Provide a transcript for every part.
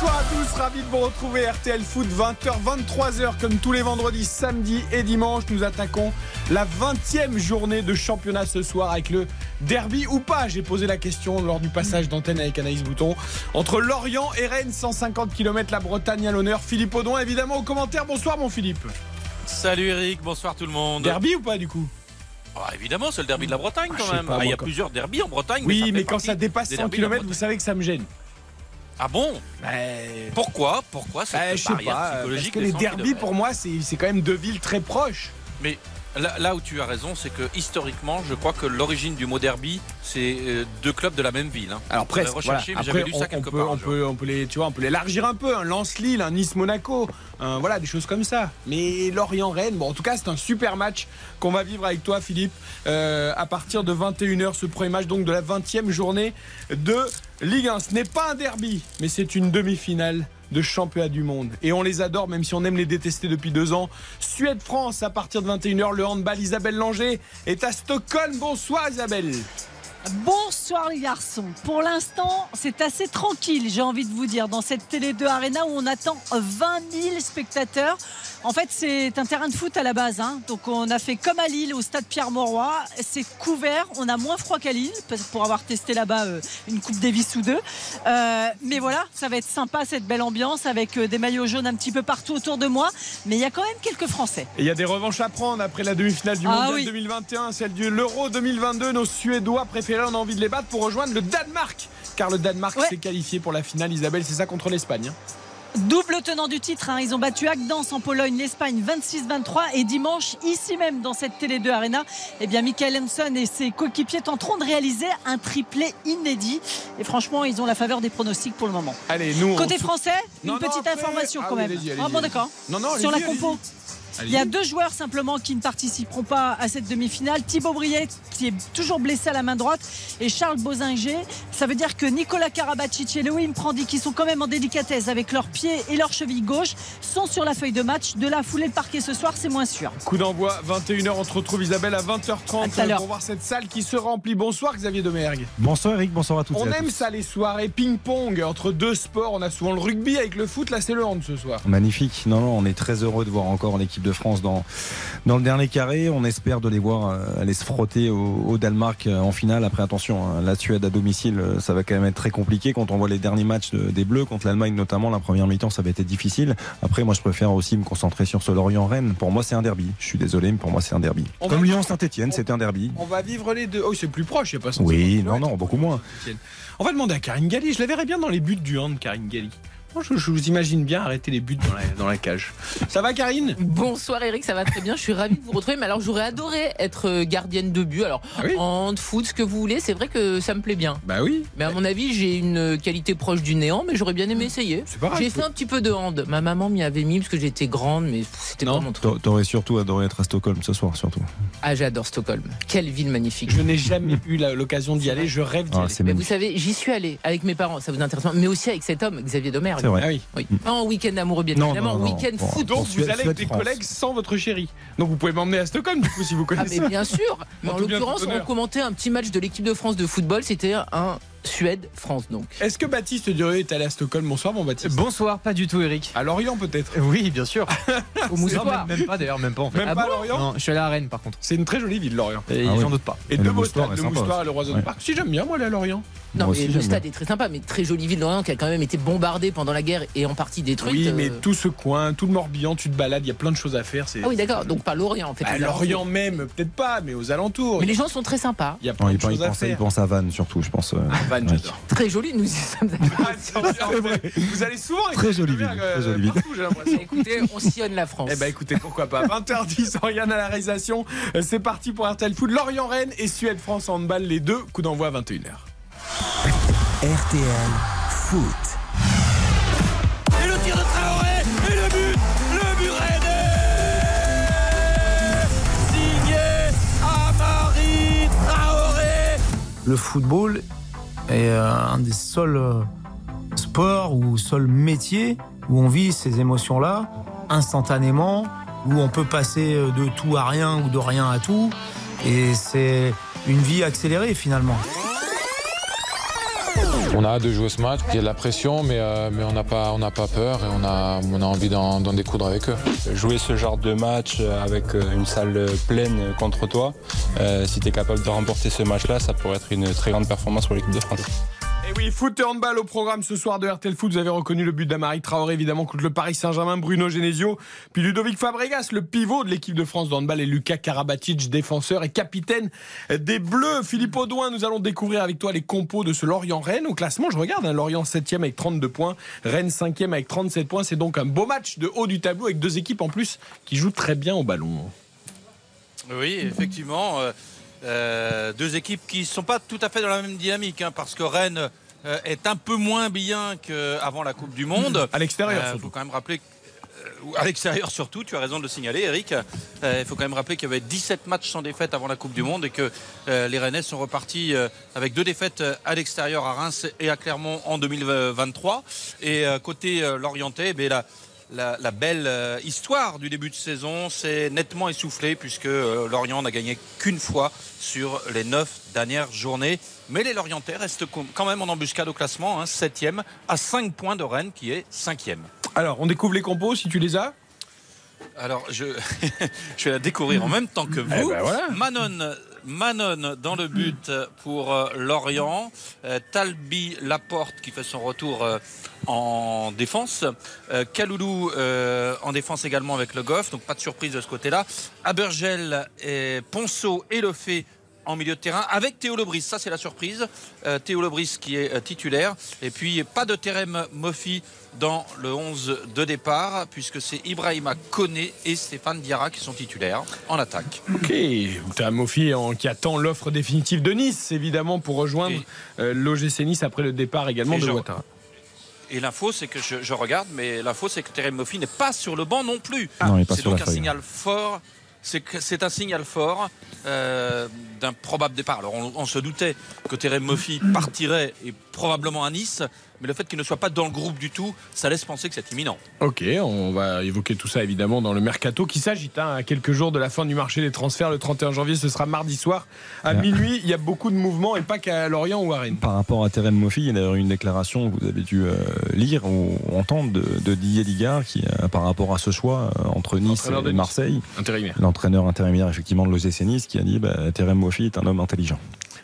Bonsoir à tous, ravi de vous retrouver RTL Foot 20h 23h comme tous les vendredis, samedi et dimanche. Nous attaquons la 20e journée de championnat ce soir avec le derby ou pas. J'ai posé la question lors du passage d'antenne avec Anaïs Bouton entre Lorient et Rennes, 150 km la Bretagne à l'honneur. Philippe Audon évidemment au commentaire. Bonsoir mon Philippe. Salut Eric, bonsoir tout le monde. Derby ou pas du coup? Ah, évidemment, c'est le derby de la Bretagne Ah, quand même. pas, Ah, il y a quand- plusieurs derbys en Bretagne. Oui ça fait mais quand ça dépasse des 100 derbys de la km vous savez que ça me gêne. Ah bon Ouais. Pourquoi Pourquoi cette Bah, je sais pas, parce psychologique que les 100 derbys pour moi c'est quand même deux villes très proches. Mais là, là où tu as raison, c'est que historiquement, je crois que l'origine du mot derby, c'est euh, deux clubs de la même ville. hein. Alors presque. Voilà. Après, lu ça on, quelque on peut, part, on peut, on peut les, tu vois, on peut l'élargir un peu. Un Lens-Lille, un Nice-Monaco, un- voilà, des choses comme ça. Mais Lorient-Rennes, bon, en tout cas, c'est un super match qu'on va vivre avec toi, Philippe, euh, à partir de 21h, ce premier match donc de la 20e journée de Ligue 1. Ce n'est pas un derby, mais c'est une demi-finale de championnat du monde. Et on les adore, même si on aime les détester depuis deux ans. Suède-France, à partir de 21h, le handball, Isabelle Langer est à Stockholm. Bonsoir Isabelle. Bonsoir les garçons. Pour l'instant, c'est assez tranquille, j'ai envie de vous dire, dans cette Télé 2 Arena où on attend 20 000 spectateurs. En fait, c'est un terrain de foot à la base. hein. Donc, on a fait comme à Lille, au stade Pierre-Mauroy. C'est couvert. On a moins froid qu'à Lille pour avoir testé là-bas euh, une Coupe Davis ou deux. Euh, mais voilà, ça va être sympa, cette belle ambiance avec euh, des maillots jaunes un petit peu partout autour de moi. Mais il y a quand même quelques Français. Et il y a des revanches à prendre après la demi-finale du Ah Mondial oui. 2021, celle de l'Euro 2022. Nos Suédois préférés, on a envie de les battre pour rejoindre le Danemark. Car le Danemark Ouais. s'est qualifié pour la finale, Isabelle, c'est ça contre l'Espagne. hein. Double tenant du titre, hein. ils ont battu Agdens en Pologne, l'Espagne 26-23 et dimanche ici même dans cette Télé 2 Arena, eh bien Michael Hansen et ses coéquipiers tenteront de réaliser un triplé inédit et franchement ils ont la faveur des pronostics pour le moment. Allez, nous. Côté français, Non, une non, petite après- information Ah quand oui, même. Ah bon d'accord. Non, Sur la compo. Il y a deux joueurs simplement qui ne participeront pas à cette demi-finale. Thibaut Briet, qui est toujours blessé à la main droite, et Charles Bozinger. Ça veut dire que Nicolas Karabatic et Louis Prandi, qui sont quand même en délicatesse avec leurs pieds et leurs chevilles gauche, sont sur la feuille de match. De la foulée le parquet ce soir, c'est moins sûr. Coup d'envoi, 21h. On se retrouve, Isabelle, à 20h30 À tout à l'heure. pour voir cette salle qui se remplit. Bonsoir, Xavier Domergue. Bonsoir Eric, bonsoir à toutes On et à aime tous. ça, les soirées ping-pong entre deux sports. On a souvent le rugby avec le foot. Là, c'est le hand ce soir. Magnifique. Non, non, on est très heureux de voir encore l'équipe de France dans, dans le dernier carré. On espère de les voir euh, aller se frotter au, au Danemark euh, en finale. Après, attention, hein, la Suède à domicile, euh, ça va quand même être très compliqué. Quand on voit les derniers matchs de- des Bleus contre l'Allemagne, notamment, la première mi-temps, ça va être difficile. Après, moi, je préfère aussi me concentrer sur ce Lorient-Rennes. Pour moi, c'est un derby. Je suis désolé, mais pour moi, c'est un derby. On Comme va- Lyon-Saint-Etienne, c'était un derby. On va vivre les deux. Oh, c'est plus proche, il n'y a pas 150 Oui, non, non, beaucoup moins. On va demander à Karine Galli. Je la verrais bien dans les buts du hand, Karine Galli. Moi, Je, je vous imagine bien arrêter les buts dans la, dans la cage. Ça va, Karine? Bonsoir Eric, ça va très bien. Je suis ravie de vous retrouver. Mais alors j'aurais adoré être euh, gardienne de but. Alors Ah oui? en foot, ce que vous voulez, c'est vrai que ça me plaît bien. Bah oui. Mais à mon avis, j'ai une qualité proche du néant, mais j'aurais bien aimé essayer. C'est pas grave. J'ai fait un petit peu de hand. Ma maman m'y avait mis parce que j'étais grande, mais c'était pas mon truc. T'a- T'aurais surtout adoré être à Stockholm ce soir, surtout. Ah, j'adore Stockholm. Quelle ville magnifique. Je n'ai jamais eu l'occasion d'y aller. Je rêve d'y Ah, aller. Mais vous savez, j'y suis allée avec mes parents, ça vous intéresse pas, mais aussi avec cet homme, Xavier Domergue. C'est vrai. Ah oui. Oui. Pas en week-end amoureux, bien Non, évidemment, non, non. week-end Bon, foot. Donc vous Suède- allez avec des Suède-France. collègues sans votre chérie. Donc vous pouvez m'emmener à Stockholm du coup si vous Ah, connaissez. mais bien sûr. Mais En en tout bien, tout l'occurrence, honneur. on commentait un petit match de l'équipe de France de football. C'était un Suède-France, donc. Est-ce que Baptiste Durieux est allé à Stockholm Bonsoir mon Baptiste. Bonsoir, pas du tout Eric. À Lorient peut-être. Oui, bien sûr. Au Non, Moussoir. même, même pas d'ailleurs, même pas en fait. Même Ah pas à bon Lorient. Non, je suis allé à Rennes par contre. C'est une très jolie ville Lorient. Et Ah j'en oui. doute pas. Et Moustoir stades, est le sympa Moustoir aussi. et le Roison Ouais. Park. Si j'aime bien moi aller à Lorient. Non, Moi mais aussi, le stade bien. est très sympa, mais très jolie ville d'Orient qui a quand même été bombardée pendant la guerre et en partie détruite. Oui, euh. mais tout ce coin, tout le Morbihan, tu te balades, il y a plein de choses à faire. Ah oui, d'accord, donc pas Lorient en fait. Bah. Lorient même, peut-être pas, mais aux alentours. Mais les gens sont très sympas, Il y a plein de il, choses à faire. pense à Vannes surtout, je pense. euh, Ah, Vannes, ouais. j'adore. très jolis. Nous y sommes. Ah, c'est vrai. Vous allez souvent Très jolie ville, euh, très jolie ville. partout, j'ai l'impression. Écoutez, on sillonne la France. Eh ben écoutez, pourquoi pas. 20h10, Oriane à la réalisation. Euh, C'est parti pour RTL Foot. Lorient-Rennes et Suède-France en handball, les deux. Coup d'envoi à 21h. RTL Foot. Et le tir de Traoré Et le but Le but Signé Amari Traoré le football est euh, un des seuls euh, sports ou seuls métiers où on vit ces émotions-là instantanément, où on peut passer euh, de tout à rien ou de rien à tout. Et c'est une vie accélérée finalement. On a hâte de jouer ce match. Il y a de la pression, mais, euh, mais on n'a pas, pas peur et on a, on a envie d'en, découdre avec eux. Jouer ce genre de match euh, avec euh, une salle pleine contre toi, si tu es capable de remporter ce match-là, ça pourrait être une très grande performance pour l'équipe de France. Et oui, foot et handball au programme ce soir de RTL Foot. Vous avez reconnu le but d'Amaric Traoré, évidemment, contre le Paris Saint-Germain, Bruno Genesio. Puis Ludovic Fabregas, le pivot de l'équipe de France de handball, et Lucas Karabatic, défenseur et capitaine des Bleus. Philippe Audouin, nous allons découvrir avec toi les compos de ce Lorient-Rennes. Au classement, je regarde, hein, Lorient 7e avec 32 points, Rennes 5e avec 37 points. C'est donc un beau match de haut du tableau avec deux équipes en plus qui jouent très bien au ballon. Oui, effectivement. euh, euh, deux équipes qui ne sont pas tout à fait dans la même dynamique, hein, parce que Rennes euh, est un peu moins bien qu'avant la Coupe du Monde. À l'extérieur, Il surtout. faut quand même rappeler. euh, à l'extérieur surtout, tu as raison de le signaler, Eric. Il faut quand même rappeler qu'il y avait 17 matchs sans défaite avant la Coupe du Monde et que euh, les Rennais sont repartis euh, avec deux défaites euh, à l'extérieur à Reims et à Clermont en 2023. Et euh, côté euh, Lorientais, eh bien, la, la, la belle euh, histoire du début de saison s'est nettement essoufflée puisque euh, Lorient n'a gagné qu'une fois sur les neuf dernières journées. Mais les Lorientais restent quand même en embuscade au classement, hein, 7e, à 5 points de Rennes qui est 5e. Alors, on découvre les compos si tu les as? Alors, je, je vais la découvrir en même temps que vous. Eh ben voilà. Manon, Manon dans le but pour euh, Lorient. Euh, Talbi Laporte qui fait son retour euh, en défense. Kaloulou en défense également avec le Goff. Donc pas de surprise de ce côté-là. Abergel, et Ponceau et en milieu de terrain avec Théo Lebris. Ça, c'est la surprise. Euh, Théo Lebris qui est titulaire. Et puis, pas de Terem Mofi dans le 11 de départ, puisque c'est Ibrahima Koné et Stéphane Diarra qui sont titulaires en attaque. Ok, Mofi qui attend l'offre définitive de Nice, évidemment, pour rejoindre euh, l'OGC Nice après le départ également Et de Ouattara. Et l'info, c'est que je, je regarde, mais l'info, c'est que Terem Mofi n'est pas sur le banc non plus. Non, il est pas c'est sur donc un feuille. signal fort. C'est que- c'est un signal fort euh, d'un probable départ. Alors, on, on se doutait que Terem Mofi partirait et probablement à Nice, mais le fait qu'il ne soit pas dans le groupe du tout, ça laisse penser que c'est imminent. Ok, on va évoquer tout ça évidemment dans le mercato qui s'agite hein, à quelques jours de la fin du marché des transferts. Le 31 janvier, ce sera mardi soir à Ouais. minuit. Il y a beaucoup de mouvements et pas qu'à Lorient ou à Rennes. Par rapport à Terem Moffi, il y a d'ailleurs une déclaration que vous avez dû euh, lire ou entendre de, de Didier Ligard qui, euh, par rapport à ce choix euh, entre Nice de et Nice. Marseille, l'entraîneur intérimaire effectivement de l'OGC Nice qui a dit bah, Terem Moffi est un homme intelligent.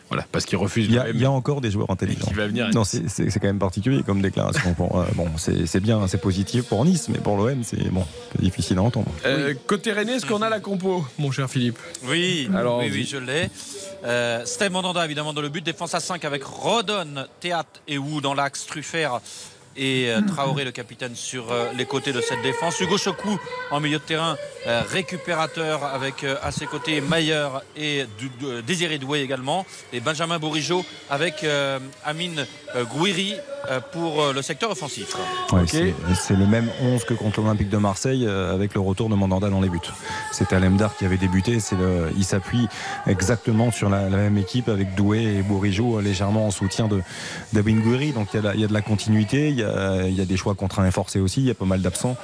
Voilà, parce qu'il refuse Il y, a, il y a encore des joueurs intelligents. qui va venir Non, c'est c'est- c'est quand même particulier comme déclaration. Pour, euh, bon, c'est c'est bien, c'est positif pour Nice, mais pour l'OM, c'est bon, c'est difficile à entendre. Euh, côté Rennais, est-ce qu'on a la compo, mon cher Philippe? Oui, Alors, oui, oui, je l'ai. Euh, Steve Mandanda, évidemment, dans le but. Défense à 5 avec Rodon, Théâtre et Wu dans l'axe, Truffert et euh, Traoré, le capitaine, sur euh, les côtés de cette défense. Hugo Chokou en milieu de terrain, euh, récupérateur avec à ses côtés Mayer et Désiré Doué également. Et Benjamin Bourigeau avec Amine Gouiri euh, pour euh, le secteur offensif. Ouais, Ok. c'est- le même 11 que contre l'Olympique de Marseille euh, avec le retour de Mandanda dans les buts. C'était Alemdar qui avait débuté. C'est le, il s'appuie exactement sur la, la même équipe avec Doué et Bourigeau euh, légèrement en soutien de d'Abin Gouiri. Donc il y, a la- il y a de la continuité, il y a, il y a des choix contraints et forcés aussi, il y a pas mal d'absents,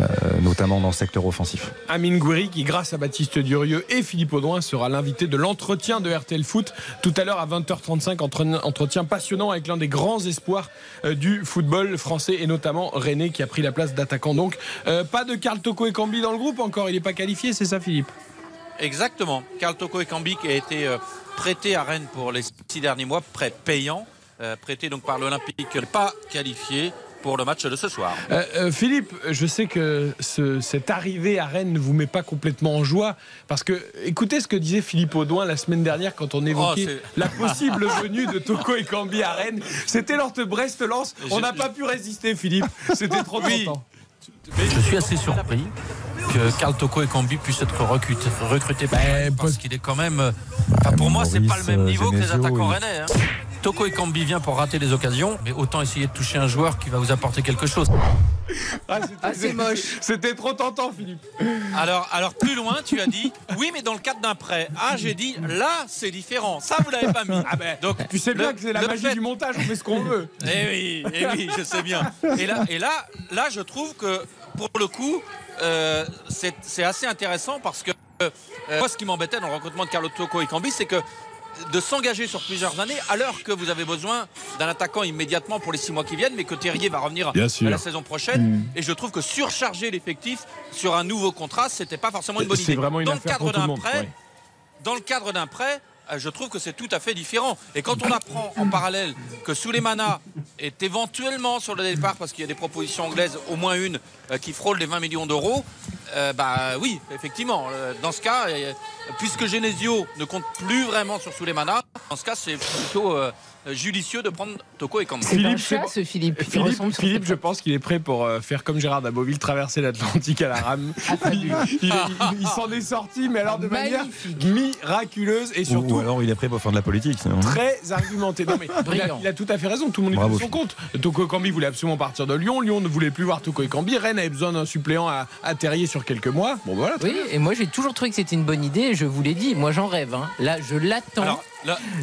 euh, notamment dans le secteur offensif. Amine Gouiri qui, grâce à Baptiste Durieux et Philippe Audouin, sera l'invité de l'entretien de RTL Foot tout à l'heure à 20h35. entre- Entretien passionnant avec l'un des grands espoirs euh, du football français et notamment René qui a pris la place d'attaquant. Donc, euh, pas de Karl Toko et Cambi dans le groupe encore. Il n'est pas qualifié, c'est ça, Philippe? Exactement. Carl Toko Ekambi qui a été euh, prêté à Rennes pour les six derniers mois, prêt payant, prêté donc par l'Olympique, pas qualifié pour le match de ce soir. Euh, euh, Philippe, je sais que ce- cette arrivée à Rennes ne vous met pas complètement en joie parce que écoutez ce que disait Philippe Audouin la semaine dernière quand on évoquait c'est- la possible venue de Toko et Cambi à Rennes. C'était lors de Brest-Lens. On n'a pas pu résister, Philippe. C'était trop Oui. tentant. Je suis assez surpris que Carl Toko et Cambi puissent être recrutés, recrutés par Rennes, parce qu'il est quand même. euh, pour moi, c'est pas le même Maurice, niveau que les attaquants il- rennais. hein. Toko et Cambi vient pour rater les occasions, mais autant essayer de toucher un joueur qui va vous apporter quelque chose. Ah, c'était- Ah, c'est moche. C'était trop tentant, Philippe. Alors, alors plus loin, tu as dit oui, mais dans le cadre d'un prêt. Ah, j'ai dit là, c'est différent. Ça, vous l'avez pas mis. Ah ben, Donc, tu sais bien que c'est la magie fait- du montage, on fait ce qu'on veut. Eh oui, eh oui, je sais bien. Et là, et là, là, je trouve que pour le coup, euh, c'est c'est assez intéressant parce que euh, moi, ce qui m'embêtait dans le recrutement de Carlo Tocco et Cambi, c'est que de s'engager sur plusieurs années, alors que vous avez besoin d'un attaquant immédiatement pour les six mois qui viennent, mais que Terrier va revenir sûr. la saison prochaine. Et je trouve que surcharger l'effectif sur un nouveau contrat, c'était pas forcément une bonne C'est idée. vraiment une dans le cadre d'un prêt, ouais. dans le cadre d'un prêt, euh, je trouve que c'est tout à fait différent. Et quand on apprend en parallèle que Souleymana est éventuellement sur le départ parce qu'il y a des propositions anglaises, au moins une, euh, qui frôle les 20 millions d'euros, euh, bah oui, effectivement. euh, Dans ce cas, euh, puisque Genesio ne compte plus vraiment sur Souleymana, dans ce cas, c'est plutôt euh, judicieux de prendre Toko et Kambi. Philippe, chat, ce Philippe. Il Philippe, je pense qu'il est prêt pour euh, faire comme Gérard Daboville, traverser l'Atlantique à la rame. il il- il- il s'en est sorti, mais alors de manière Magnifique. miraculeuse et Ou, surtout ou alors il est prêt pour faire de la politique. sinon. très argumenté. Non, mais il, a, Brillant. il a tout à fait raison, tout le monde Bravo, est son compte. Toko Ekambi voulait absolument partir de Lyon, Lyon ne voulait plus voir Toko Ekambi, Rennes avait besoin d'un suppléant à, à Terrier sur quelques mois. Bon voilà. Oui, et moi j'ai toujours trouvé que c'était une bonne idée. Je vous l'ai dit, moi j'en rêve. hein. Là, je l'attends.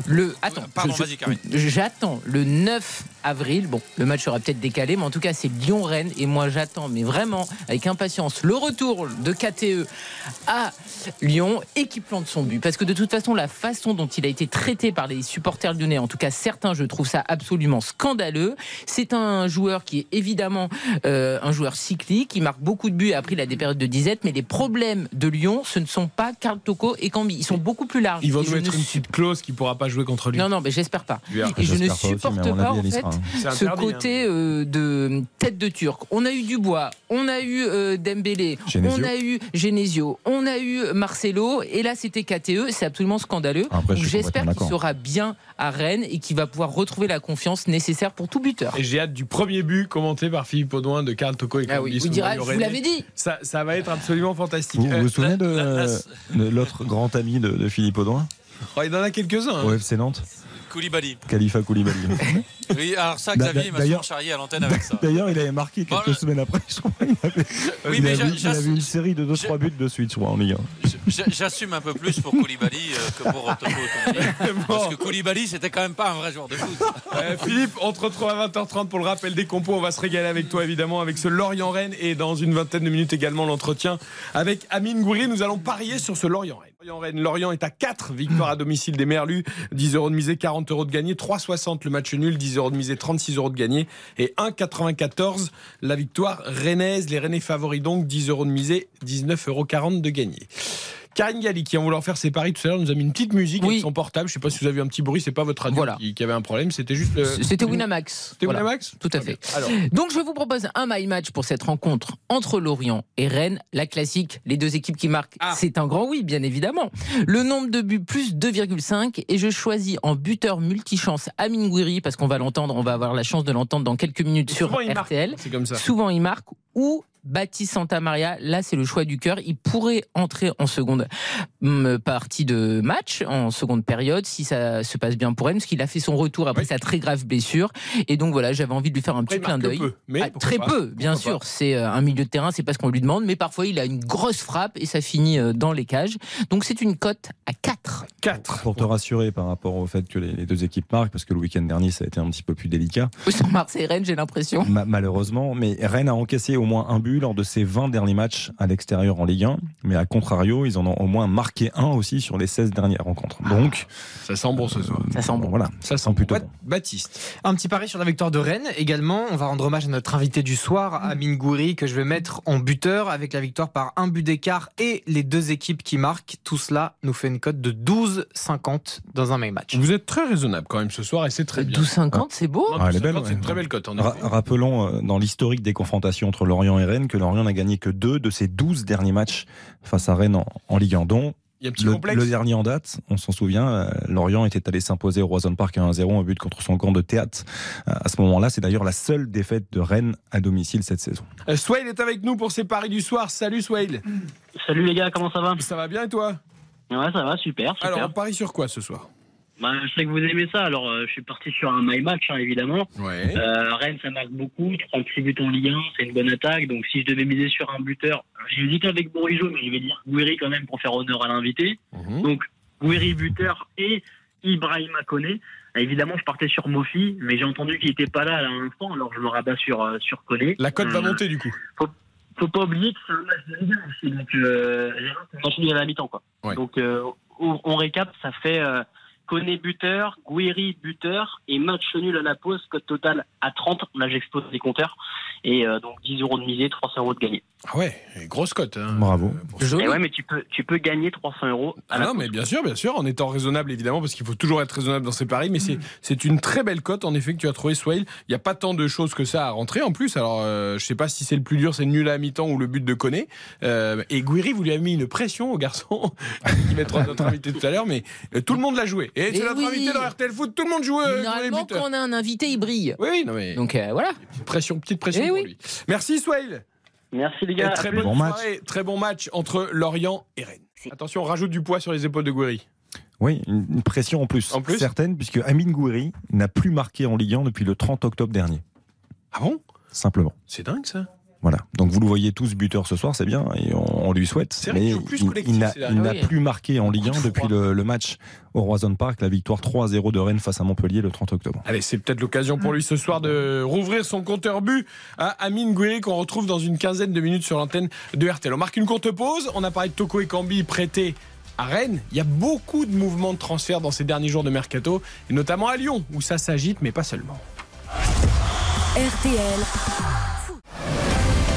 Le attends, vas-y, Karine. J'attends le 9 avril. Bon, le match sera peut-être décalé, mais en tout cas c'est Lyon-Rennes et moi j'attends, mais vraiment avec impatience, le retour de KTE à Lyon et qui plante son but. Parce que de toute façon, la façon dont il a été traité par les supporters lyonnais, en tout cas certains, je trouve ça absolument scandaleux. C'est un joueur qui est évidemment euh, un joueur cyclique, qui marque beaucoup de buts. Après, il a des périodes de disette, mais les problèmes de Lyon, ce ne sont pas Karl Toko et Cambi. Ils sont beaucoup plus larges. Ils vont nous mettre ne une suis petite clause qui pourra pas jouer contre lui. non, non, mais j'espère pas. Et je ne aussi, supporte pas, en fait, ce interdit, côté euh, de tête de turc. On a eu Dubois, on a eu euh, Dembélé, Genesio. on a eu Genesio, on a eu Marcelo, et là c'était KTE. C'est absolument scandaleux. J'espère qu'il sera bien à Rennes et qu'il va pouvoir retrouver la confiance nécessaire pour tout buteur. Et j'ai hâte du premier but commenté par Philippe Audouin de Karl Toko et Ah oui, vous vous l'avais dit. Ça, ça va être absolument fantastique. Vous vous, Euh, vous souvenez de, la- la- de l'autre grand ami de, de Philippe Audouin? Oh, il en a quelques-uns. hein. au FC Nantes? Koulibaly. Khalifa Koulibaly. Oui, alors ça, Xavier m'a charrié à l'antenne avec ça. D'ailleurs, il avait marqué quelques Bon, semaines après. Je crois. Il avait, Oui, il mais avait- il avait une série de 2-3 buts de suite, je crois, en Ligue 1. J- J'assume un peu plus pour Koulibaly euh, que pour Toko. Parce que Koulibaly, c'était quand même pas un vrai joueur de foot. Euh, Philippe, on te retrouve à 20h30 pour le rappel des compos. On va se régaler avec toi, évidemment, avec ce Lorient-Rennes. Et dans une vingtaine de minutes également, l'entretien avec Amine Gouiri. Nous allons parier sur ce Lorient-Rennes. Lorient est à 4 victoires à domicile des Merlus. 10 euros de misée, 40 euros de gagné. 3,60 le match nul, 10 euros de misée, 36 euros de gagné. Et 1,94 la victoire rennaise. Les Rennais favoris donc, 10 euros de misée, 19,40 euros de gagné. Karine Galli, qui en voulant faire ses paris tout à l'heure, nous a mis une petite musique Oui. avec son portable. Je sais pas si vous avez eu un petit bruit, c'est pas votre radio Voilà. qui, qui avait un problème, c'était juste. C'était Winamax. C'était Voilà. Winamax Tout à fait. Alors, Donc je vous propose un my match pour cette rencontre entre Lorient et Rennes. La classique, les deux équipes qui marquent, Ah. c'est un grand oui, bien évidemment. Le nombre de buts plus 2,5 et je choisis en buteur multichance Amine Gouiri parce qu'on va l'entendre, on va avoir la chance de l'entendre dans quelques minutes sur souvent. RTL. c'est comme ça. Souvent il marque ou Baptiste Santamaria, là c'est le choix du cœur. Il pourrait entrer en seconde hum, partie de match, en seconde période, si ça se passe bien pour Rennes, parce qu'il a fait son retour après Oui. sa très grave blessure. Et donc voilà, j'avais envie de lui faire un petit clin d'œil. peu, mais Ah, très pas peu, bien sûr. pas C'est euh, un milieu de terrain, c'est pas ce qu'on lui demande, mais parfois il a une grosse frappe et ça finit euh, dans les cages. Donc c'est une cote à 4. 4. Pour te rassurer par rapport au fait que les, les deux équipes marquent, parce que le week-end dernier, ça a été un petit peu plus délicat, Sur Marseille-Rennes, j'ai l'impression. ma- malheureusement. Mais Rennes a encaissé au moins un but lors de ses 20 derniers matchs à l'extérieur en Ligue 1. Mais à contrario, ils en ont au moins marqué un aussi sur les 16 dernières rencontres. Donc, Ça sent bon ce soir. Ça sent bon. voilà, Ça sent plutôt bon. Baptiste. Un petit pari sur la victoire de Rennes également. On va rendre hommage à notre invité du soir, Amine Gouiri, que je vais mettre en buteur avec la victoire par un but d'écart et les deux équipes qui marquent. Tout cela nous fait une cote de 12,50 dans un même match. Vous êtes très raisonnable quand même ce soir et c'est très bien. 12,50, c'est beau. Non, Ah, elle est 12,50, belle, C'est ouais. une très belle cote rappelons euh, dans l'historique des confrontations entre Lorient et Rennes que Lorient n'a gagné que deux de ses 12 derniers matchs face à Rennes en, en Ligue 1, dont Il y a un petit le, complexe. le dernier en date, on s'en souvient, euh, Lorient était allé s'imposer au Roison Park à 1-0, un but contre son camp de théâtre. Euh, à ce moment-là, c'est d'ailleurs la seule défaite de Rennes à domicile cette saison. Euh, Swail est avec nous pour ses paris du soir. Salut Swail. Salut les gars, comment ça va? Ça va bien et toi? Ouais, ça va, super, super. Alors, on parie sur quoi ce soir? Bah, je sais que vous aimez ça, alors euh, je suis parti sur un my match hein, évidemment. Ouais. Euh, Rennes ça marque beaucoup, 36 buts en Ligue 1, c'est une bonne attaque. Donc si je devais miser sur un buteur, j'ai hésité avec Bourigeau, mais je vais dire Gouiri quand même pour faire honneur à l'invité. Mhm. Donc Gouiri buteur et Ibrahima Koné. Évidemment, je partais sur Mofi, mais j'ai entendu qu'il n'était pas là à l'instant, alors je me rabats sur, euh, sur Koné. La cote va Euh, monter du coup. faut, faut pas oublier que c'est un match de Ligue 1 aussi. Donc, euh, on enchaîne à la mi-temps, quoi. Ouais. Donc, euh, on, on récap, ça fait euh, Koné buteur, Guiri buteur et match nul à la pause, cote totale à 30. Là, j'explose les compteurs. Et euh, donc, 10 euros de misée, 300 euros de gagné. Ah ouais, grosse cote. hein. Bravo. Et ouais, mais tu peux, tu peux gagner 300 euros à Ah la non, pause. mais bien sûr, bien sûr, en étant raisonnable évidemment, parce qu'il faut toujours être raisonnable dans ces paris. Mais c'est c'est une très belle cote en effet que tu as trouvé, Swale. Il n'y a pas tant de choses que ça à rentrer en plus. Alors, euh, je sais pas si c'est le plus dur, c'est le nul à mi-temps ou le but de Koné. Euh, et Guiri, vous lui avez mis une pression au garçon qui mettra notre invité tout à l'heure, mais euh, tout le monde l'a joué. Et Eh c'est notre oui. invité dans RTL Foot, tout le monde joue. euh, Normalement, quand on a un invité, il brille. Oui, non mais Donc euh, voilà. pression, petite pression Eh pour oui. lui. Merci, Swale. Merci les Et gars. très bonne Bon match. très bon match entre Lorient et Rennes. Attention, on rajoute du poids sur les épaules de Guiri. Oui, une une pression en plus. En plus Certaine, puisque Amine Gouiri n'a plus marqué en Ligue 1 depuis le 30 octobre dernier. Ah bon? Simplement. C'est dingue ça. Voilà. Donc vous le voyez tous buteur ce soir, c'est bien, et on, on lui souhaite. C'est vrai Mais plus il- n'a oui. plus marqué en Ligue 1 Beaucoup de depuis le, le match au Roison Park, la victoire 3-0 de Rennes face à Montpellier le 30 octobre. Allez, c'est peut-être l'occasion pour lui ce soir de rouvrir son compteur but à Amine Gouiri qu'on retrouve dans une quinzaine de minutes sur l'antenne de RTL. On marque une courte pause. On a parlé de Toko et Cambi prêtés à Rennes. Il y a beaucoup de mouvements de transfert dans ces derniers jours de mercato, et notamment à Lyon où ça s'agite, mais pas seulement. RTL,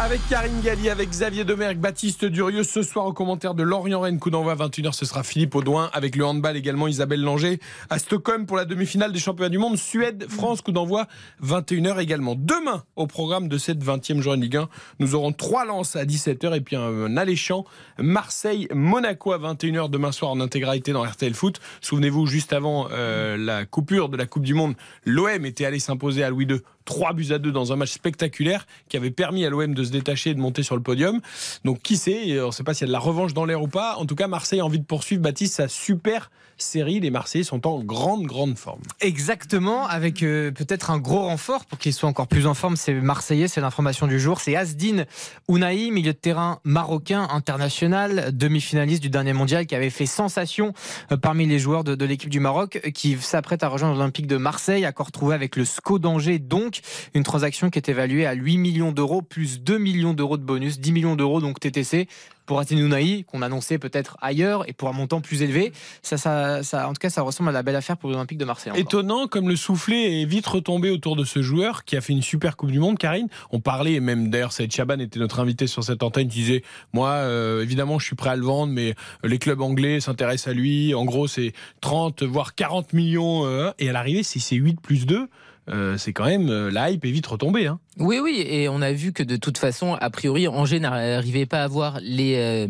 Avec Karine Galli, avec Xavier Demerck, Baptiste Durieux. Ce soir, au commentaire de Lorient-Rennes, coup d'envoi 21h, ce sera Philippe Audouin. Avec le handball également, Isabelle Langer. À Stockholm pour la demi-finale des championnats du monde. Suède, France, coup d'envoi 21h également. Demain, au programme de cette 20e journée de Ligue 1, nous aurons trois lances à 17h et puis un, alléchant Marseille-Monaco à 21h demain soir en intégralité dans RTL Foot. Souvenez-vous, juste avant euh, la coupure de la Coupe du Monde, l'OM était allé s'imposer à Louis II 3 buts à 2 dans un match spectaculaire qui avait permis à l'OM de se détacher et de monter sur le podium. Donc qui sait, on ne sait pas s'il y a de la revanche dans l'air ou pas. En tout cas, Marseille a envie de poursuivre Baptiste sa super série. Les Marseillais sont en grande, grande forme. Exactement, avec euh, peut-être un gros renfort pour qu'ils soient encore plus en forme. C'est Marseillais, c'est l'information du jour. C'est Asdin Ounahi, milieu de terrain marocain international, demi-finaliste du dernier mondial, qui avait fait sensation euh, parmi les joueurs de, de l'équipe du Maroc, euh, qui s'apprête à rejoindre l'Olympique de Marseille, accord trouvé avec le SCO d'Angers. Donc, une transaction qui est évaluée à 8 millions d'euros, plus 2 millions d'euros de bonus, 10 millions d'euros, donc TTC pour Ounahi, qu'on annonçait peut-être ailleurs et pour un montant plus élevé. Ça, ça, en tout cas, ça ressemble à la belle affaire pour l'Olympique de Marseille. Étonnant comme le soufflet est vite retombé autour de ce joueur qui a fait une super Coupe du Monde, Karine. On parlait, et même d'ailleurs, Saïd Chaban était notre invité sur cette antenne, qui disait Moi, euh, évidemment, je suis prêt à le vendre, mais les clubs anglais s'intéressent à lui. En gros, c'est 30, voire 40 millions. euh, et à l'arrivée, si c'est 8 plus 2, euh, c'est quand même. euh, la hype est vite retombée. Hein. Oui, oui, et on a vu que de toute façon, a priori, Angers n'arrivait pas à avoir les euh,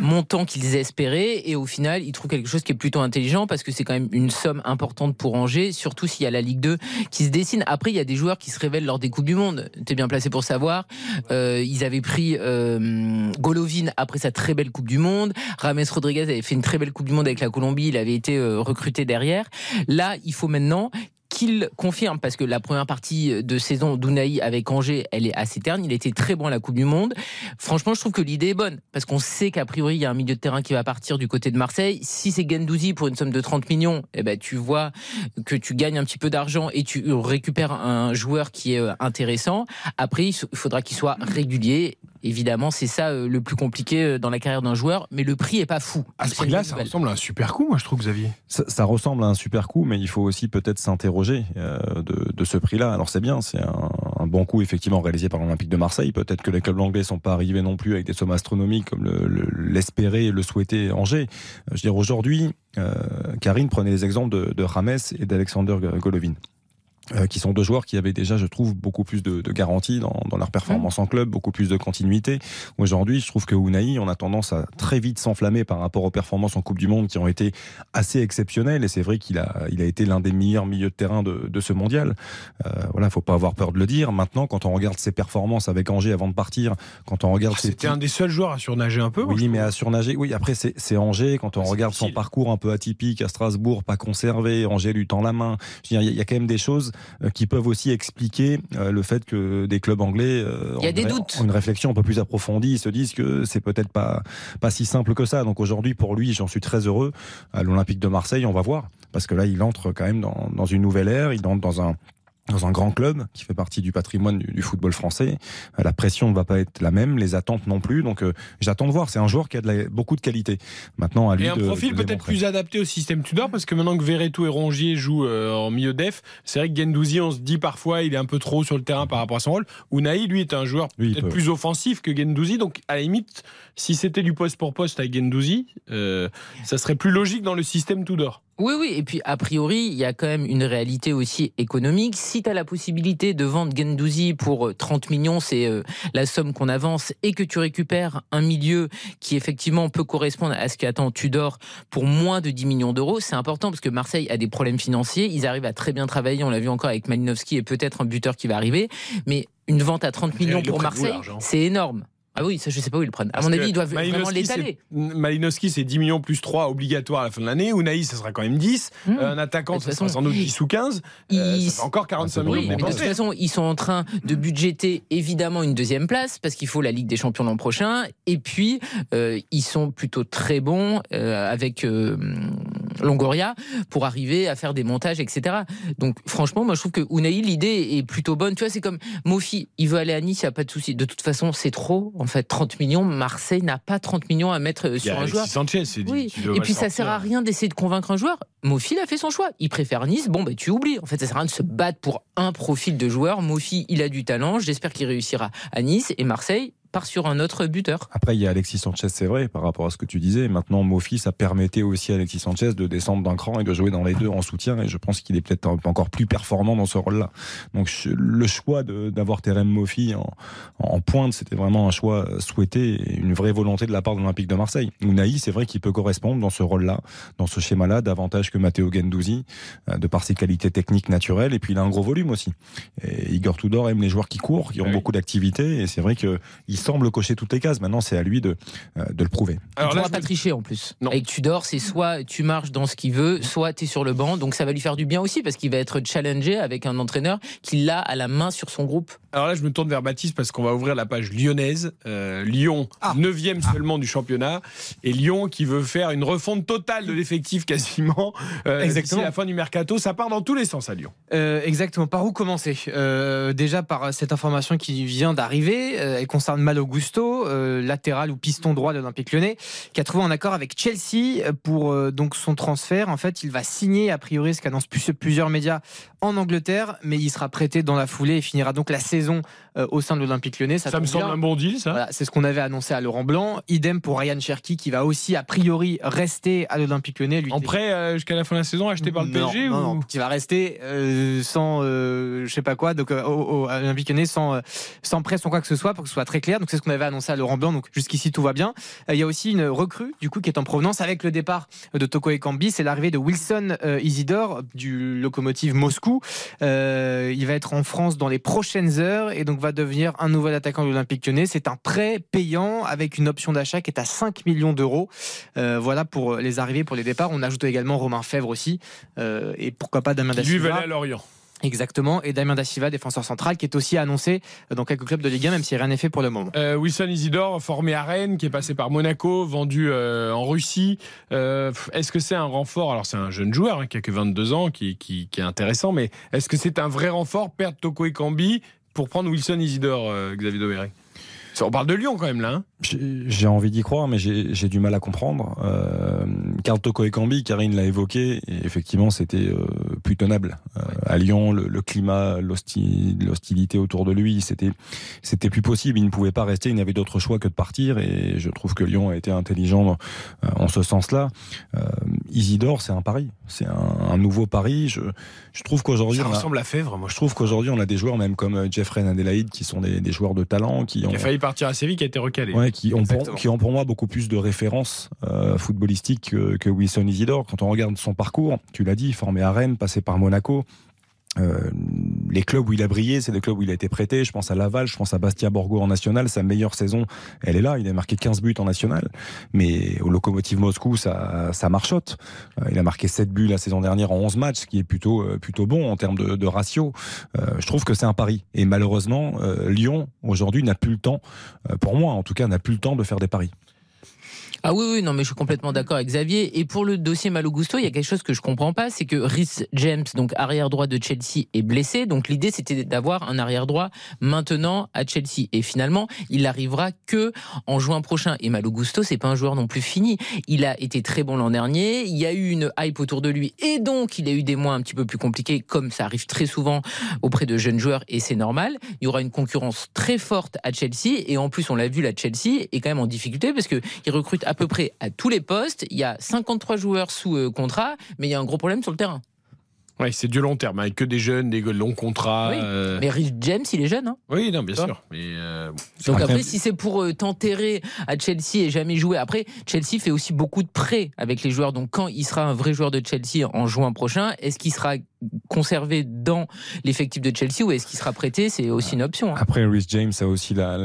montants qu'ils espéraient, et au final, ils trouvent quelque chose qui est plutôt intelligent parce que c'est quand même une somme importante pour Angers, surtout s'il y a la Ligue 2 qui se dessine. Après, il y a des joueurs qui se révèlent lors des Coupes du Monde. T'es bien placé pour savoir. Euh, ils avaient pris Golovin après sa très belle Coupe du Monde. Rames Rodriguez avait fait une très belle Coupe du Monde avec la Colombie. Il avait été recruté derrière. Là, il faut maintenant qu'il confirme, parce que la première partie de saison d'Ounaï avec Angers, elle est assez terne. Il était très bon à la Coupe du Monde. Franchement, je trouve que l'idée est bonne, parce qu'on sait qu'a priori, il y a un milieu de terrain qui va partir du côté de Marseille. Si c'est Gendouzi pour une somme de 30 millions, eh ben, tu vois que tu gagnes un petit peu d'argent et tu récupères un joueur qui est euh, intéressant. Après, il faudra qu'il soit régulier. Évidemment, c'est ça euh, le plus compliqué euh, dans la carrière d'un joueur, mais le prix est pas fou. À ce prix-là, ça ressemble à un super coup, moi, je trouve, Xavier. Ça, ça ressemble à un super coup, mais il faut aussi peut-être s'interroger euh, de, de ce prix-là. Alors c'est bien, c'est un, un bon coup effectivement réalisé par l'Olympique de Marseille. Peut-être que les clubs anglais sont pas arrivés non plus avec des sommes astronomiques comme le- le- l'espérait et le souhaitait Angers. Je veux dire aujourd'hui, euh, Karine prenait les exemples de, de Rames et d'Alexander Golovin. Euh, qui sont deux joueurs qui avaient déjà, je trouve, beaucoup plus de, de garantie dans, dans, leur performance en club, beaucoup plus de continuité. Aujourd'hui, je trouve que Unai, on a tendance à très vite s'enflammer par rapport aux performances en Coupe du Monde qui ont été assez exceptionnelles. Et c'est vrai qu'il a, il a été l'un des meilleurs milieux de terrain de, de ce mondial. Euh, voilà, faut pas avoir peur de le dire. Maintenant, quand on regarde ses performances avec Angers avant de partir, quand on regarde, ah, c'était un des seuls joueurs à surnager un peu. Oui, mais à surnager. Oui, après c'est Angers. Quand on regarde son parcours un peu atypique à Strasbourg, pas conservé, Angers lui tend la main. Il y a quand même des choses qui peuvent aussi expliquer euh, le fait que des clubs anglais euh, Il y a des doutes. ont une réflexion un peu plus approfondie, ils se disent que c'est peut-être pas pas si simple que ça. Donc aujourd'hui pour lui, j'en suis très heureux à l'Olympique de Marseille, on va voir parce que là il entre quand même dans, dans une nouvelle ère, il entre dans un dans un grand club qui fait partie du patrimoine du, football français. Euh, la pression ne va pas être la même, les attentes non plus. Donc euh, j'attends de voir. C'est un joueur qui a de la, beaucoup de qualité. Maintenant, à lui Et un de, profil peut-être plus adapté au système Tudor parce que maintenant que Verretou et Rongier jouent euh, en milieu def, c'est vrai que Gendouzi, on se dit parfois, il est un peu trop sur le terrain par rapport à son rôle. Unai, lui, est un joueur peut-être plus offensif que Gendouzi. Donc à la limite, si c'était du poste pour poste avec Gendouzi, euh, ça serait plus logique dans le système Tudor. Oui, oui, et puis a priori, il y a quand même une réalité aussi économique. Si tu as la possibilité de vendre Gendouzi pour 30 millions, c'est euh, la somme qu'on avance, et que tu récupères un milieu qui effectivement peut correspondre à ce qu'attend Tudor pour moins de 10 millions d'euros, c'est important parce que Marseille a des problèmes financiers. Ils arrivent à très bien travailler, on l'a vu encore avec Malinowski et peut-être un buteur qui va arriver, mais une vente à 30 millions pour Marseille, c'est énorme. Ah oui, ça je sais pas où ils le prennent. À Parce mon avis, ils doivent vraiment Malinowski, l'étaler. Malinowski, c'est 10 millions plus 3 obligatoire à la fin de l'année. Unai, ça sera quand même 10. Mmh. Euh, Un attaquant, ça sera sans doute 10 ou 15. Euh, ça fait encore 45 millions Oui, mais de toute façon, ils sont en train de budgéter évidemment une deuxième place parce qu'il faut la Ligue des Champions l'an prochain. Et puis, euh, ils sont plutôt très bons euh, avec Longoria pour arriver à faire des montages, etc. Donc, franchement, moi, je trouve que Unai, l'idée est plutôt bonne. Tu vois, c'est comme Mofi, il veut aller à Nice, il n'y a pas de souci. De toute façon, c'est trop. En fait, 30 millions. Marseille n'a pas 30 millions à mettre euh, sur un joueur. Sanchez, c'est dit Oui. Et puis ça sert à rien d'essayer de convaincre un joueur. Mofi a fait son choix. Il préfère Nice. Bon, ben tu oublies. En fait, ça sert à rien de se battre pour un profil de joueur. Mofi, il a du talent. J'espère qu'il réussira à Nice et Marseille part sur un autre buteur. Après, il y a Alexis Sanchez, c'est vrai, par rapport à ce que tu disais. Maintenant, Mofi, ça permettait aussi à Alexis Sanchez de descendre d'un cran et de jouer dans les deux en soutien. Et je pense qu'il est peut-être encore plus performant dans ce rôle-là. Donc, le choix d'avoir Terem Mofi en, en pointe, c'était vraiment un choix souhaité et une vraie volonté de la part de l'Olympique de Marseille. Unai, c'est vrai qu'il peut correspondre dans ce rôle-là, dans ce schéma-là, davantage que Matteo Gendouzi, euh, de par ses qualités techniques naturelles. Et puis, il a un gros volume aussi. Et Igor Tudor aime les joueurs qui courent, qui ont beaucoup d'activité. Et c'est vrai que il semble cocher toutes les cases. Maintenant, c'est à lui de, euh, de le prouver. il ne pourra pas tricher en plus. Avec Tudor, c'est soit tu marches dans ce qu'il veut, soit tu es sur le banc. Donc ça va lui faire du bien aussi parce qu'il va être challengé avec un entraîneur qui l'a à la main sur son groupe. Alors là, je me tourne vers Baptiste parce qu'on va ouvrir la page lyonnaise. Euh, Lyon, Ah. 9e seulement du championnat. Et Lyon qui veut faire une refonte totale de l'effectif quasiment euh, Exactement. la fin du mercato. Ça part dans tous les sens à Lyon. Euh, exactement. Par où commencer? Euh, Déjà par cette information qui vient d'arriver. euh, elle concerne Malo Gusto, euh, latéral ou piston droit de l'Olympique Lyonnais, qui a trouvé un accord avec Chelsea pour euh, donc son transfert. En fait, il va signer a priori ce qu'annoncent plus- plusieurs médias en Angleterre, mais il sera prêté dans la foulée et finira donc la saison euh, au sein de l'Olympique Lyonnais. Ça, tombe me semble bien. un bon deal, ça. Voilà, c'est ce qu'on avait annoncé à Laurent Blanc. Idem pour Ryan Cherky qui va aussi a priori rester à l'Olympique Lyonnais. Lui, En prêt euh, jusqu'à la fin de la saison, acheté par le non, PSG non, ou... non, qui va rester euh, sans euh, je sais pas quoi donc euh, au, au, à l'Olympique Lyonnais sans euh, sans prêt sans quoi que ce soit pour que ce soit très clair donc c'est ce qu'on avait annoncé à Laurent Blanc donc jusqu'ici tout va bien Euh, il y a aussi une recrue du coup qui est en provenance avec le départ de Toko Ekambi c'est l'arrivée de Wilson euh, Isidore du locomotive Moscou Euh, il va être en France dans les prochaines heures et donc va devenir un nouvel attaquant de l'Olympique Lyonnais. C'est un prêt payant avec une option d'achat qui est à 5 millions d'euros. Euh, voilà pour les arrivées pour les départs. On ajoute également Romain Fèvre aussi. Euh, et pourquoi pas Damien lui à Lorient. Exactement, et Damien Da Silva, défenseur central, qui est aussi annoncé dans quelques clubs de Ligue 1, même si rien n'est fait pour le moment. Euh, Wilson Isidore, formé à Rennes, qui est passé par Monaco, vendu euh, en Russie. Euh, est-ce que c'est un renfort? Alors, c'est un jeune joueur hein, qui a que 22 ans, qui, qui- qui est intéressant, mais est-ce que c'est un vrai renfort, perdre Toko Ekambi pour prendre Wilson Isidore, euh, Xavier Domeré On parle de Lyon quand même là. hein J'ai envie d'y croire, mais j'ai du mal à comprendre. Euh, Karl Toko Ekambi, Karine l'a évoqué, et effectivement, c'était euh, plus tenable. Euh, à Lyon, le, le climat, l'hosti- l'hostilité autour de lui, c'était c'était plus possible. Il ne pouvait pas rester. Il n'avait d'autre choix que de partir. Et je trouve que Lyon a été intelligent euh, en ce sens-là. Euh, Isidore, c'est un pari. C'est un, un nouveau pari. Je, je trouve qu'aujourd'hui, Ça on a- ressemble à Fèvre, moi je trouve qu'aujourd'hui, on a des joueurs même comme euh, Jeffrey Adelaide qui sont des, des joueurs de talent, qui ont Qui partir à Séville, qui a été recalé. Ouais, qui, ont pour, qui ont pour moi beaucoup plus de références euh, footballistiques que, que Wilson Isidore. Quand on regarde son parcours, tu l'as dit, formé à Rennes, passé par Monaco. Euh, les clubs où il a brillé, c'est des clubs où il a été prêté. Je pense à Laval, je pense à Bastia Borgo en national. Sa meilleure saison, elle est là. Il a marqué 15 buts en national. Mais au Lokomotiv Moscou, ça, ça marchote. Euh, il a marqué 7 buts la saison dernière en 11 matchs, ce qui est plutôt, euh, plutôt bon en termes de, de ratio. Je trouve que c'est un pari. Et malheureusement, Lyon, aujourd'hui, n'a plus le temps, pour moi en tout cas, n'a plus le temps de faire des paris. Ah oui, oui, non, mais je suis complètement d'accord avec Xavier. Et pour le dossier Malo Gusto, il y a quelque chose que je comprends pas, c'est que Rhys James, donc arrière droit de Chelsea, est blessé. Donc l'idée, c'était d'avoir un arrière droit maintenant à Chelsea. Et finalement, il arrivera que en juin prochain. Et Malo Gusto, c'est pas un joueur non plus fini. Il a été très bon l'an dernier. Il y a eu une hype autour de lui, et donc il a eu des mois un petit peu plus compliqués, comme ça arrive très souvent auprès de jeunes joueurs, et c'est normal. Il y aura une concurrence très forte à Chelsea, et en plus, on l'a vu, la Chelsea est quand même en difficulté parce que il recrute peu près à tous les postes. Il y a 53 joueurs sous euh, contrat, mais il y a un gros problème sur le terrain. Ouais, c'est du long terme, avec que des jeunes, des longs contrats. Oui. euh, Mais Rhys James, il est jeune. Hein Oui, non, bien sûr. Mais euh, bon, Donc après, si c'est pour euh, t'enterrer à Chelsea et jamais jouer, après, Chelsea fait aussi beaucoup de prêts avec les joueurs. Donc quand il sera un vrai joueur de Chelsea en juin prochain, est-ce qu'il sera conservé dans l'effectif de Chelsea ou est-ce qu'il sera prêté? C'est aussi une option. hein. Après, Rhys James a aussi la,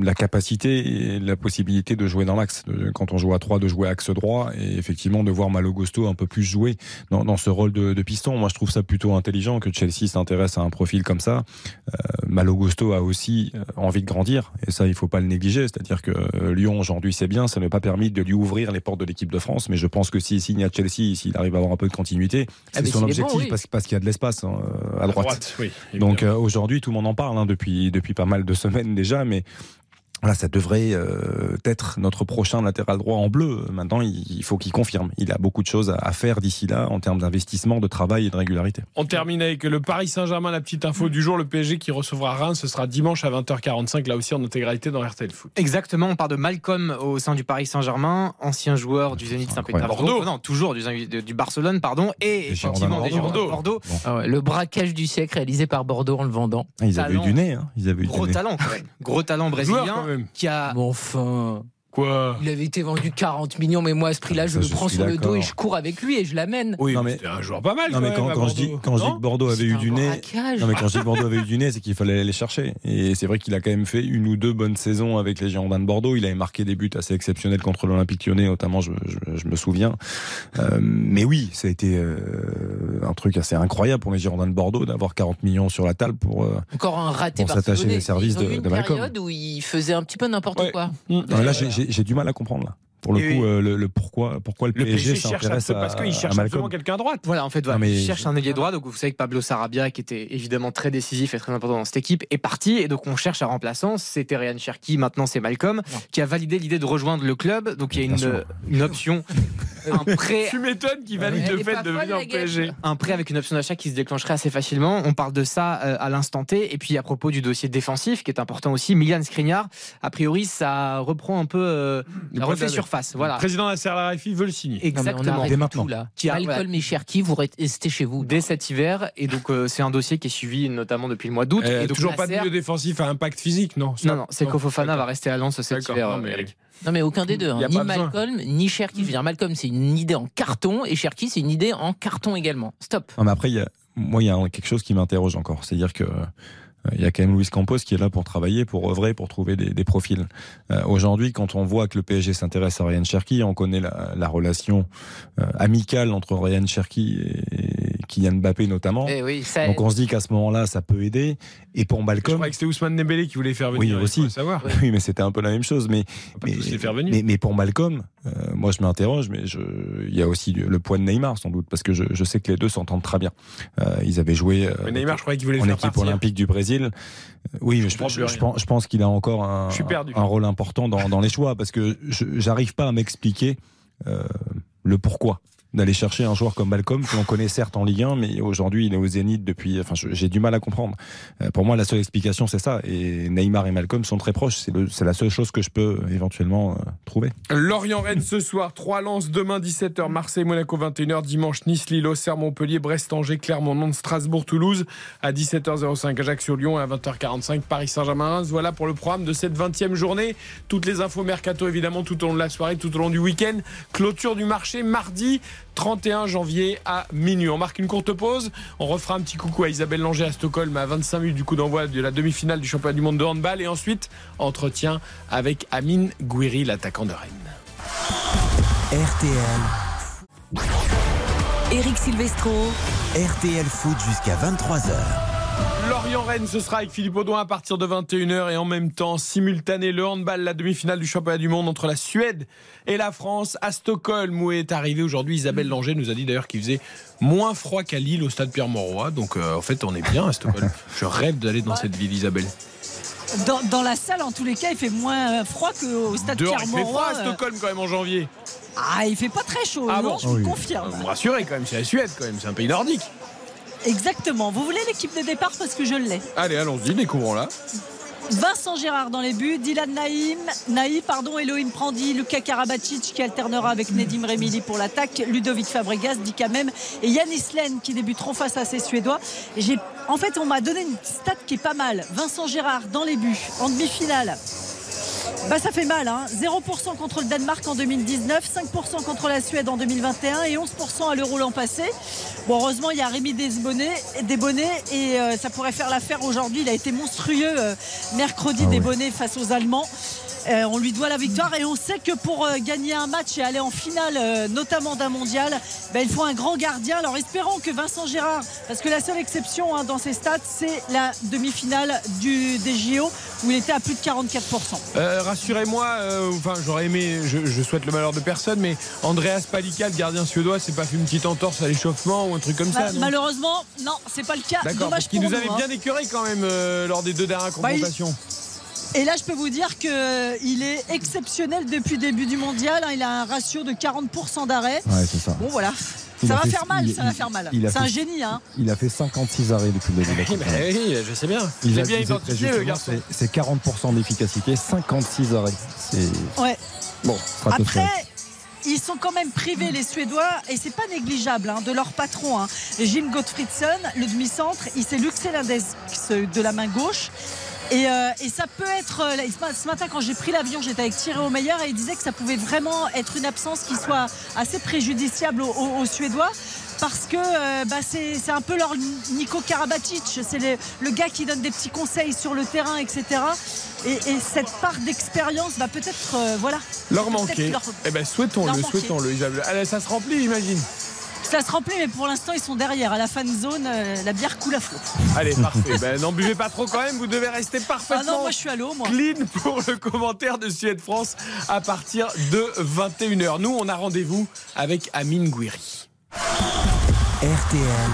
la capacité et la possibilité de jouer dans l'axe. Quand on joue à 3, de jouer axe droit et effectivement de voir Malo Gusto un peu plus jouer dans, dans ce rôle de, de piston. Moi, je trouve ça plutôt intelligent que Chelsea s'intéresse à un profil comme ça. Euh, Malo Gusto a aussi euh, envie de grandir et ça, il faut pas le négliger. C'est-à-dire que euh, Lyon, aujourd'hui, c'est bien. Ça n'a pas permis de lui ouvrir les portes de l'équipe de France. Mais je pense que s'il signe à Chelsea, s'il arrive à avoir un peu de continuité, Ah, c'est son objectif bon, oui. parce, parce qu'il y a de l'espace hein, à droite. droite, oui, Donc euh, aujourd'hui, tout le monde en parle hein, depuis, depuis pas mal de semaines déjà, mais voilà, ça devrait euh, être notre prochain latéral droit en bleu. Maintenant, il, il faut qu'il confirme. Il a beaucoup de choses à, à faire d'ici là en termes d'investissement, de travail et de régularité. On termine avec le Paris Saint-Germain, la petite info du jour. Le PSG qui recevra Reims, ce sera dimanche à 20h45, là aussi en intégralité dans RTL Foot. Exactement, on part de Malcolm au sein du Paris Saint-Germain, ancien joueur du Zénith Saint-Pétersbourg. Bordeaux. Non, toujours du, du Barcelone, pardon, et effectivement des Bordeaux. Bordeaux. Ah ouais, le braquage du siècle réalisé par Bordeaux en le vendant. Ah, Ils avaient eu du nez. Hein. Ils avaient eu Gros du nez. talent quand même. Gros talent Joueur, brésilien même. qui a Bon, enfin. Quoi Il avait été vendu 40 millions, mais moi, à ce prix-là, je Ça, le je prends sur le dos et je cours avec lui et je l'amène. Oui, Non, mais mais- c'était un joueur pas mal. Non mais quand quand, même, quand à je dis quand je que Bordeaux avait eu du nez, braquage. non mais quand je dis que Bordeaux avait eu du nez, c'est qu'il fallait aller les chercher. Et c'est vrai qu'il a quand même fait une ou deux bonnes saisons avec les Girondins de Bordeaux. Il avait marqué des buts assez exceptionnels contre l'Olympique Lyonnais, notamment, je, je- je me souviens. Euh, mais oui, ça a été euh, un truc assez incroyable pour les Girondins de Bordeaux d'avoir 40 millions sur la table pour. euh, Encore un raté Pour s'attacher les services Ils ont de- eu une de Malcolm. période où il faisait un petit peu n'importe Ouais. quoi. Mmh. non, là, j'ai- j'ai du mal à comprendre là. Pour le Et coup, oui. euh, le, le pourquoi, pourquoi le, Le PSG, PSG cherche à, parce qu'il cherche absolument quelqu'un à droite. Voilà, en fait, voilà, Non, mais il cherche un ailier droit. Donc, vous savez que Pablo Sarabia, qui était évidemment très décisif et très important dans cette équipe, est parti. Et donc, on cherche un remplaçant. C'était Ryan Cherki. Maintenant, c'est Malcolm, qui a validé l'idée de rejoindre le club. Donc, il y a Bien une, option, un prêt Tu m'étonnes qu'il valide Elle le fait de venir au. PSG. un prêt avec une option d'achat qui se déclencherait assez facilement. On parle de ça euh, à l'instant T. Et puis à propos du dossier défensif, qui est important aussi, Milian Skriniar, a priori, ça reprend un peu, euh, refait d'Adam. Surface. Voilà. Le président Nasser Al-Khelaifi veut le signer. Exactement. Dès tout, maintenant. là. Qui a- Malcolm et Cherki, vous restez chez vous. Dès cet hiver, et donc euh, c'est un dossier qui est suivi notamment depuis le mois d'août. Euh, et donc toujours pas de milieu défensif à impact physique, non Non, non, c'est Kofofana d'accord. va rester à Lens cet D'accord, hiver. non, euh, mais- Eric. Non, mais aucun des deux. hein. Ni besoin. Malcolm, ni Cherki. Je veux dire, Malcolm, c'est une idée en carton et Cherki, c'est une idée en carton également. Stop. Non, mais après, il y a, moi, il y a quelque chose qui m'interroge encore. C'est-à-dire que euh, il y a quand même Luis Campos qui est là pour travailler, pour œuvrer, pour trouver des, profils. Euh, Aujourd'hui, quand on voit que le PSG s'intéresse à Ryan Cherki, on connaît la, la relation euh, amicale entre Ryan Cherki et Kylian Mbappé notamment. Eh oui, ça Donc on se dit qu'à ce moment-là, ça peut aider. Et pour Je Malcolm, croyais que c'était Ousmane Dembélé qui voulait faire Oui, venir. il aussi. savoir. oui, mais c'était un peu la même chose. Mais pour Malcolm, euh, moi je m'interroge, mais je, il y a aussi le, poids de Neymar sans doute, parce que je, je sais que les deux s'entendent très bien. Euh, ils avaient joué euh, Mais Neymar, je croyais qu'il voulait en faire équipe partir. olympique du Brésil. Euh, Oui, je, je, je pense, je pense qu'il a encore un, Je rôle important dans, dans les choix, parce que je j'arrive pas à m'expliquer euh, le pourquoi. D'aller chercher un joueur comme Malcolm que l'on connaît certes en Ligue 1, mais aujourd'hui il est au Zénith depuis. Enfin, j'ai du mal à comprendre. Euh, pour moi, la seule explication c'est ça. Et Neymar et Malcolm sont très proches. C'est la seule chose que je peux éventuellement euh, trouver. Lorient-Rennes ce soir, 3 lances demain 17h, Marseille-Monaco 21h, dimanche Nice-Lille, Auxerre-Montpellier, Brest-Angers, Clermont-Nantes, Strasbourg-Toulouse à 17h05, Ajaccio-Lyon et à 20h45, Paris Saint-Germain-Reims. Voilà pour le programme de cette 20e journée. Toutes les infos mercato évidemment tout au long de la soirée, tout au long du week-end. Clôture du marché mardi 31 janvier à minuit. On marque une courte pause. On refera un petit coucou à Isabelle Langer à Stockholm à 25 minutes du coup d'envoi de la demi-finale du championnat du monde de handball et ensuite entretien avec Amine Gouiri, l'attaquant de Rennes. RTL. Eric Silvestro. RTL Foot jusqu'à 23h. Lorient-Rennes, ce sera avec Philippe Audouin à partir de 21h et en même temps, simultané, le handball, la demi-finale du championnat du monde entre la Suède et la France à Stockholm où est arrivée aujourd'hui Isabelle Langer nous a dit d'ailleurs qu'il faisait moins froid qu'à Lille au stade Pierre-Mauroy. Donc euh, en fait, on est bien à Stockholm. Je rêve d'aller dans cette ville, Isabelle. Dans, dans la salle, en tous les cas, il fait moins froid qu'au stade Dehors, il fait froid à Stockholm quand même en janvier. Ah, il fait pas très chaud, Ah non, bon je vous Oui. confirme. Vous me rassurez quand même, c'est la Suède quand même, c'est un pays nordique. Exactement. Vous voulez l'équipe de départ parce que je l'ai. Allez, allons-y, découvrons-la. Vincent Gérard dans les buts, Dylan Naïm, Naï, pardon, Elohim Prandi, Luka Karabatic qui alternera avec Nedim Remili pour l'attaque, Ludovic Fabregas, Dika Mem et Yanis Len qui débuteront face à ces Suédois. En fait, on m'a donné une stat qui est pas mal. Vincent Gérard dans les buts en demi-finale. Bah ça fait mal, hein. 0% contre le Danemark en 2019, 5% contre la Suède en 2021 et 11% à l'Euro l'an passé. Bon, heureusement, il y a Rémi Desbonnet, Desbonnet et euh, ça pourrait faire l'affaire aujourd'hui. Il a été monstrueux euh, mercredi Desbonnet face aux Allemands. Euh, on lui doit la victoire et on sait que pour euh, gagner un match et aller en finale, euh, notamment d'un mondial, ben, il faut un grand gardien. Alors espérons que Vincent Gérard, parce que la seule exception hein, dans ces stats, c'est la demi-finale du, des JO où il était à plus de 44%. Euh, Rassurez-moi, enfin j'aurais aimé, je, je souhaite le malheur de personne, mais Andreas Palika, le gardien suédois, c'est pas fait une petite entorse à l'échauffement ou un truc comme ça malheureusement, non, c'est pas le cas. D'accord, parce qu'il nous avait hein. bien écœuré quand même lors des deux dernières Bah, il- confrontations. Et là, je peux vous dire qu'il est exceptionnel depuis le début du mondial. hein. Il a un ratio de 40% d'arrêt. Ouais, c'est ça. Bon, voilà. Il ça va fait- faire mal, il- ça va faire mal. C'est un génie, hein. Il a fait 56 arrêts depuis le début de la Oui, je sais bien. Il a bien identifié le garçon. c'est- C'est 40% d'efficacité, 56 arrêts. Ouais. bon. Après, ils sont quand même privés, les Suédois, et c'est pas négligeable, hein, de leur patron, hein. Jim Gottfriedson, le demi-centre. Il s'est luxé l'index de la main gauche. Et, euh, et ça peut être. euh, Ce matin, quand j'ai pris l'avion, j'étais avec Thierry Omeyer et il disait que ça pouvait vraiment être une absence qui soit assez préjudiciable aux, aux- aux Suédois. Parce que euh, bah, c'est un peu leur Nico Karabatic, c'est le, le gars qui donne des petits conseils sur le terrain, etc. Et, et cette part d'expérience va peut-être, euh, voilà, Leur manquer. leur- Eh ben souhaitons-le, souhaitons-le, ça se remplit, j'imagine. Ça se remplit, mais pour l'instant, ils sont derrière. À la fan zone, euh, la bière coule à flot. Allez, parfait. Ben, n'en buvez pas trop quand même, vous devez rester parfaitement. Ah non, moi je suis à l'eau, moi. Clean pour le commentaire de Suède-France à partir de 21h. Nous, on a rendez-vous avec Amine Gouiri. RTL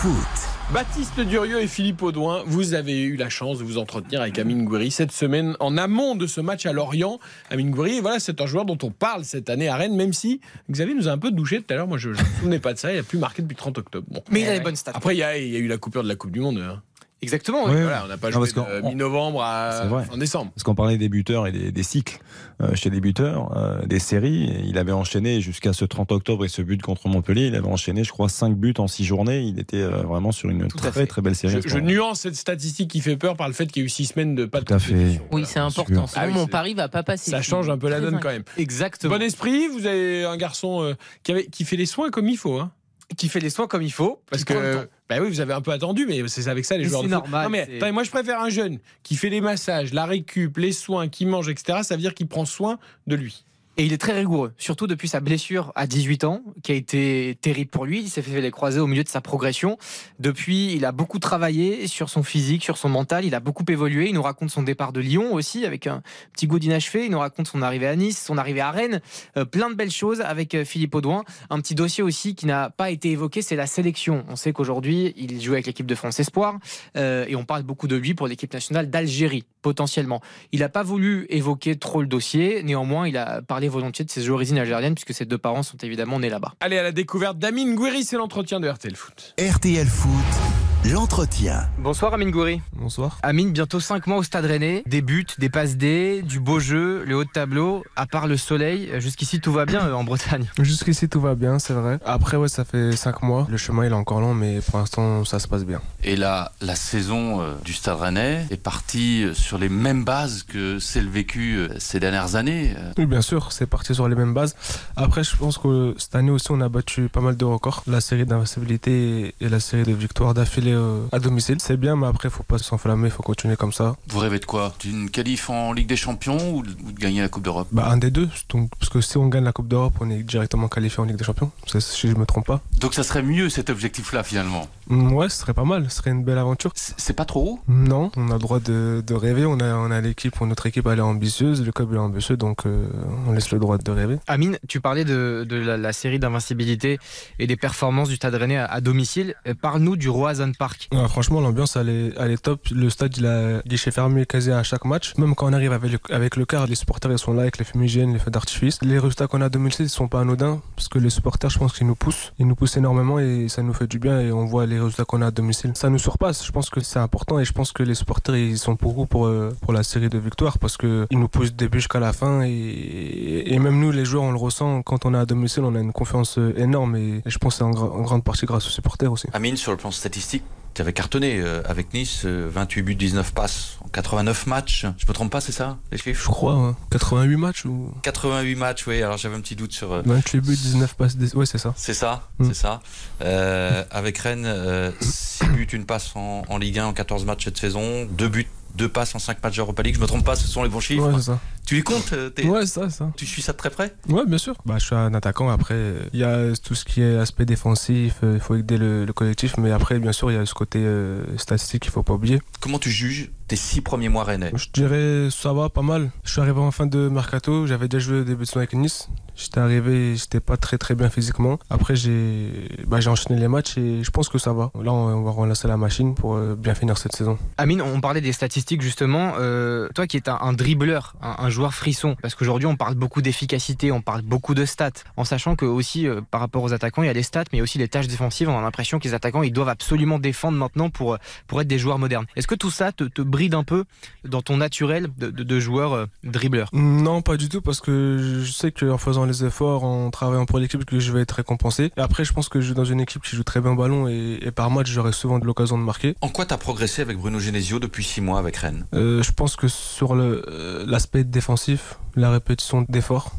Foot. Baptiste Durieux et Philippe Audouin, vous avez eu la chance de vous entretenir avec Amine Gouiri cette semaine en amont de ce match à Lorient. Amine Gouiri, voilà, c'est un joueur dont on parle cette année à Rennes, même si Xavier nous a un peu douché tout à l'heure. Moi, je ne me souvenais pas de ça. Il n'a plus marqué depuis le 30 octobre. Bon. Mais il a les bonnes stats. Après, il y, a, il y a eu la coupure de la Coupe du Monde. hein. Exactement. Ouais, Voilà, on n'a pas Non, joué parce de qu'on- mi-novembre à fin décembre. Parce qu'on parlait des buteurs et des, des cycles euh, chez les buteurs, euh, des séries. Il avait enchaîné jusqu'à ce 30 octobre et ce but contre Montpellier. Il avait enchaîné, je crois, 5 buts en 6 journées. Il était euh, vraiment sur une à très très belle série. Je, nuance cette statistique qui fait peur par le fait qu'il y a eu 6 semaines de pas de Tout à fait. Oui, c'est important. Ah oui, mon pari va pas passer. Ça change un peu la donne quand même. Exactement. Bon esprit, vous avez un garçon euh, qui, avait- qui fait les soins comme il faut. Hein Qui fait les soins comme il faut. Parce que, bah oui, vous avez un peu attendu, mais c'est avec ça les Mais joueurs de foot. normal, Non, mais attendez, moi je préfère un jeune qui fait les massages, la récup, les soins, qui mange, etc. Ça veut dire qu'il prend soin de lui. Et il est très rigoureux, surtout depuis sa blessure à 18 ans, qui a été terrible pour lui. Il s'est fait les croisés au milieu de sa progression. Depuis, il a beaucoup travaillé sur son physique, sur son mental. Il a beaucoup évolué. Il nous raconte son départ de Lyon aussi, avec un petit goût d'inachevé. Il nous raconte son arrivée à Nice, son arrivée à Rennes. Euh, plein de belles choses avec euh, Philippe Audouin. Un petit dossier aussi qui n'a pas été évoqué, c'est la sélection. On sait qu'aujourd'hui, il joue avec l'équipe de France Espoir. euh, et on parle beaucoup de lui pour l'équipe nationale d'Algérie, potentiellement. Il n'a pas voulu évoquer trop le dossier. Néanmoins, il a parlé parler volontiers de ses origines algériennes, puisque ses deux parents sont évidemment nés là-bas. Allez à la découverte d'Amine Gouiri, c'est l'entretien de RTL Foot. RTL Foot, l'entretien. Bonsoir Amine Gouiri. Bonsoir. Amine, bientôt 5 mois au Stade Rennais, des buts, des passes D, du beau jeu, le haut de tableau, à part le soleil, jusqu'ici tout va bien euh, en Bretagne. Jusqu'ici tout va bien, c'est vrai. Après ouais, ça fait 5 mois. Le chemin il est encore long, mais pour l'instant ça se passe bien. Et là, la saison euh, du Stade Rennais est partie euh, sur les mêmes bases que celle vécue euh, ces dernières années. euh. Oui, bien sûr, c'est parti sur les mêmes bases. Après, je pense que cette année aussi, on a battu pas mal de records. La série d'invincibilité et la série de victoires d'affilée euh, à domicile. C'est bien, mais après, faut pas s'enflammer, faut continuer comme ça. Vous rêvez de quoi? D'une qualif en Ligue des Champions ou de, ou de gagner la Coupe d'Europe? Bah, un des deux. Donc, parce que si on gagne la Coupe d'Europe, on est directement qualifié en Ligue des Champions. Si je me trompe pas. Donc ça serait mieux cet objectif-là finalement? Mm, Ouais, ce serait pas mal. Ce serait une belle aventure. C'est pas trop haut? Non, on a le droit de, de rêver. On a, on a l'équipe, notre équipe, elle est ambitieuse. Le club est ambitieux, donc euh, on laisse le droit de rêver. Amine, tu parlais de, de la, la série d'invincibilité et des performances du Stade Rennais à, à domicile. Euh, Parle-nous du Roazhon Park. Ouais, franchement, l'ambiance, elle est, elle est top. Le stade, il a guichet fermé quasi à chaque match. Même quand on arrive avec le, avec le quart, les supporters, ils sont là avec les fumigènes, les feux d'artifice. Les résultats qu'on a à 2006, ils sont pas anodins. Parce que les supporters, je pense qu'ils nous poussent. Ils nous poussent énormément et ça nous fait du bien. Et on voit les résultats qu'on a à domicile. Ça nous surpasse. Je pense que c'est important. Et je pense que les supporters, ils sont pour, euh, pour la série de victoires. Parce que ils nous poussent du début jusqu'à la fin. Et, et même nous, les joueurs, on le ressent. Quand on est à domicile, on a une confiance euh, énorme. Et, et je pense que c'est en, gra- en grande partie grâce aux supporters aussi. Amine, sur le plan statistique, tu avais cartonné euh, avec Nice, euh, 28 buts, 19 passes en 89 matchs. Je me trompe pas, c'est ça les chiffres? Je crois, hein. 88 matchs ou 88 matchs, oui. Alors j'avais un petit doute sur. euh, 28 buts, 19 passes. Ouais, c'est ça. C'est ça, Mm. c'est ça. Euh, avec Rennes, 6 buts, une passe en, en Ligue 1 en 14 matchs cette saison, 2 buts, 2 passes en 5 matchs d'Europa League. Je me trompe pas, ce sont les bons chiffres. Ouais, c'est ça. Tu les comptes euh, t'es- Ouais, c'est ça, ça. Tu suis ça de très près? Ouais, bien sûr. Bah, je suis un attaquant. Après, il y a tout ce qui est aspect défensif. euh, Il faut aider le, le collectif. Mais après, bien sûr, il y a ce côté euh, statistique qu'il faut pas oublier. Comment tu juges tes 6 premiers mois rennais? Je dirais ça va pas mal. Je suis arrivé en fin de mercato. J'avais déjà joué au début de saison avec Nice. J'étais arrivé, j'étais pas très très bien physiquement. Après, j'ai bah, j'ai enchaîné les matchs et je pense que ça va. Là, on va relancer la machine pour euh, bien finir cette saison. Amine, on parlait des statistiques justement. Euh, toi qui es un, un dribbleur, un, un joueur frisson, parce qu'aujourd'hui on parle beaucoup d'efficacité, on parle beaucoup de stats, en sachant que aussi euh, par rapport aux attaquants, il y a les stats, mais aussi les tâches défensives. On a l'impression que les attaquants ils doivent absolument défendre maintenant pour, pour être des joueurs modernes. Est-ce que tout ça te, te bride un peu dans ton naturel de, de, de joueur euh, dribbleur? Non, pas du tout, parce que je sais qu'en faisant les efforts, en travaillant pour l'équipe, que je vais être récompensé. Et après, je pense que je joue dans une équipe qui joue très bien au ballon et, et par match, j'aurai souvent de l'occasion de marquer. En quoi t'as progressé avec Bruno Genesio depuis 6 mois avec Rennes? Euh, je pense que sur euh, l'aspect défensif, la répétition d'efforts,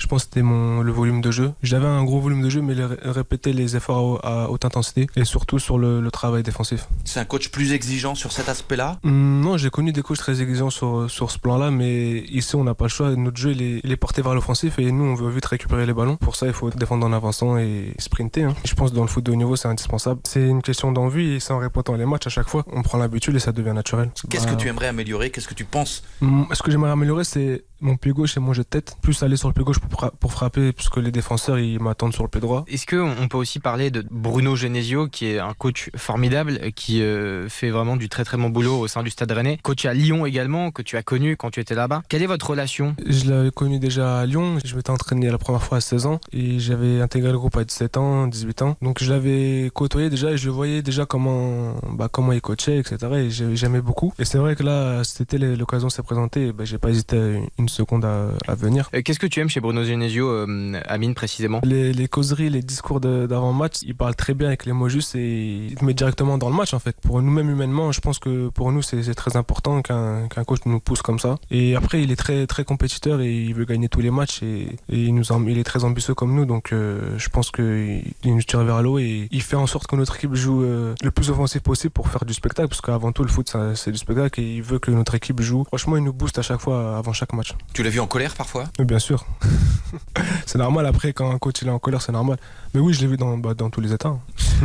je pense que c'était mon, le volume de jeu. J'avais un gros volume de jeu, mais répéter les efforts à, à haute intensité et surtout sur le, le travail défensif. C'est un coach plus exigeant sur cet aspect-là? Hum, Non, j'ai connu des coachs très exigeants sur, sur ce plan-là, mais ici on n'a pas le choix. Notre jeu il est, il est porté vers l'offensif et nous on veut vite récupérer les ballons. Pour ça, il faut défendre en avançant et sprinter. hein. Je pense que dans le foot de haut niveau, c'est indispensable. C'est une question d'envie et c'est en répétant les matchs à chaque fois. On prend l'habitude et ça devient naturel. Qu'est-ce Bah, que tu aimerais améliorer? Qu'est-ce que tu penses? Hum, Ce que j'aimerais améliorer, c'est mon pied gauche et mon jeu de tête. Plus aller sur le pied gauche pour, pour frapper, puisque les défenseurs ils m'attendent sur le pied droit. Est-ce qu'on on peut aussi parler de Bruno Genesio, qui est un coach formidable, qui euh, fait vraiment du très très bon boulot au sein du Stade Rennais, coach à Lyon également, que tu as connu quand tu étais là-bas. Quelle est votre relation? Je l'avais connu déjà à Lyon. Je m'étais entraîné la première fois à 16 ans et j'avais intégré le groupe à 17 ans, 18 ans. Donc je l'avais côtoyé déjà et je voyais déjà comment, bah, comment il coachait, etc. Et j'ai- j'aimais beaucoup. Et c'est vrai que là, c'était l'occasion s'est présentée. bah, j'ai pas hésité une seconde à, à venir. Euh, Qu'est-ce que tu aimes chez Bruno Genesio, euh, Amine précisément Les, les causeries, les discours d'avant-match, il parle très bien avec les mots justes et il te met directement dans le match en fait. Pour nous-mêmes humainement, je pense que pour nous c'est très important qu'un qu'un coach nous pousse comme ça. Et après, il est très très compétiteur et il veut gagner tous les matchs et, et il, nous il est très ambitieux comme nous. Donc euh, je pense qu'il il nous tire vers l'eau et il fait en sorte que notre équipe joue euh, le plus offensif possible pour faire du spectacle parce qu'avant tout le foot c'est du spectacle et il veut que notre équipe joue. Franchement, il nous booste à chaque fois avant chaque match. Tu l'as vu en colère parfois? Bien sûr. c'est normal après quand un coach il est en colère, c'est normal. Mais oui, je l'ai vu dans, bah, dans tous les états.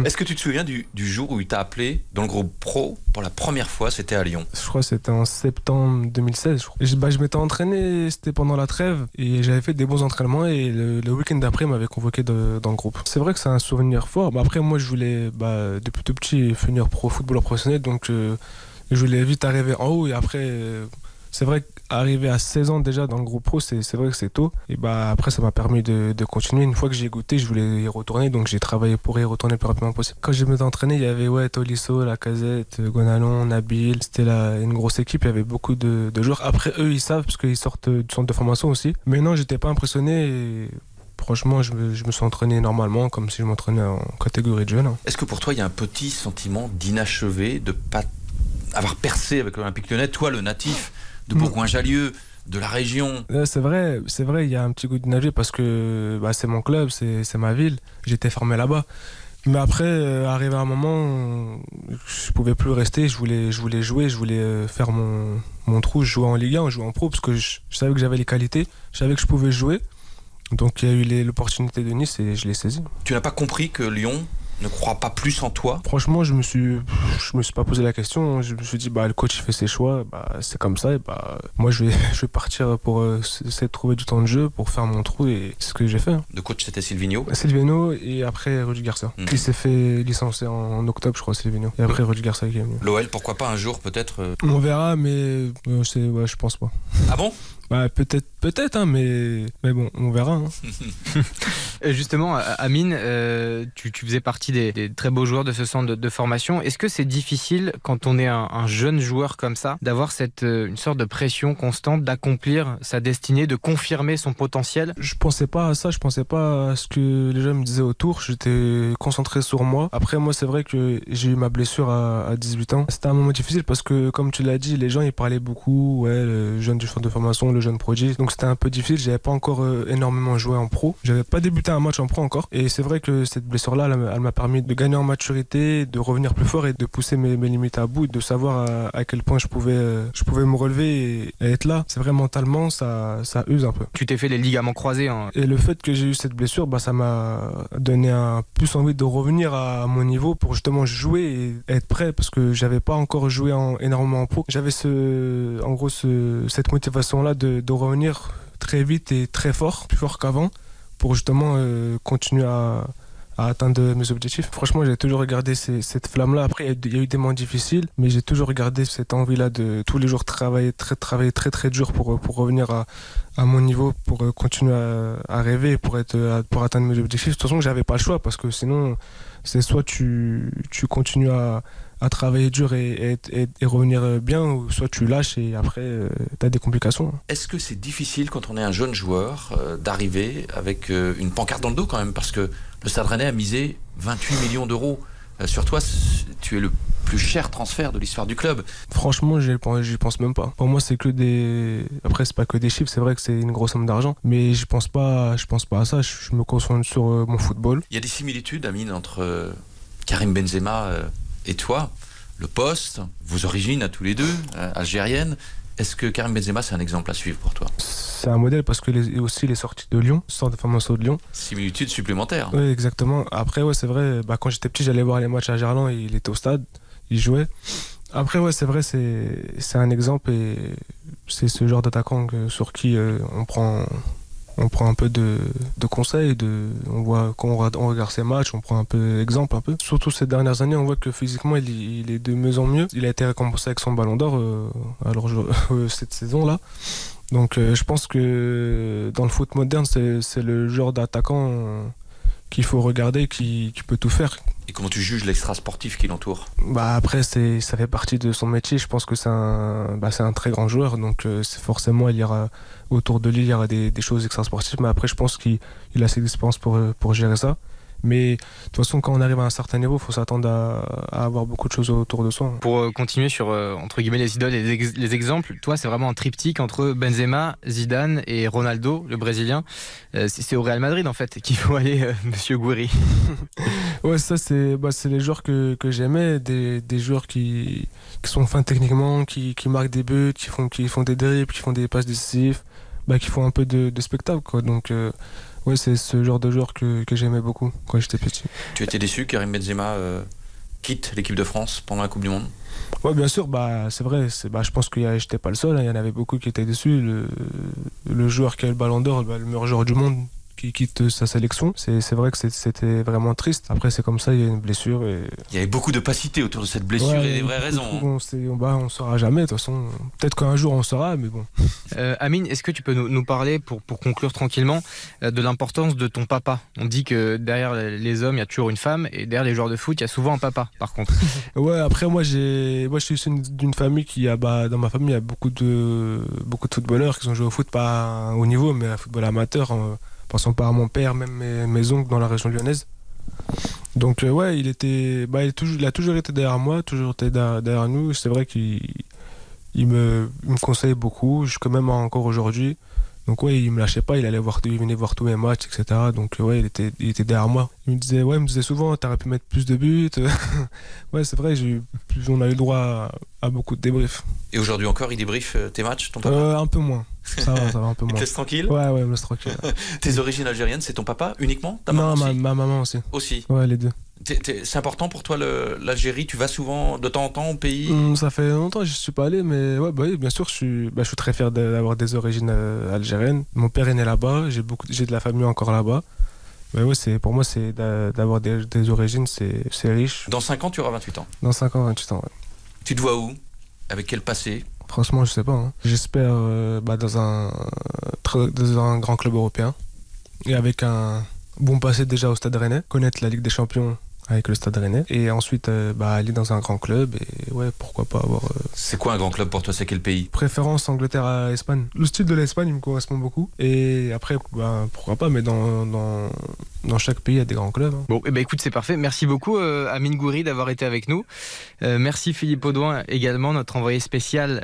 Est-ce que tu te souviens du, du jour où il t'a appelé dans le groupe pro pour la première fois C'était à Lyon? Je crois que c'était en septembre 2016. Je, crois. Et je- bah, je m'étais entraîné, c'était pendant la trêve, et j'avais fait des bons entraînements, et le, le week-end d'après, il m'avait convoqué de- dans le groupe. C'est vrai que c'est un souvenir fort. Bah, après, moi, je voulais, bah, depuis tout petit, finir pro footballeur professionnel, donc euh, je voulais vite arriver en haut, et après, euh, c'est vrai qu'arriver à 16 ans déjà dans le groupe pro, c'est vrai que c'est tôt. Et bah après, ça m'a permis de, de continuer. Une fois que j'ai goûté, je voulais y retourner, donc j'ai travaillé pour y retourner le plus rapidement possible. Quand je me suis entraîné, il y avait ouais, Tolisso, La Casette, Gonalon, Nabil. C'était une grosse équipe, il y avait beaucoup de, de joueurs. Après, eux, ils savent parce qu'ils sortent du centre de formation aussi. Mais non, j'étais pas impressionné. Franchement, je me, je me suis entraîné normalement, comme si je m'entraînais en catégorie de jeune. hein. Est-ce que pour toi, il y a un petit sentiment d'inachevé, de pas avoir percé avec l'Olympique lyonnais, toi le natif de Bourgoin-Jallieu, de la région Ouais, C'est vrai, c'est vrai, il y a un petit goût de nager parce que bah, c'est mon club, c'est ma ville. J'étais formé là-bas. Mais après, euh, arrivé à un moment, je pouvais plus rester. Je voulais, je voulais jouer, je voulais euh, faire mon, mon trou. Je jouais en Ligue 1, je jouais en pro parce que je, je savais que j'avais les qualités, je savais que je pouvais jouer. Donc il y a eu l'opportunité de Nice et je l'ai saisi. Tu n'as pas compris que Lyon ne croit pas plus en toi Franchement, je me suis, je me suis pas posé la question. Je me suis dit, bah, le coach il fait ses choix, bah, c'est comme ça. Et bah, moi, je vais, je vais partir pour euh, essayer de trouver du temps de jeu, pour faire mon trou et c'est ce que j'ai fait. hein. Le coach, c'était Silvino. Silvino et après Rudy Garcia. Mhm. Il s'est fait licencier en octobre, je crois, Silvino. Et après Rudy Garcia qui est venu. L'OL, pourquoi pas un jour peut-être euh, On verra, mais euh, c'est, ouais, je pense pas. Ah bon? Bah, peut-être, peut-être, hein, mais, mais bon, on verra. hein. Euh, Justement, euh, Amine, euh, tu, tu faisais partie des, des très beaux joueurs de ce centre de, de formation. Est-ce que c'est difficile, quand on est un, un jeune joueur comme ça, d'avoir cette, une sorte de pression constante, d'accomplir sa destinée, de confirmer son potentiel? Je pensais pas à ça, je pensais pas à ce que les gens me disaient autour. J'étais concentré sur moi. Après, moi, c'est vrai que j'ai eu ma blessure à, à 18 ans. C'était un moment difficile parce que, comme tu l'as dit, les gens ils parlaient beaucoup. Ouais, le jeune du centre de formation, le jeune prodige. Donc c'était un peu difficile. J'avais pas encore euh, énormément joué en pro. J'avais pas débuté un match en pro encore. Et c'est vrai que cette blessure-là, elle, m'a- elle m'a permis de gagner en maturité, de revenir plus fort et de pousser mes, mes limites à bout, de savoir à, à quel point je pouvais, euh, je pouvais me relever et, et être là. C'est vrai mentalement, ça, ça use un peu. Tu t'es fait les ligaments croisés. hein. Et le fait que j'ai eu cette blessure, bah, ça m'a donné un plus envie de revenir à mon niveau pour justement jouer et être prêt parce que j'avais pas encore joué en, énormément en pro. J'avais ce, en gros ce, cette motivation-là de, de revenir très vite et très fort, plus fort qu'avant, pour justement euh, continuer à, atteindre mes objectifs. Franchement, j'ai toujours regardé cette flamme-là. Après, il y a eu- des moments difficiles, mais j'ai toujours regardé cette envie-là de tous les jours travailler très, travailler très, très dur pour, pour revenir à, mon niveau, pour euh, continuer à, à rêver, pour, être, pour atteindre mes objectifs. De toute façon, j'avais pas le choix parce que sinon, c'est soit tu, tu continues à, à travailler dur et, et, et- et revenir euh, bien, ou soit tu lâches et après, tu as des complications. Est-ce que c'est difficile quand on est un jeune joueur euh, d'arriver avec euh, une pancarte dans le dos quand même? Parce que le Stade Rennais a misé 28 millions d'euros euh, sur toi. Tu es le plus cher transfert de l'histoire du club. Franchement, j'y pense, pense même pas. Pour moi, c'est que des. Après, c'est pas que des chiffres. C'est vrai que c'est une grosse somme d'argent, mais je pense pas. Je pense pas à ça. Je, me concentre sur euh, mon football. Il y a des similitudes, Amine, entre euh, Karim Benzema euh, et toi. Le poste, vos origines à tous les deux, euh, algériennes. Est-ce que Karim Benzema, c'est un exemple à suivre pour toi? C'est un modèle parce que les, aussi les sorties de Lyon, centre de formation de Lyon. Similitudes supplémentaires. Oui, exactement. Après, ouais, c'est vrai. Bah, quand j'étais petit, j'allais voir les matchs à Gerland. Il était au stade, il jouait. Après, ouais, c'est vrai, c'est un exemple et c'est ce genre d'attaquant sur qui euh, on prend on prend un peu de, de conseils, de, on voit quand on, regarde- ses matchs, on prend un peu exemple un peu. Surtout ces dernières années, on voit que physiquement il, est de mieux en mieux. Il a été récompensé avec son Ballon d'Or euh, alors euh, cette saison là. Donc euh, je pense que dans le foot moderne, c'est le genre d'attaquant qu'il faut regarder, qui, qui peut tout faire. Et comment tu juges l'extra sportif qui l'entoure? Bah après, c'est, ça fait partie de son métier. Je pense que c'est un, bah, c'est un très grand joueur. Donc euh, c'est forcément, il y aura, autour de lui, il y aura des, des choses extra-sportives. Mais après, je pense qu'il il a assez d'expérience pour, pour gérer ça. Mais de toute façon, quand on arrive à un certain niveau, il faut s'attendre à, à avoir beaucoup de choses autour de soi. Pour euh, continuer sur euh, entre guillemets les idoles et les, ex- les exemples, toi c'est vraiment un triptyque entre Benzema, Zidane et Ronaldo, le Brésilien. Euh, c'est au Real Madrid en fait qu'il faut aller, euh, Monsieur Gouiri. Ouais, ça, c'est bah, les joueurs que, que j'aimais, des, des joueurs qui, qui sont fins techniquement, qui, qui marquent des buts, qui font, qui font des dribbles, qui font des passes décisives, bah, qui font un peu de, de spectacle. Quoi. Donc, euh, ouais, c'est ce genre de joueur que, que j'aimais beaucoup quand j'étais petit. Tu étais déçu Karim Benzema euh, quitte l'équipe de France pendant la Coupe du Monde? Ouais, bien sûr, bah, c'est vrai. c'est- Bah, je pense que y a- j'étais pas le seul. hein, Il y en avait beaucoup qui étaient déçus. Le, le joueur qui a le ballon d'or, bah, le meilleur joueur du monde, qui quitte sa sélection. C'est vrai que c'était vraiment triste. Après, c'est comme ça, il y a une blessure. Et... Il y avait beaucoup de d'opacité autour de cette blessure et des vraies raisons. On, on, bah, on saura jamais, de toute façon. Peut-être qu'un jour on saura, mais bon. Euh, Amine, est-ce que tu peux nous, nous parler, pour, pour, conclure tranquillement, euh, de l'importance de ton papa? On dit que derrière les hommes, il y a toujours une femme, et derrière les joueurs de foot, il y a souvent un papa, par contre. ouais, après, moi, j'ai, moi je suis d'une famille qui a, bah, dans ma famille, il y a beaucoup de, beaucoup de footballeurs qui ont joué au foot, pas au niveau, mais à football amateur. En, passant par mon père, même mes, mes oncles dans la région lyonnaise. Donc euh, ouais, il était, bah, il, toujours, il, a toujours été derrière moi, toujours été derrière, nous. C'est vrai qu'il il me, me conseille beaucoup, jusqu'à même encore aujourd'hui. Donc ouais, il me lâchait pas, il allait voir, il venait voir tous mes matchs, etc. Donc ouais, il était, il était derrière moi. Il me disait, ouais, il me disait souvent, t'aurais pu mettre plus de buts. ouais, c'est vrai, on a eu droit à, beaucoup de débriefs. Et aujourd'hui encore, il débriefe euh, tes matchs, ton papa? Euh, Un peu moins. Ça va, ça va un peu moins. Laisse tranquille Ouais, ouais, me laisse tranquille. Tes origines algériennes, c'est ton papa uniquement ta Non, ma, ma, maman aussi. Aussi Ouais, les deux. C'est important pour toi l'Algérie Tu vas souvent de temps en temps au pays hum, Ça fait longtemps que je suis pas allé, mais ouais, bah, oui, bien sûr, je suis, bah, je suis très fier d'avoir des origines euh, algériennes. Mon père est né là-bas, j'ai de la famille encore là-bas. Mais ouais, c'est pour moi, c'est d'avoir des, des, origines, c'est riche. Dans 5 ans, tu auras 28 ans. Dans 5 ans, 28 ans. Ouais. Tu te vois où? Avec quel passé? Franchement, je sais pas. Hein. J'espère euh, bah, dans dans un grand club européen et avec un bon passé déjà au Stade Rennais, connaître la Ligue des Champions avec le Stade Rennais et ensuite euh, bah, aller dans un grand club et ouais pourquoi pas avoir. Euh, c'est quoi un grand club pour toi? C'est quel pays? Préférence Angleterre à Espagne. Le style de l'Espagne me correspond beaucoup et après bah, pourquoi pas mais dans, dans, dans chaque pays il y a des grands clubs. Hein. Bon et eh ben écoute c'est parfait. Merci beaucoup euh, Amine Goury d'avoir été avec nous. merci Philippe Audouin également notre envoyé spécial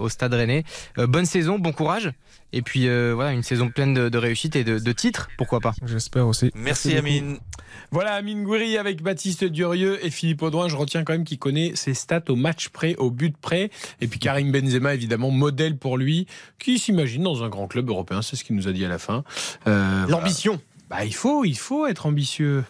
au Stade Rennais. bonne saison, bon courage. Et puis voilà, une saison pleine de, de réussite et de, de, titres, pourquoi pas. J'espère aussi. Merci, Amine. Voilà, Amine Gouiri avec Baptiste Durieux et Philippe Audouin. Je retiens quand même qu'il connaît ses stats au match près, au but près. Et puis Karim Benzema, évidemment, modèle pour lui, qui s'imagine dans un grand club européen. C'est ce qu'il nous a dit à la fin. Euh, L'ambition. Bah, il faut, il faut être ambitieux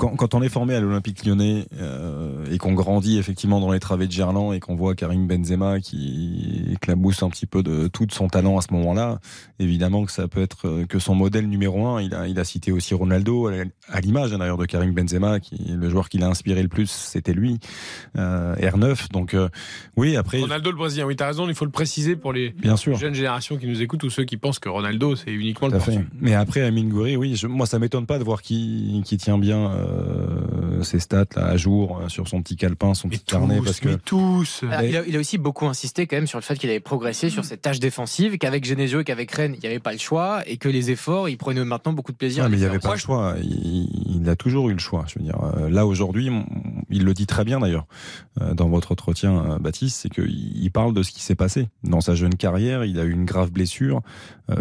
quand, on est formé à l'Olympique lyonnais euh, et qu'on grandit effectivement dans les travées de Gerland et qu'on voit Karim Benzema qui éclabousse un petit peu de tout son talent à ce moment-là, évidemment que ça peut être euh, que son modèle numéro un. Il a, il a cité aussi Ronaldo à l'image d'ailleurs de Karim Benzema, qui le joueur qui l'a inspiré le plus, c'était lui, euh, R9. Donc euh, oui, après Ronaldo le Brésilien. Oui, t'as raison, il faut le préciser pour les Bien sûr. jeunes générations qui nous écoutent ou ceux qui pensent que Ronaldo c'est uniquement le Portugal. Mais après Amine Gouiri, oui, moi ça m'étonne pas de voir qui qui tient bien. Euh, ses stats là, à jour euh, sur son petit calepin, son petit carnet. Parce que tous. Ah, il, a, aussi beaucoup insisté quand même sur le fait qu'il avait progressé sur cette tâche défensive, qu'avec Genesio et qu'avec Rennes, il n'y avait pas le choix et que les efforts, il prenait maintenant beaucoup de plaisir. mais il n'y avait pas le choix. Il, a toujours eu le choix. Je veux dire, euh, là aujourd'hui, il le dit très bien d'ailleurs dans votre entretien, Baptiste, c'est qu'il parle de ce qui s'est passé dans sa jeune carrière. Il a eu une grave blessure.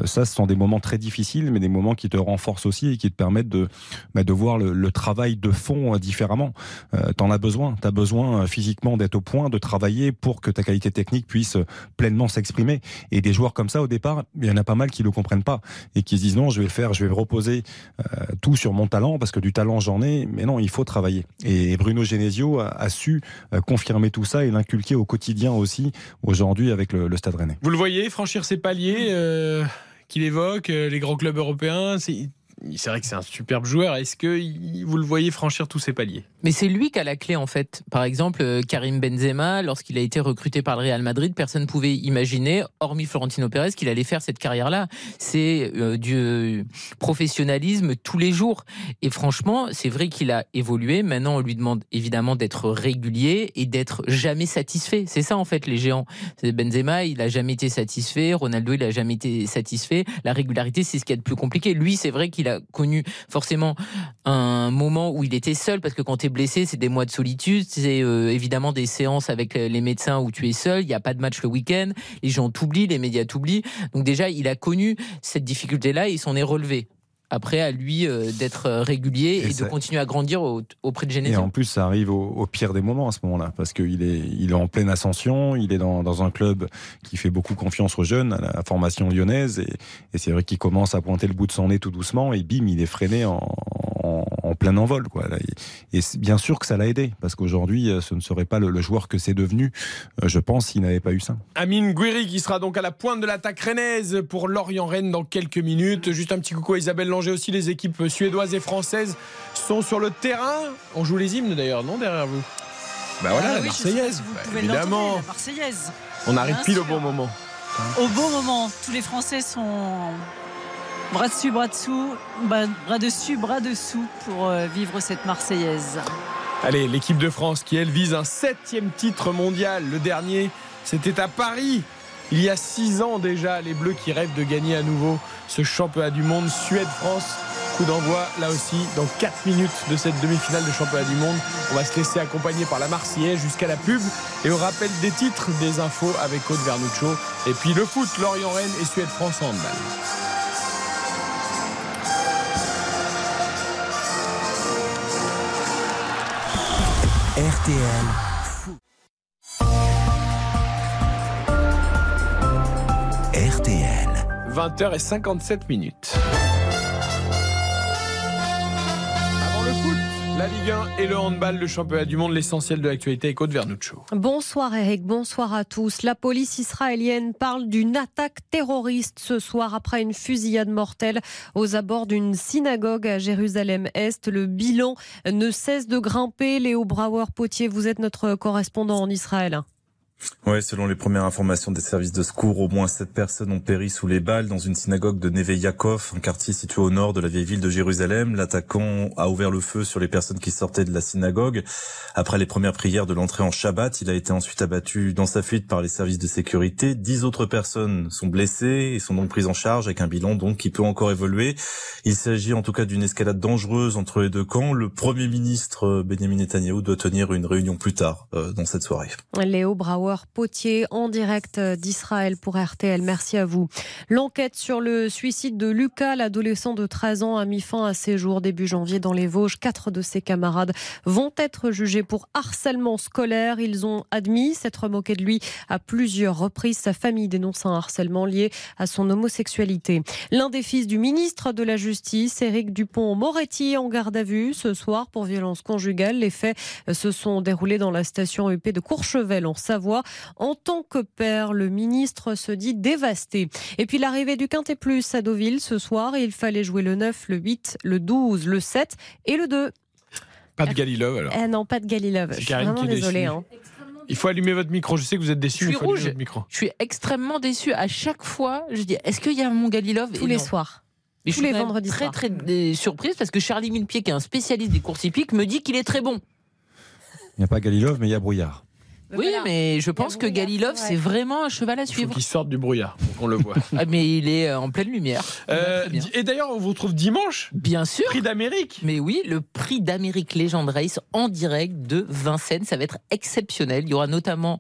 Ça, ce sont des moments très difficiles, mais des moments qui te renforcent aussi et qui te permettent de, bah, de voir le, le travail de font euh, différemment. Euh, t'en as besoin. T'as besoin euh, physiquement d'être au point, de travailler pour que ta qualité technique puisse pleinement s'exprimer. Et des joueurs comme ça, au départ, il y en a pas mal qui le comprennent pas et qui se disent non, je vais le faire, je vais reposer tout sur mon talent parce que du talent j'en ai. Mais non, il faut travailler. Et Bruno Genesio a, su confirmer tout ça et l'inculquer au quotidien aussi aujourd'hui avec le, Stade Rennais. Vous le voyez franchir ces paliers qu'il évoque, les grands clubs européens. C'est vrai que c'est un superbe joueur. Est-ce que vous le voyez franchir tous ces paliers? Mais c'est lui qui a la clé en fait. Par exemple, euh, Karim Benzema, lorsqu'il a été recruté par le Real Madrid, personne ne pouvait imaginer, hormis Florentino Pérez, qu'il allait faire cette carrière-là. C'est euh, du professionnalisme tous les jours. Et franchement, c'est vrai qu'il a évolué. Maintenant, on lui demande évidemment d'être régulier et d'être jamais satisfait. C'est ça en fait les géants. Benzema, il a jamais été satisfait. Ronaldo, il a jamais été satisfait. La régularité, c'est ce qui est le plus compliqué. Lui, c'est vrai qu'il a connu forcément un moment où il était seul parce que quand blessé, c'est des mois de solitude, c'est euh, évidemment des séances avec euh, les médecins où tu es seul, il n'y a pas de match le week-end, les gens t'oublient, les médias t'oublient. Donc déjà, il a connu cette difficulté-là et il s'en est relevé après à lui euh, d'être régulier et, de continuer à grandir auprès de Genesio. Et en plus, ça arrive au, pire des moments à ce moment-là, parce qu'il est, il est en pleine ascension, il est dans, dans, un club qui fait beaucoup confiance aux jeunes, à la formation lyonnaise, et, et c'est vrai qu'il commence à pointer le bout de son nez tout doucement, et bim, il est freiné en, en, plein envol. Quoi. Et bien sûr que ça l'a aidé, parce qu'aujourd'hui, ce ne serait pas le, joueur que c'est devenu, je pense, s'il n'avait pas eu ça. Amine Guiri qui sera donc à la pointe de l'attaque rennaise pour Lorient-Rennes dans quelques minutes. Juste un petit coucou à Isabelle Langer aussi. Les équipes suédoises et françaises sont sur le terrain. On joue les hymnes d'ailleurs, non, derrière vous Bah voilà, Ah la oui, Marseillaise. si Bah, évidemment. la Marseillaise. On arrive Bien pile au bon moment. Au bon moment, tous les Français sont bras dessus, bras dessous, bras bras dessus, bras dessous pour euh, vivre cette Marseillaise. Allez, l'équipe de France qui, elle, vise un septième titre mondial. Le dernier, c'était à Paris. Il y a six ans déjà, les Bleus qui rêvent de gagner à nouveau ce championnat du monde. Suède-France, coup d'envoi là aussi dans 4 minutes de cette demi-finale de championnat du monde. On va se laisser accompagner par la Marseillaise jusqu'à la pub et au rappel des titres, des infos avec Aude Vernuccio. Et puis le foot, Lorient-Rennes et Suède-France en handball. RTL. 20h57 minutes. La Ligue 1 et le handball, le championnat du monde, l'essentiel de l'actualité avec Aude Vernuccio. Bonsoir Eric, bonsoir à tous. La police israélienne parle d'une attaque terroriste ce soir après une fusillade mortelle aux abords d'une synagogue à Jérusalem-Est. Le bilan ne cesse de grimper. Léo Brauer-Potier, vous êtes notre correspondant en Israël. Ouais, selon les premières informations des services de secours, au moins sept personnes ont péri sous les balles dans une synagogue de Neve Yaakov, un quartier situé au nord de la vieille ville de Jérusalem. L'attaquant a ouvert le feu sur les personnes qui sortaient de la synagogue. Après les premières prières de l'entrée en Shabbat, il a été ensuite abattu dans sa fuite par les services de sécurité. Dix autres personnes sont blessées et sont donc prises en charge avec un bilan donc qui peut encore évoluer. Il s'agit en tout cas d'une escalade dangereuse entre les deux camps. Le premier ministre euh, Benjamin Netanyahu doit tenir une réunion plus tard euh, dans cette soirée. Brauer-Potier en direct d'Israël pour RTL. Merci à vous. L'enquête sur le suicide de Lucas, l'adolescent de 13 ans, a mis fin à ses jours début janvier dans les Vosges. Quatre de ses camarades vont être jugés pour harcèlement scolaire. Ils ont admis s'être moqués de lui à plusieurs reprises. Sa famille dénonce un harcèlement lié à son homosexualité. L'un des fils du ministre de la Justice, Éric Dupont-Moretti, en garde à vue ce soir pour violence conjugale. Les faits se sont déroulés dans la station UP de Courchevel en Savoie. En tant que père, le ministre se dit dévasté. Et puis l'arrivée du Quintet Plus à Deauville ce soir, il fallait jouer le 9, le 8, le 12, le 7 et le 2. Pas de Galilov alors. Eh non, pas de Galilov. Je suis vraiment désolée. hein. Il faut allumer votre micro. Je sais que vous êtes déçu. Je suis il faut allumer rouge. votre micro. Je suis extrêmement déçu. À chaque fois, je dis est-ce qu'il y a mon Galilov? Tous Et les non. soirs. Mais je Tous suis les vendredis très soirs. très euh, surprise parce que Charlie Millepied, qui est un spécialiste des courses hippiques, me dit qu'il est très bon. Il n'y a pas Galilov, mais il y a Brouillard. Oui, mais je pense que Galilov, ouais. c'est vraiment un cheval à Il faut suivre. qu'il sorte du brouillard qu'on le voit. Ah, mais il est euh, en pleine lumière. Euh, et d'ailleurs, on vous retrouve dimanche. Bien sûr. Prix d'Amérique. Mais oui, le prix d'Amérique Legend Race en direct de Vincennes, ça va être exceptionnel. Il y aura notamment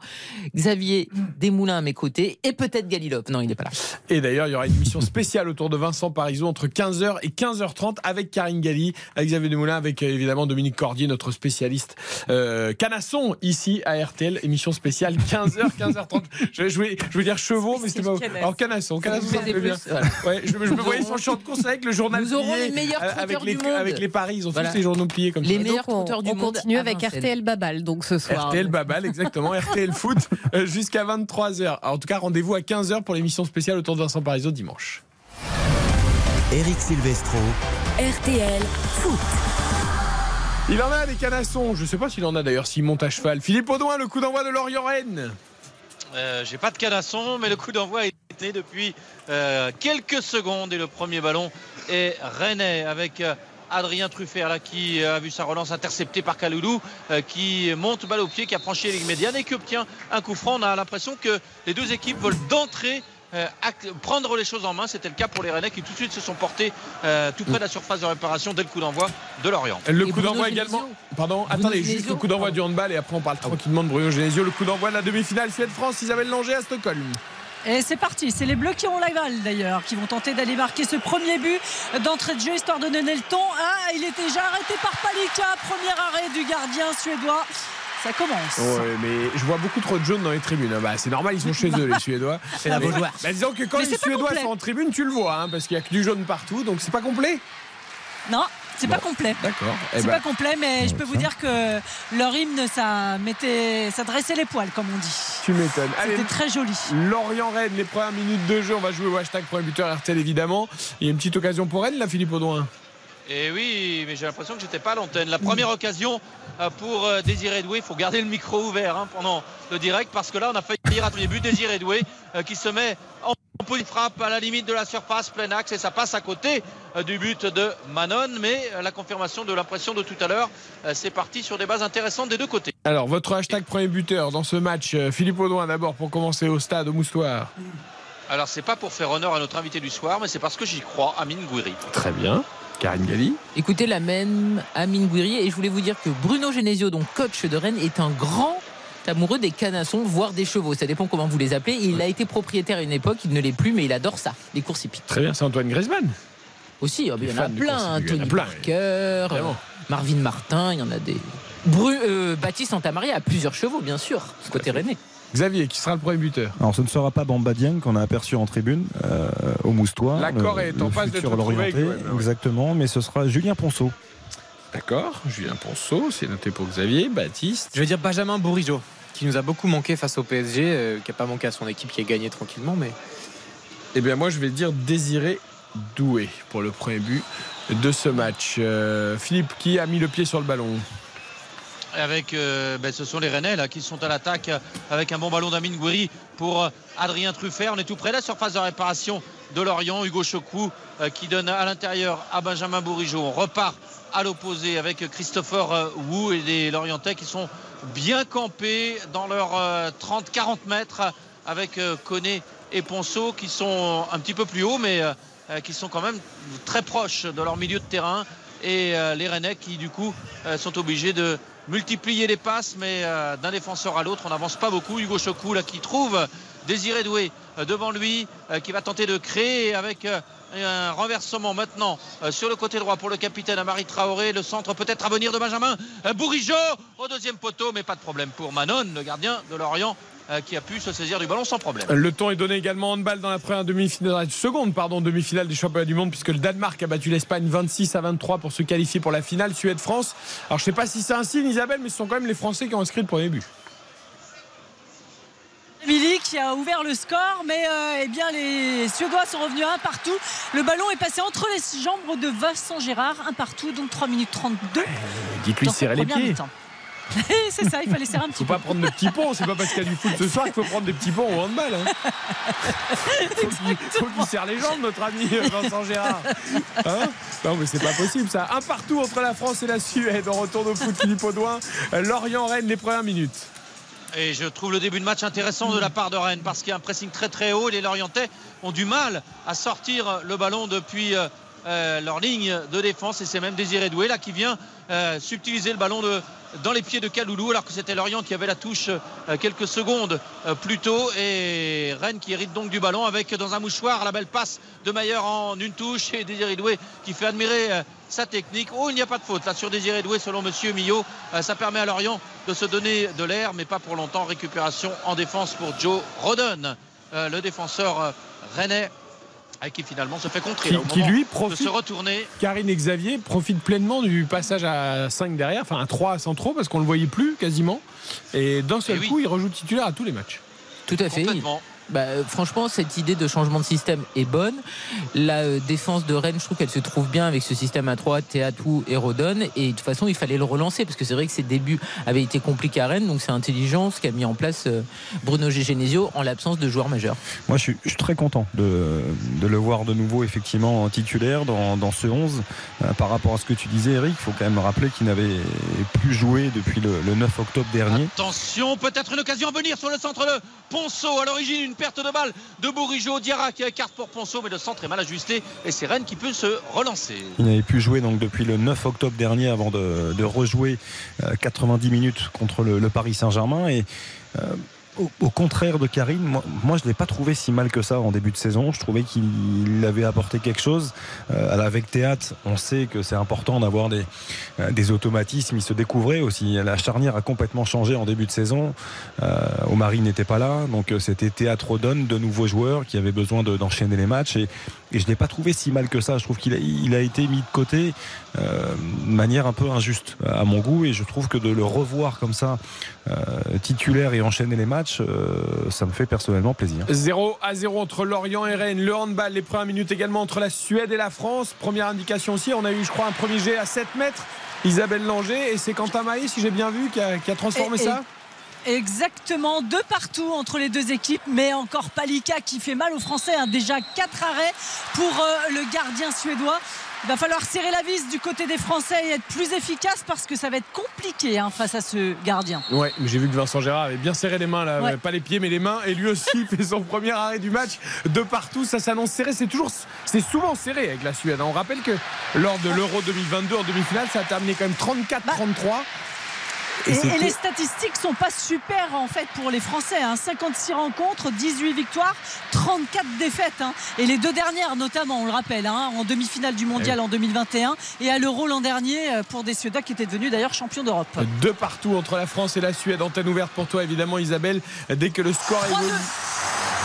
Xavier Desmoulins à mes côtés et peut-être Galilov. Non, il n'est pas là. Et d'ailleurs, il y aura une émission spéciale autour de Vincent Parisot entre 15h et 15h30 avec Karine Galli, avec Xavier Demoulin, avec euh, évidemment Dominique Cordier, notre spécialiste euh, canasson ici à RTL. Émission spéciale 15h, 15h30. Je, je, voulais, je voulais dire chevaux, mais c'était pas. Alors canasson, canasson, ça me bien. voilà. Ouais, je, je me Nous voyais aurons- sur le champ de course avec le journal Nous aurons plié, les meilleurs avec les, du monde. avec les paris. Ils ont Voilà. tous les journaux pliés comme Les ça. meilleurs Donc, on, trotteurs du on monde continue avec. RTL Babal donc ce soir. RTL Babal, exactement. RTL Foot euh, jusqu'à 23h. En tout cas, rendez-vous à 15h pour l'émission spéciale autour de Vincent Parisot dimanche. Eric Silvestro. RTL Foot. Il en a des canassons. Je sais pas s'il en a d'ailleurs s'il monte à cheval. Philippe Audouin, le coup d'envoi de Lorient-Rennes. Euh, J'ai pas de canasson, mais le coup d'envoi est né depuis euh, quelques secondes et le premier ballon est Rennais avec euh, Adrien Truffert là qui a vu sa relance interceptée par Kaloulou qui monte balle au pied, qui a franchi la ligne médiane et qui obtient un coup franc. On a l'impression que les deux équipes veulent d'entrée euh, prendre les choses en main. C'était le cas pour les Rennais qui tout de suite se sont portés euh, tout près de la surface de réparation dès le coup d'envoi de Lorient. Le Et coup d'envoi également. Pardon, Bruno attendez, juste le coup d'envoi du handball et après on parle tranquillement de Bruno Genesio. Le coup d'envoi de la demi-finale Suède-France, Isabelle Langer à Stockholm. Et c'est parti, c'est les Bleus qui ont la balle d'ailleurs, qui vont tenter d'aller marquer ce premier but d'entrée de jeu histoire de donner le ton. Ah, il est déjà arrêté par Palika, premier arrêt du gardien suédois. Ça commence. Ouais, mais je vois beaucoup trop de jaunes dans les tribunes. Bah, c'est normal, ils sont chez eux, les Suédois. C'est la Mais- Beaujoire. Bah, disons que quand Mais les Suédois sont en tribune, tu le vois, hein, parce qu'il y a que du jaune partout, donc c'est pas complet. Non, C'est pas complet. D'accord. Eh C'est ben, pas complet, mais je peux vous dire que leur hymne, ça mettait, ça dressait les poils, comme on dit. Tu m'étonnes. C'était très joli. Lorient-Rennes, les premières minutes de jeu. On va jouer au hashtag premier buteur RTL évidemment. Il y a une petite occasion pour Rennes là, Philippe Audouin. Et oui, mais j'ai l'impression que j'étais pas à l'antenne. La première occasion euh, pour euh, Désiré Doué, il faut garder le micro ouvert hein, pendant le direct parce que là on a failli rater les buts. Désiré Doué euh, qui se met en position de frappe à la limite de la surface, plein axe et ça passe à côté euh, du but de Manon. Mais euh, la confirmation de l'impression de tout à l'heure, euh, c'est parti sur des bases intéressantes des deux côtés. Alors, votre hashtag premier buteur dans ce match, Philippe Audouin d'abord pour commencer au stade, au Moustoir. Alors c'est pas pour faire honneur à notre invité du soir, mais c'est parce que j'y crois, Amine Gouiri. Très bien. Karine Galli. Écoutez la même Amine Gouiri et je voulais vous dire que Bruno Genesio, donc coach de Rennes, est un grand amoureux des canassons, voire des chevaux. Ça dépend comment vous les appelez. Il a été propriétaire à une époque, il ne l'est plus, mais il adore ça, les courses hippiques. Très bien, c'est Antoine Griezmann. Aussi, oh, il y plein. il y en a Tony plein. Parker, Vraiment. Marvin Martin, il y en a des. Bru- euh, Baptiste Santamaria a plusieurs chevaux, bien sûr, côté Rennais. Xavier, qui sera le premier buteur Alors ce ne sera pas Bamba Dieng qu'on a aperçu en tribune euh, au Moustoir. L'accord le- est en le passe l'OM, ouais. Exactement, mais ce sera Julien Ponceau. D'accord. Julien Ponceau, c'est noté pour Xavier. Baptiste. Je vais dire Benjamin Bourigeau, qui nous a beaucoup manqué face au PSG, euh, qui n'a pas manqué à son équipe, qui a gagné tranquillement, mais Eh bien, moi, je vais dire Désiré Doué pour le premier but de ce match. Euh, Philippe, qui a mis le pied sur le ballon? Avec euh, ben, ce sont les Rennais là, qui sont à l'attaque euh, avec un bon ballon d'Amine Gouiri pour euh, Adrien Truffert. On est tout près de la surface de réparation de Lorient. Hugo Chocou qui donne à l'intérieur à Benjamin Bourigeau. On repart à l'opposé avec Christopher Wu et les Lorientais qui sont bien campés dans leurs euh, 30-40 mètres avec Koné et Ponceau qui sont un petit peu plus haut mais qui sont quand même très proches de leur milieu de terrain et les Rennais qui du coup sont obligés de multiplier les passes mais euh, d'un défenseur à l'autre on n'avance pas beaucoup. Hugo Chocou là qui trouve Désiré Doué euh, devant lui euh, qui va tenter de créer avec un renversement maintenant sur le côté droit pour le capitaine Amari Traoré. Le centre peut-être à venir de Benjamin Bourigeau au deuxième poteau mais pas de problème pour Manon le gardien de Lorient qui a pu se saisir du ballon sans problème Le temps est donné également en handball dans la première demi-finale, seconde pardon, demi-finale des championnats du monde puisque le Danemark a battu l'Espagne 26 à 23 pour se qualifier pour la finale Suède-France. Alors je sais pas si c'est un signe Isabelle, mais ce sont quand même les Français qui ont inscrit le premier but. Émilie qui a ouvert le score, mais euh, eh bien les Suédois sont revenus un partout. Le ballon est passé entre les jambes de Vincent Gérard, un partout, donc 3 minutes 32. Dites-lui dans de serrer les pieds. c'est ça, il fallait serrer un petit Faut peu. pas prendre de petits ponts, c'est pas parce qu'il y a du foot ce soir qu'il faut prendre des petits ponts au handball. Hein. Faut qu'il faut qu'il serre les jambes, notre ami Vincent Gérard. Hein? Non, mais c'est pas possible ça. Un partout entre la France et la Suède. On retourne au foot Philippe Audouin. Lorient-Rennes, les premières minutes. Et je trouve le début de match intéressant de la part de Rennes parce qu'il y a un pressing très très haut et les Lorientais ont du mal à sortir le ballon depuis euh, leur ligne de défense et c'est même Désiré Doué là qui vient euh, subtiliser le ballon de, dans les pieds de Kaloulou alors que c'était Lorient qui avait la touche euh, quelques secondes plus tôt et Rennes qui hérite donc du ballon avec dans un mouchoir la belle passe de Mayer en une touche et Désiré Doué qui fait admirer sa technique. Oh, il n'y a pas de faute là sur Désiré Doué selon Monsieur Millot. Ça permet à Lorient de se donner de l'air, mais pas pour longtemps. Récupération en défense pour Joe Rodon, le défenseur rennais, euh, qui finalement se fait contrer Qui, là, au qui, moment lui de profite. se retourner. Karine et Xavier profitent pleinement du passage à 5 derrière, enfin à 3 sans trop parce qu'on le voyait plus quasiment. Et d'un seul oui. coup, il rejoue titulaire à tous les matchs. Tout à fait. Complètement. Bah, franchement, cette idée de changement de système est bonne. La euh, défense de Rennes, je trouve qu'elle se trouve bien avec ce système à 3, Théatou et Rodon. Et de toute façon, il fallait le relancer parce que c'est vrai que ses débuts avaient été compliqués à Rennes. Donc c'est intelligent ce qu'a mis en place euh, Bruno Genesio en l'absence de joueurs majeurs. Moi, je suis, je suis très content de, de le voir de nouveau effectivement en titulaire dans, dans ce 11. Euh, par rapport à ce que tu disais, Eric, il faut quand même rappeler qu'il n'avait plus joué depuis le, le 9 octobre dernier. Attention, peut-être une occasion à venir sur le centre de Ponceau. À l'origine, une perte de balle de Bourigeau. Diarra qui écarte pour Ponceau, mais le centre est mal ajusté et c'est Rennes qui peut se relancer. Il n'avait plus joué donc depuis le 9 octobre dernier avant de, rejouer euh, 90 minutes contre le, le Paris Saint-Germain. Et euh, au, au contraire de Karine, moi, moi, je ne l'ai pas trouvé si mal que ça en début de saison. Je trouvais qu'il avait apporté quelque chose. Euh, avec Théâtre, on sait que c'est important d'avoir des, euh, des automatismes. Il se découvrait aussi. La charnière a complètement changé en début de saison. Euh, n'était pas là. Donc euh, c'était Théâtre Rodon, de nouveaux joueurs qui avaient besoin de- d'enchaîner les matchs. Et et je l'ai pas trouvé si mal que ça. Je trouve qu'il a, il a été mis de côté euh, de manière un peu injuste à mon goût et je trouve que de le revoir comme ça euh, titulaire et enchaîner les matchs, euh, ça me fait personnellement plaisir. 0 à 0 entre Lorient et Rennes. Le handball, les premières minutes également entre la Suède et la France. Première indication aussi, on a eu, je crois, un premier jet à 7 mètres. Isabelle Langer et c'est Quentin Maï, si j'ai bien vu, qui a, qui a transformé Et- et- ça? Exactement, deux partout entre les deux équipes, mais encore Palika qui fait mal aux Français. hein. Déjà quatre arrêts pour euh, le gardien suédois. Il va falloir serrer la vis du côté des Français et être plus efficace parce que ça va être compliqué hein, face à ce gardien. Ouais, mais j'ai vu que Vincent Gérard avait bien serré les mains là, Ouais. pas les pieds mais les mains et lui aussi fait son premier arrêt du match de partout, ça s'annonce serré, c'est toujours c'est souvent serré avec la Suède. On rappelle que lors de l'Euro 2022 en demi-finale, ça a terminé quand même 34 33. Et, les statistiques sont pas super en fait pour les Français. hein. 56 rencontres, 18 victoires, 34 défaites. hein. Et les deux dernières notamment, on le rappelle, hein, en demi-finale du mondial Eh en 2021 et à l'Euro l'an dernier euh, pour des Suédois qui étaient devenus d'ailleurs champions d'Europe. De partout entre la France et la Suède. Antenne ouverte pour toi, évidemment, Isabelle. Dès que le score 3-2. évolue.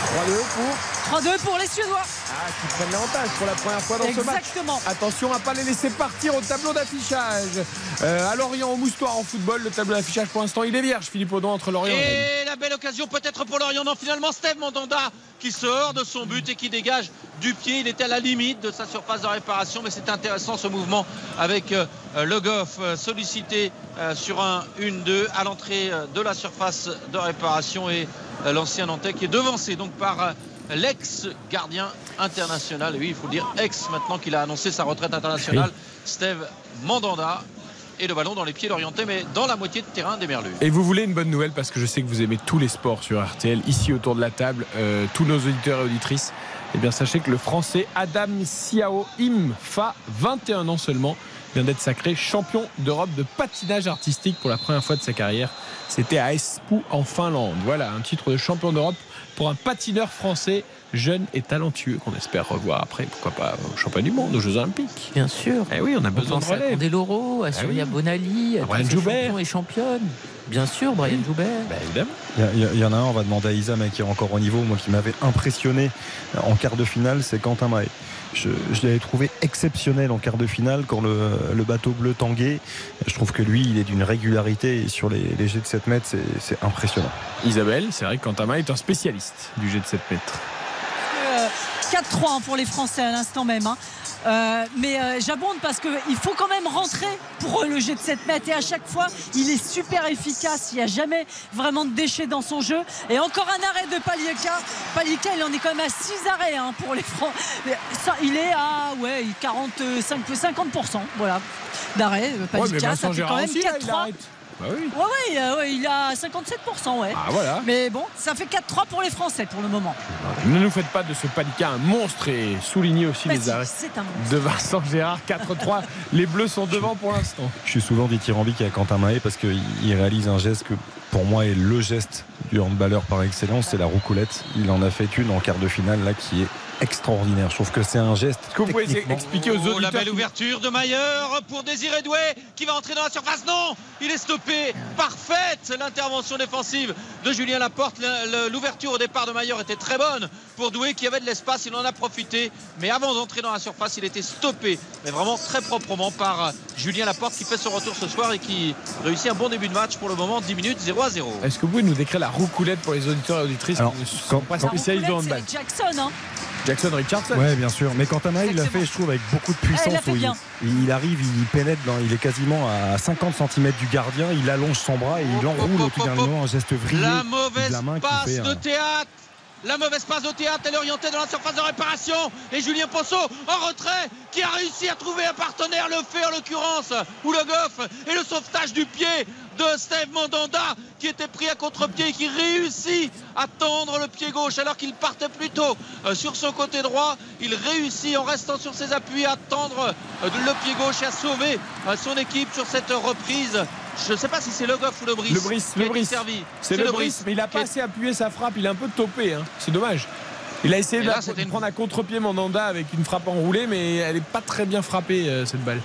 3-2 pour. 3-2 pour les Suédois. Ah, qui prennent l'avantage pour la première fois dans ce match. Exactement. Attention à pas les laisser partir au tableau d'affichage. Euh, à Lorient, au Moustoir en football, le tableau d'affichage pour l'instant, il est vierge, Philippe Audon, entre Lorient et la belle occasion peut-être pour Lorient. Non, finalement, Steve Mandanda qui sort de son but et qui dégage du pied. Il était à la limite de sa surface de réparation, mais c'est intéressant ce mouvement avec euh, Le Goff euh, sollicité euh, sur un 1-2 à l'entrée euh, de la surface de réparation et euh, l'ancien Nantais qui est devancé donc par euh, l'ex-gardien international. Et oui, il faut le dire ex maintenant qu'il a annoncé sa retraite internationale, Steve Mandanda. Et le ballon dans les pieds l'orienté, mais dans la moitié de terrain des Merlus. Et vous voulez une bonne nouvelle parce que je sais que vous aimez tous les sports sur RTL, ici autour de la table, euh, tous nos auditeurs et auditrices. Eh bien, sachez que le français Adam Siao Imfa, 21 ans seulement, vient d'être sacré champion d'Europe de patinage artistique pour la première fois de sa carrière. C'était à Espoo en Finlande. Voilà, un titre de champion d'Europe pour un patineur français jeune et talentueux qu'on espère revoir après, pourquoi pas au champion du monde, aux Jeux Olympiques. Bien sûr. Eh oui, on a besoin de pense à relais. Candeloro, à Surya oui. Bonali, à Brian tous ces Joubert. champions et championnes. Bien sûr, Brian Joubert. Évidemment. Il y, a- il y en a un, on va demander à Isa, mais qui est encore au niveau, moi qui m'avait impressionné en quart de finale, c'est Quentin Mahé. Je, je l'avais trouvé exceptionnel en quart de finale quand le, le bateau bleu tanguait. Je trouve que lui, il est d'une régularité et sur les, les jets de 7 mètres, c'est- impressionnant. Isabelle, c'est vrai que Quentin est un spécialiste du jet de 7 mètres. Euh, 4-3 hein, pour les Français à l'instant même. hein. Euh, mais euh, j'abonde parce qu'il faut quand même rentrer pour le jet de 7 mètres et à chaque fois il est super efficace il n'y a jamais vraiment de déchets dans son jeu et encore un arrêt de Palika Palika il en est quand même à 6 arrêts hein, pour les Français il est à ouais, 45 50% voilà d'arrêt euh, Ouais, Palika ça fait quand même aussi, là, il 4-3 arrête. Bah oui. Ouais, ouais, euh, ouais, il a 57%, ouais. Ah, voilà. Mais bon, ça fait 4-3 pour les Français pour le moment. Ne nous faites pas de ce Palika un monstre et soulignez aussi Bah les si, arrêts c'est un monstre. de Vincent Gérard 4-3. Les Bleus sont devant pour l'instant. Je suis souvent dithyrambique à Quentin Mahé parce qu'il il réalise un geste que pour moi est le geste du handballeur par excellence, c'est la roucoulette. Il en a fait une en quart de finale là qui est extraordinaire. Je trouve que c'est un geste. que vous pouvez expliquer aux Oh, la belle ouverture de Mayer pour Désiré Doué qui va entrer dans la surface. Non, il est stoppé. Parfaite l'intervention défensive de Julien Laporte. L'ouverture au départ de Mayer était très bonne pour Doué qui avait de l'espace. Il en a profité. Mais avant d'entrer dans la surface, il était stoppé. Mais vraiment très proprement par Julien Laporte qui fait son retour ce soir et qui réussit un bon début de match pour le moment. 10 minutes 0 à 0. Est-ce que vous pouvez nous décrire la roucoulette pour les auditeurs et auditrices Alors, qui ne sont pas Jackson, hein. Jackson Richardson. Ouais, bien sûr. Mais Quentin Mahé, il l'a fait, je trouve, avec beaucoup de Ah, il puissance. il, arrive, il pénètre, dans, il est quasiment à 50 cm du gardien, il allonge son bras et il Hop, enroule hop, au hop, dernier moment un geste vrillé La de mauvaise la main passe fait de théâtre. La mauvaise passe de théâtre, elle est orientée dans la surface de réparation. Et Julien Posso en retrait qui a réussi à trouver un partenaire, le fait en l'occurrence, ou le goff. Et le sauvetage du pied de Steve Mandanda qui était pris à contre-pied et qui réussit à tendre le pied gauche alors qu'il partait plutôt euh, sur son côté droit. Il réussit en restant sur ses appuis à tendre euh, le pied gauche et à sauver euh, son équipe sur cette reprise. Je ne sais pas si c'est le goff ou le bris. Le Brice, qui le Brice. servi. C'est le Brice, mais il a pas est- assez appuyé sa frappe, il a un peu topé. hein. C'est dommage. Il a essayé de, la- une- prendre à contre-pied Mandanda avec une frappe enroulée, mais elle n'est pas très bien frappée, cette balle.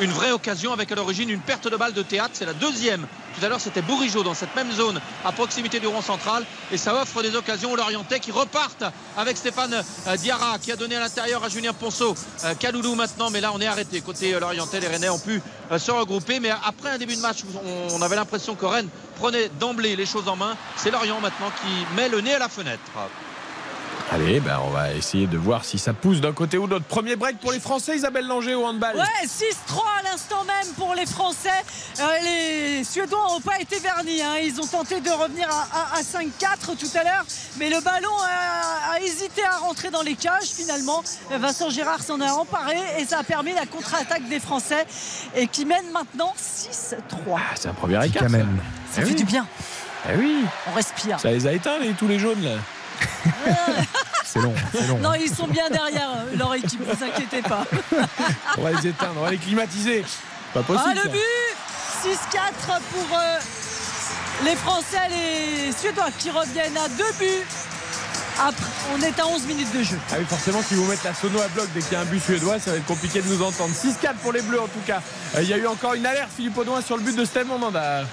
Une vraie occasion avec à l'origine une perte de balle de théâtre. C'est la deuxième. Tout à l'heure, c'était Bourigeau dans cette même zone à proximité du rond central. Et ça offre des occasions aux Lorientais qui repartent avec Stéphane euh, Diarra qui a donné à l'intérieur à Julien Ponceau. Euh, Kaloulou maintenant, mais là on est arrêté. Côté euh, Lorientais, les Rennais ont pu se regrouper. Mais après un début de match, on avait l'impression que Rennes prenait d'emblée les choses en main. C'est Lorient maintenant qui met le nez à la fenêtre. Allez, ben on va essayer de voir si ça pousse d'un côté ou de l'autre. Premier break pour les Français, Isabelle Langer au handball. Ouais, 6-3 à l'instant même pour les Français. Euh, les Suédois n'ont pas été vernis. Hein. Ils ont tenté de revenir à, 5-4 tout à l'heure, mais le ballon a, hésité à rentrer dans les cages. Finalement, Vincent Girard s'en a emparé et ça a permis la contre-attaque des Français et qui mène maintenant 6-3. Ah, c'est un premier écart. Ça, ça fait eh du bien. Eh oui. On respire. Ça les a éteints, les, tous les jaunes là. c'est long, long, Non, ils sont bien derrière leur équipe, ne vous inquiétez pas. on va les éteindre, on va les climatiser. Pas possible. Ah, le but 6-4 pour euh, les Français, les Suédois qui reviennent à deux buts. Après, on est à 11 minutes de jeu. Ah oui, forcément, si vous mettez la sono à bloc dès qu'il y a un but suédois, ça va être compliqué de nous entendre. 6-4 pour les Bleus en tout cas. Euh, il y a eu encore une alerte, Philippe Audouin, sur le but de Steve Mandanda.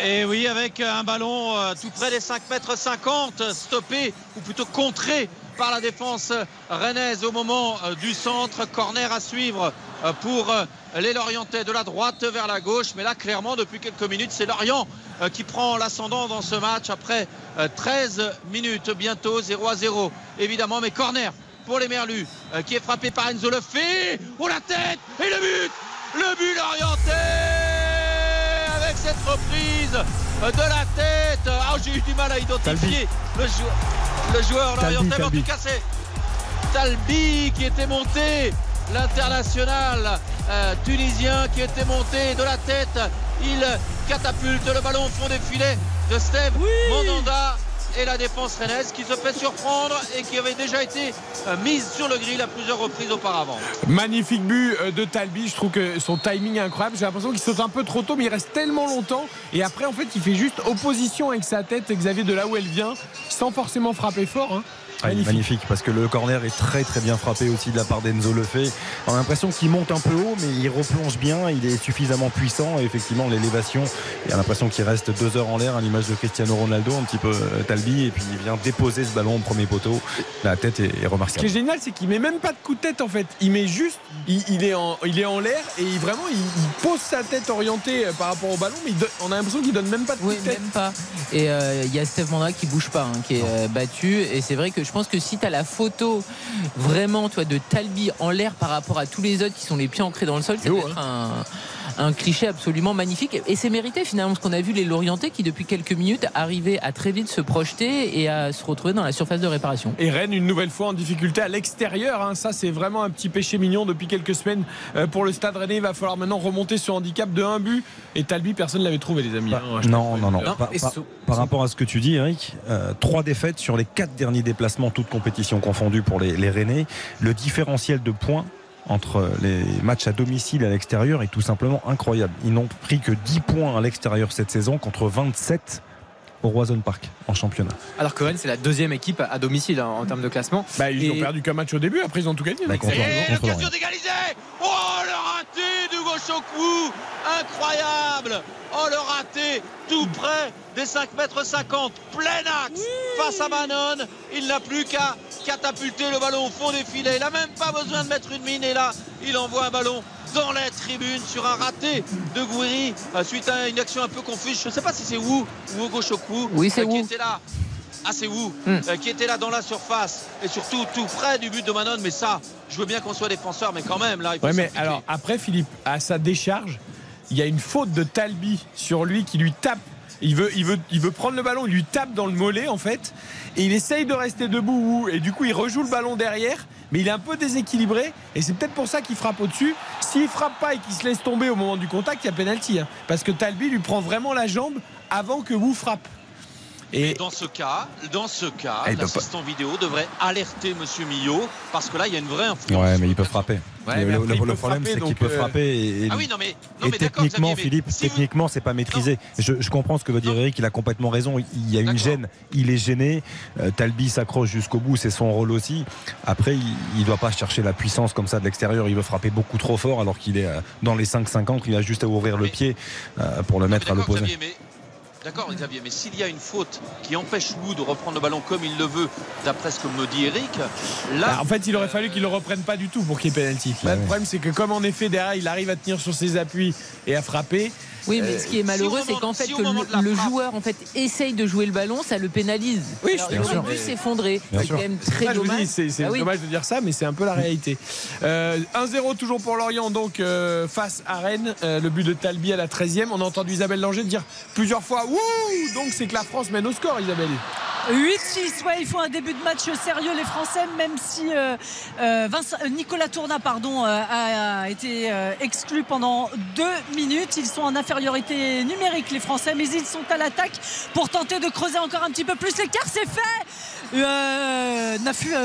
Et oui, avec un ballon euh, tout près des 5 mètres 50, stoppé ou plutôt contré par la défense rennaise au moment euh, du centre. Corner à suivre euh, pour les Lorientais de la droite vers la gauche. Mais là, clairement, depuis quelques minutes, c'est Lorient qui prend l'ascendant dans ce match après 13 minutes, bientôt 0 à 0. Évidemment, mais corner pour les Merlus qui est frappé par Enzo Lefebvre. Oh la tête et le but Le but Lorientais cette reprise de la tête. Ah, j'ai eu du mal à identifier le, joueur, le joueur l'oriental. En tout cas, c'est Talbi qui était monté, l'international euh, tunisien qui était monté de la tête. Il catapulte le ballon au fond des filets de Steve Mandanda et la défense rennaise qui se fait surprendre et qui avait déjà été euh, mise sur le grill à plusieurs reprises auparavant. Magnifique but euh, de Talbi, je trouve que son timing est incroyable. J'ai l'impression qu'il saute un peu trop tôt, mais il reste tellement longtemps. Et après, en fait, il fait juste opposition avec sa tête, Xavier, de là où elle vient, sans forcément frapper fort. Hein. Ah, magnifique. parce que le corner est très très bien frappé aussi de la part d'Enzo Lefebvre. On a l'impression qu'il monte un peu haut, mais il replonge bien, il est suffisamment puissant. Et effectivement, l'élévation, il a l'impression qu'il reste deux heures en l'air à l'image de Cristiano Ronaldo, un petit peu euh, Talbi, et puis il vient déposer ce ballon au premier poteau. La tête est, remarquable. Ce qui est génial, c'est qu'il met même pas de coup de tête en fait. Il met juste, il, est en, il est en l'air et vraiment il, pose sa tête orientée euh, par rapport au ballon, mais on a l'impression qu'il donne même pas de coup de tête. Même pas. Et euh, il y a Steve Mandra qui bouge pas, hein, qui est battu. Et c'est vrai que je pense que si tu as la photo vraiment toi, de Talbi en l'air par rapport à tous les autres qui sont les pieds ancrés dans le sol, c'est hein. un, un, cliché absolument magnifique. Et c'est mérité finalement, ce qu'on a vu les Lorientais qui, depuis quelques minutes, arrivaient à très vite se projeter et à se retrouver dans la surface de réparation. Et Rennes, une nouvelle fois en difficulté à l'extérieur. Hein. Ça, c'est vraiment un petit péché mignon depuis quelques semaines euh, pour le stade Rennais. Il va falloir maintenant remonter sur handicap de 1 but. Et Talbi, personne ne l'avait trouvé, les amis. Bah, hein, non, non, non, Par, rapport à ce que tu dis, Eric, euh, trois défaites sur les quatre derniers déplacements, toutes compétitions confondues pour les, les Rennais. Le différentiel de points entre les matchs à domicile et à l'extérieur est tout simplement incroyable. Ils n'ont pris que 10 points à l'extérieur cette saison contre 27 au Roison Park en championnat. Alors que Rennes, c'est la deuxième équipe à domicile en, termes de classement. Bah, ils ont perdu qu'un match au début, après ils ont tout gagné. Bah, et l'occasion d'égaliser Oh, le raté du Chokwu Incroyable Oh, le raté tout près des 5 mètres 50, plein axe face à Manon. Il n'a plus qu'à catapulter le ballon au fond des filets. Il n'a même pas besoin de mettre une mine et là, il envoie un ballon dans les tribunes sur un raté de Gouiri euh, suite à une action un peu confuse. Je ne sais pas si c'est Wu ou Hugo Chokwu oui, c'est euh, qui était là. Ah, c'est Wu hmm. euh, qui était là dans la surface et surtout tout près du but de Manon. Mais ça, je veux bien qu'on soit défenseur, mais quand même là. Il mais alors après, Philippe, à sa décharge, il y a une faute de Talbi sur lui qui lui tape. Il veut, il, veut, il veut prendre le ballon, il lui tape dans le mollet en fait. Et il essaye de rester debout. Et du coup, il rejoue le ballon derrière. Mais il est un peu déséquilibré. Et c'est peut-être pour ça qu'il frappe au-dessus. S'il frappe pas et qu'il se laisse tomber au moment du contact, il y a pénalty. Hein. parce que Talbi lui prend vraiment la jambe avant que Wu frappe. Et Dans ce cas, dans ce cas, peut l'assistant vidéo devrait alerter Monsieur Millot parce que là, il y a une vraie influence. Ouais, mais il peut frapper. Ouais, le problème, c'est qu'il peut euh, frapper. Et, Ah oui, non mais, non, et mais techniquement, Xavier, Philippe, si vous- techniquement, c'est pas maîtrisé. Je, je comprends ce que veut dire Eric. Il a complètement raison. Il y a une gêne. Il est gêné. Euh, Talbi s'accroche jusqu'au bout. C'est son rôle aussi. Après, il, il doit pas chercher la puissance comme ça de l'extérieur. Il veut frapper beaucoup trop fort alors qu'il est euh, dans les 5-50. Il a juste à ouvrir le pied euh, pour le mettre à l'opposé. D'accord, Xavier, mais s'il y a une faute qui empêche Lou de reprendre le ballon comme il le veut, d'après ce que me dit Eric, là. Bah, en fait, il aurait fallu qu'il le reprenne pas du tout pour qu'il y ait penalty. Là, le problème, c'est que comme en effet derrière, il arrive à tenir sur ses appuis et à frapper. Oui, mais euh, ce qui est malheureux, c'est qu'en fait, que le, le joueur en fait essaye de jouer le ballon, ça le pénalise. Oui, Alors, bien il sûr. aurait pu s'effondrer. Bien C'est sûr. quand même C'est très ça, dommage. c'est Ah oui. dommage de dire ça, mais c'est un peu la réalité. Euh, 1-0 toujours pour Lorient, donc euh, face à Rennes. Euh, le but de Talbi à la 13e. On a entendu Isabelle Langer dire plusieurs fois Wouh Donc c'est que la France mène au score, Isabelle. 8-6, ouais, il faut un début de match sérieux les Français, même si euh, euh, Vincent- euh, Nicolas Tourna pardon, euh, a, a été euh, exclu pendant deux minutes. Ils sont en numérique les Français, mais ils sont à l'attaque pour tenter de creuser encore un petit peu plus l'écart. C'est fait 9, 9-6,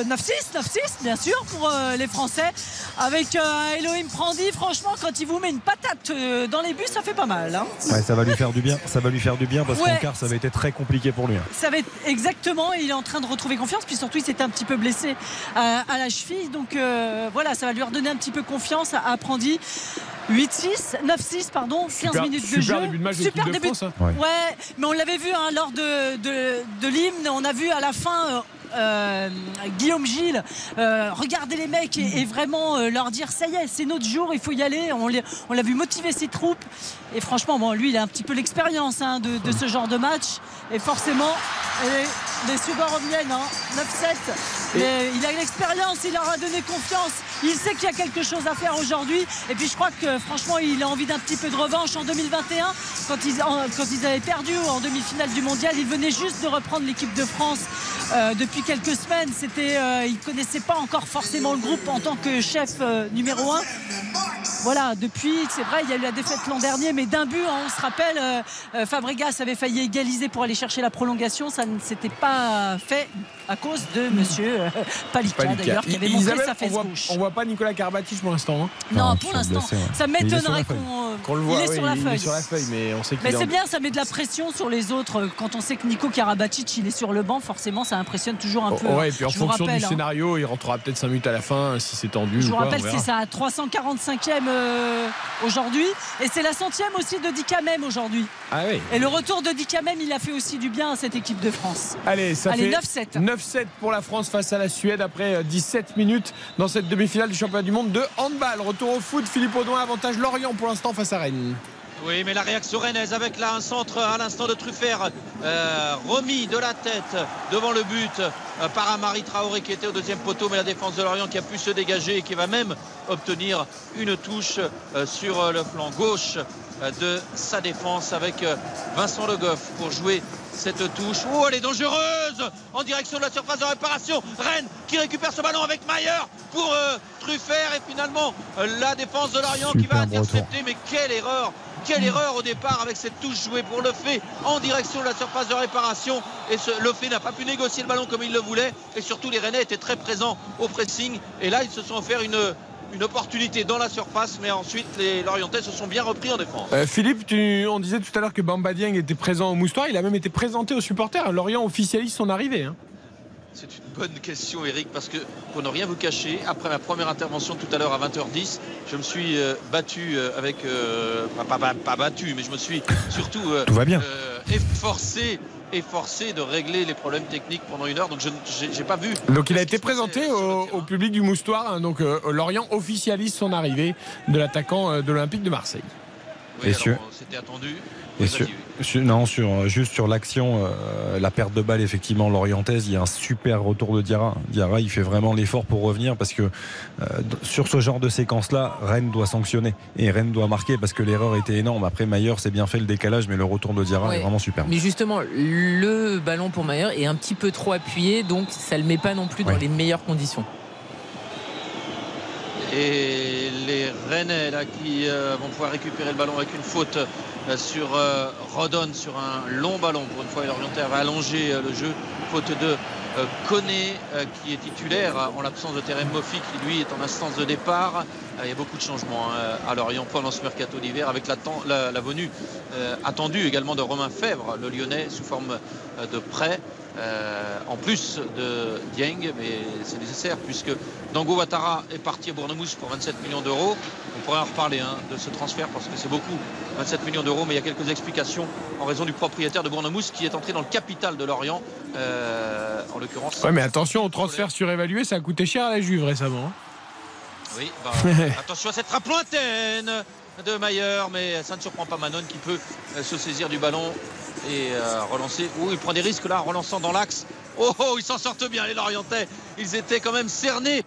9-6 bien sûr pour euh, les Français. Avec euh, Elohim Prandi, franchement, quand il vous met une patate euh, dans les buts, ça fait pas mal. hein. Ouais, ça va lui faire du bien. Ça va lui faire du bien parce Ouais. qu'en quart, ça avait été très compliqué pour lui. hein. Ça va être exactement, et il est en train de retrouver confiance, puis surtout il s'était un petit peu blessé à, à la cheville, donc euh, voilà, ça va lui redonner un petit peu confiance à, à Prandi. 8-6, 9-6, pardon, 15 Super- minutes de super jeu. début de match de super de début. France, hein. Ouais. Ouais, mais on l'avait vu hein, lors de, de, de l'hymne, on a vu à la fin. Euh, Guillaume Gilles, euh, regarder les mecs et, vraiment euh, leur dire ça y est, c'est notre jour, il faut y aller. On l'a vu motiver ses troupes et franchement, bon, lui, il a un petit peu l'expérience hein, de, ce genre de match et forcément, les Suédois reviennent, hein, 9-7. Il a l'expérience, il leur a donné confiance. Il sait qu'il y a quelque chose à faire aujourd'hui. Et puis je crois que franchement, il a envie d'un petit peu de revanche en 2021. Quand ils, quand ils avaient perdu en demi-finale du mondial, il venait juste de reprendre l'équipe de France euh, depuis quelques semaines. C'était, euh, il connaissait pas encore forcément le groupe en tant que chef euh, numéro un. Voilà, depuis, c'est vrai, il y a eu la défaite l'an dernier, mais d'un but, hein, on se rappelle, Fabregas avait failli égaliser pour aller chercher la prolongation. Ça ne s'était pas fait à cause de monsieur euh, Palika, Palika. d'ailleurs, qui avait montré Isabelle, sa on fesse voit, gauche. on voit pas Nicolas Karabatic pour l'instant. hein. Non, pour l'instant, ça m'étonnerait qu'on euh, Qu'on le voit, il est oui, sur la il est feuille. sur la feuille, mais on sait Mais est c'est en- bien, ça met de la pression sur les autres. Quand on sait que Nico Karabatic, il est sur le banc, forcément, ça impressionne toujours un peu. Oh, ouais, et puis en Je fonction rappelle, du hein. scénario, il rentrera peut-être 5 minutes à la fin si c'est tendu. Je ou vous rappelle, on c'est sa 345e euh, aujourd'hui. Et c'est la centième aussi de Dikamem aujourd'hui. Ah oui. Et le retour de Dikamem, il a fait aussi du bien à cette équipe de France. Allez, ça Allez, fait 9-7. 9-7 pour la France face à la Suède après euh, 17 minutes dans cette demi-finale du championnat du monde de handball. Retour au foot, Philippe Audouin, avantage Lorient pour l'instant face à Rennes. Oui, mais la réaction rennaise avec là un centre à l'instant de Truffert euh, remis de la tête devant le but euh, par Amari Traoré qui était au deuxième poteau, mais la défense de Lorient qui a pu se dégager et qui va même obtenir une touche euh, sur euh, le flanc gauche euh, de sa défense avec euh, Vincent Le Goff pour jouer cette touche. Oh, elle est dangereuse en direction de la surface de réparation. Rennes qui récupère ce ballon avec Maillard pour euh, Truffert et finalement euh, la défense de Lorient qui va intercepter. Mais quelle erreur quelle erreur au départ avec cette touche jouée pour Lefebvre en direction de la surface de réparation. Et ce, Lefebvre n'a pas pu négocier le ballon comme il le voulait. Et surtout, les Rennais étaient très présents au pressing. Et là, ils se sont offert une, une opportunité dans la surface. Mais ensuite, les Lorientais se sont bien repris en défense. Euh, Philippe, tu- on disait tout à l'heure que Bamba Dieng était présent au Moustoir. Il a même été présenté aux supporters. Lorient officialise son arrivée. hein. C'est une bonne question, Eric, parce que pour ne rien vous cacher, après ma première intervention tout à l'heure à 20h10, je me suis euh, battu euh, avec. euh, pas, pas- battu, mais je me suis surtout. Tout va bien. efforcé, efforcé de régler les problèmes techniques pendant une heure. Donc je j'ai pas vu. Donc il a été présenté au, au public du Moustoir. hein. Donc euh, Lorient officialise son arrivée de l'attaquant euh, de l'Olympique de Marseille. Oui, C'était attendu. Non, sur, euh, juste sur l'action, euh, la perte de balle, effectivement, lorientaise, il y a un super retour de Diarra. Diarra, il fait vraiment l'effort pour revenir parce que euh, sur ce genre de séquence-là, Rennes doit sanctionner et Rennes doit marquer parce que l'erreur était énorme. Après, Maillard, c'est bien fait le décalage, mais le retour de Diarra Ouais. est vraiment super. Mais justement, le ballon pour Maillard est un petit peu trop appuyé, donc ça le met pas non plus dans les meilleures conditions. Et les Rennais là, qui euh, vont pouvoir récupérer le ballon avec une faute euh, sur euh, Rodon sur un long ballon. Pour une fois, l'Oriental va allonger le jeu. Faute de Koné qui est titulaire euh, en l'absence de Terem Moffi qui lui est en instance de départ. Il y a beaucoup de changements hein, à Lorient pendant ce mercato d'hiver avec la, la- venue attendue également de Romain Fèvre, le Lyonnais, sous forme de prêt. Euh, en plus de Dieng, mais c'est nécessaire puisque Dango Ouattara est parti à Bournemouth pour 27 millions d'euros. On pourrait en reparler hein, de ce transfert parce que c'est beaucoup, 27 millions d'euros, mais il y a quelques explications en raison du propriétaire de Bournemouth qui est entré dans le capital de Lorient, euh, en l'occurrence. Ouais, mais attention, au transfert surévalué, ça a coûté cher à la Juve récemment. hein. Oui, bah, attention à cette frappe lointaine de Maillard, mais ça ne surprend pas Manon qui peut euh, se saisir du ballon et euh, relancer. Ouh, il prend des risques là relançant dans l'axe. Oh, oh, ils s'en sortent bien les Lorientais. Ils étaient quand même cernés.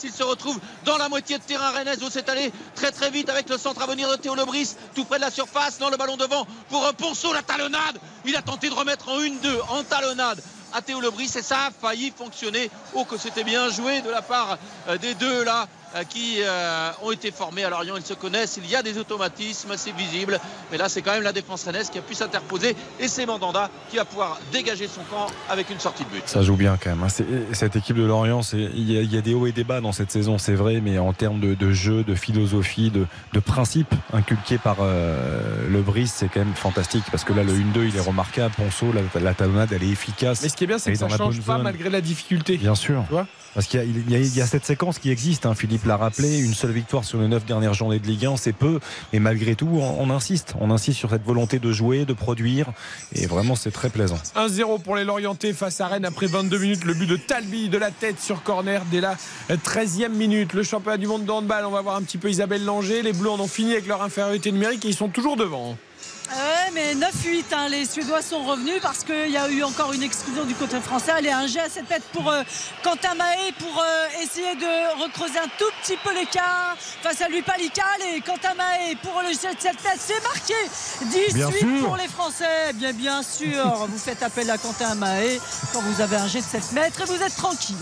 Qu'il se retrouve dans la moitié de terrain Rennes où c'est allé très très vite avec le centre à venir de Théo Lebris tout près de la surface. Non, le ballon devant pour euh, Ponceau, la talonnade. Il a tenté de remettre en 1-2 en talonnade à Théo Lebris et ça a failli fonctionner. Oh, que c'était bien joué de la part euh, des deux là qui euh, ont été formés à Lorient. Ils se connaissent, il y a des automatismes, c'est visible. Mais là, c'est quand même la défense rennaise qui a pu s'interposer et c'est Mandanda qui va pouvoir dégager son camp avec une sortie de but. Ça joue bien quand même. hein. Cette équipe de Lorient, il y, a- il y a des hauts et des bas dans cette saison, c'est vrai, mais en termes de, de jeu, de philosophie, de, de principe inculqué par euh, le Brice, c'est quand même fantastique parce que là, le 1-2, il est remarquable. Ponceau, la, la talonnade, elle est efficace. Mais ce qui est bien, c'est que ça la change pas zone. malgré la difficulté. Bien sûr. Parce qu'il y a cette séquence qui existe, hein, Philippe l'a rappelé, une seule victoire sur les neuf dernières journées de Ligue 1, c'est peu, mais malgré tout, on, on insiste. On insiste sur cette volonté de jouer, de produire, et vraiment, c'est très plaisant. 1-0 pour les Lorientais face à Rennes après 22 minutes. Le but de Talbi de la tête sur corner dès la 13e minute. Le championnat du monde de handball, on va voir un petit peu Isabelle Langer. Les Bleus en ont fini avec leur infériorité numérique et ils sont toujours devant. Ouais, mais 9-8, hein, les Suédois sont revenus parce qu'il y a eu encore une exclusion du côté français. Allez, un jet à cette tête pour euh, Quentin Mahé pour euh, essayer de recreuser un tout petit peu l'écart face à lui Palical et Quentin Mahé pour le jet de cette tête. C'est marqué 18 Bien sûr. pour les Français. Bien, bien sûr, vous faites appel à Quentin Mahé quand vous avez un jet de 7 mètres et vous êtes tranquille.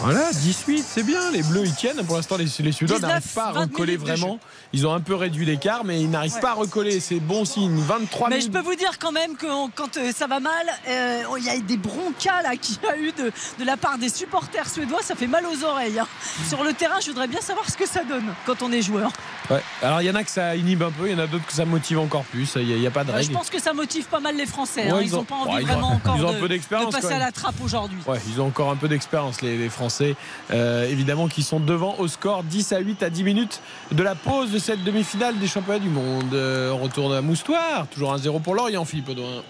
Voilà, 18, c'est bien. Les Bleus, ils tiennent. Pour l'instant, les, les Suédois 19, n'arrivent pas à 20 recoller vraiment. Ils ont un peu réduit l'écart, mais ils n'arrivent Ouais. pas à recoller. C'est bon signe. 23 Mais je peux vous dire quand même que on- quand euh, ça va mal, euh, il y a des broncas là qu'il y a eu de, de la part des supporters suédois, ça fait mal aux oreilles. hein. Sur le terrain, je voudrais bien savoir ce que ça donne quand on est joueur. Ouais. Alors, il y en a que ça inhibe un peu, il y en a d'autres que ça motive encore plus. Il n'y a, pas de Euh, je règle. pense que ça motive pas mal les Français. hein. Ouais, Ils ils n'ont ont- pas envie ouais, ils ont- vraiment encore ils ont un de, peu d'expérience, de passer à la trappe aujourd'hui. Ouais, ils ont encore un peu d'expérience, les, les Français. Euh, évidemment, qui sont devant au score 10 à 8 à 10 minutes de la pause de cette demi-finale des championnats du monde. Euh, on retourne à Toujours 1-0 pour Lorient, Philippe Audouin.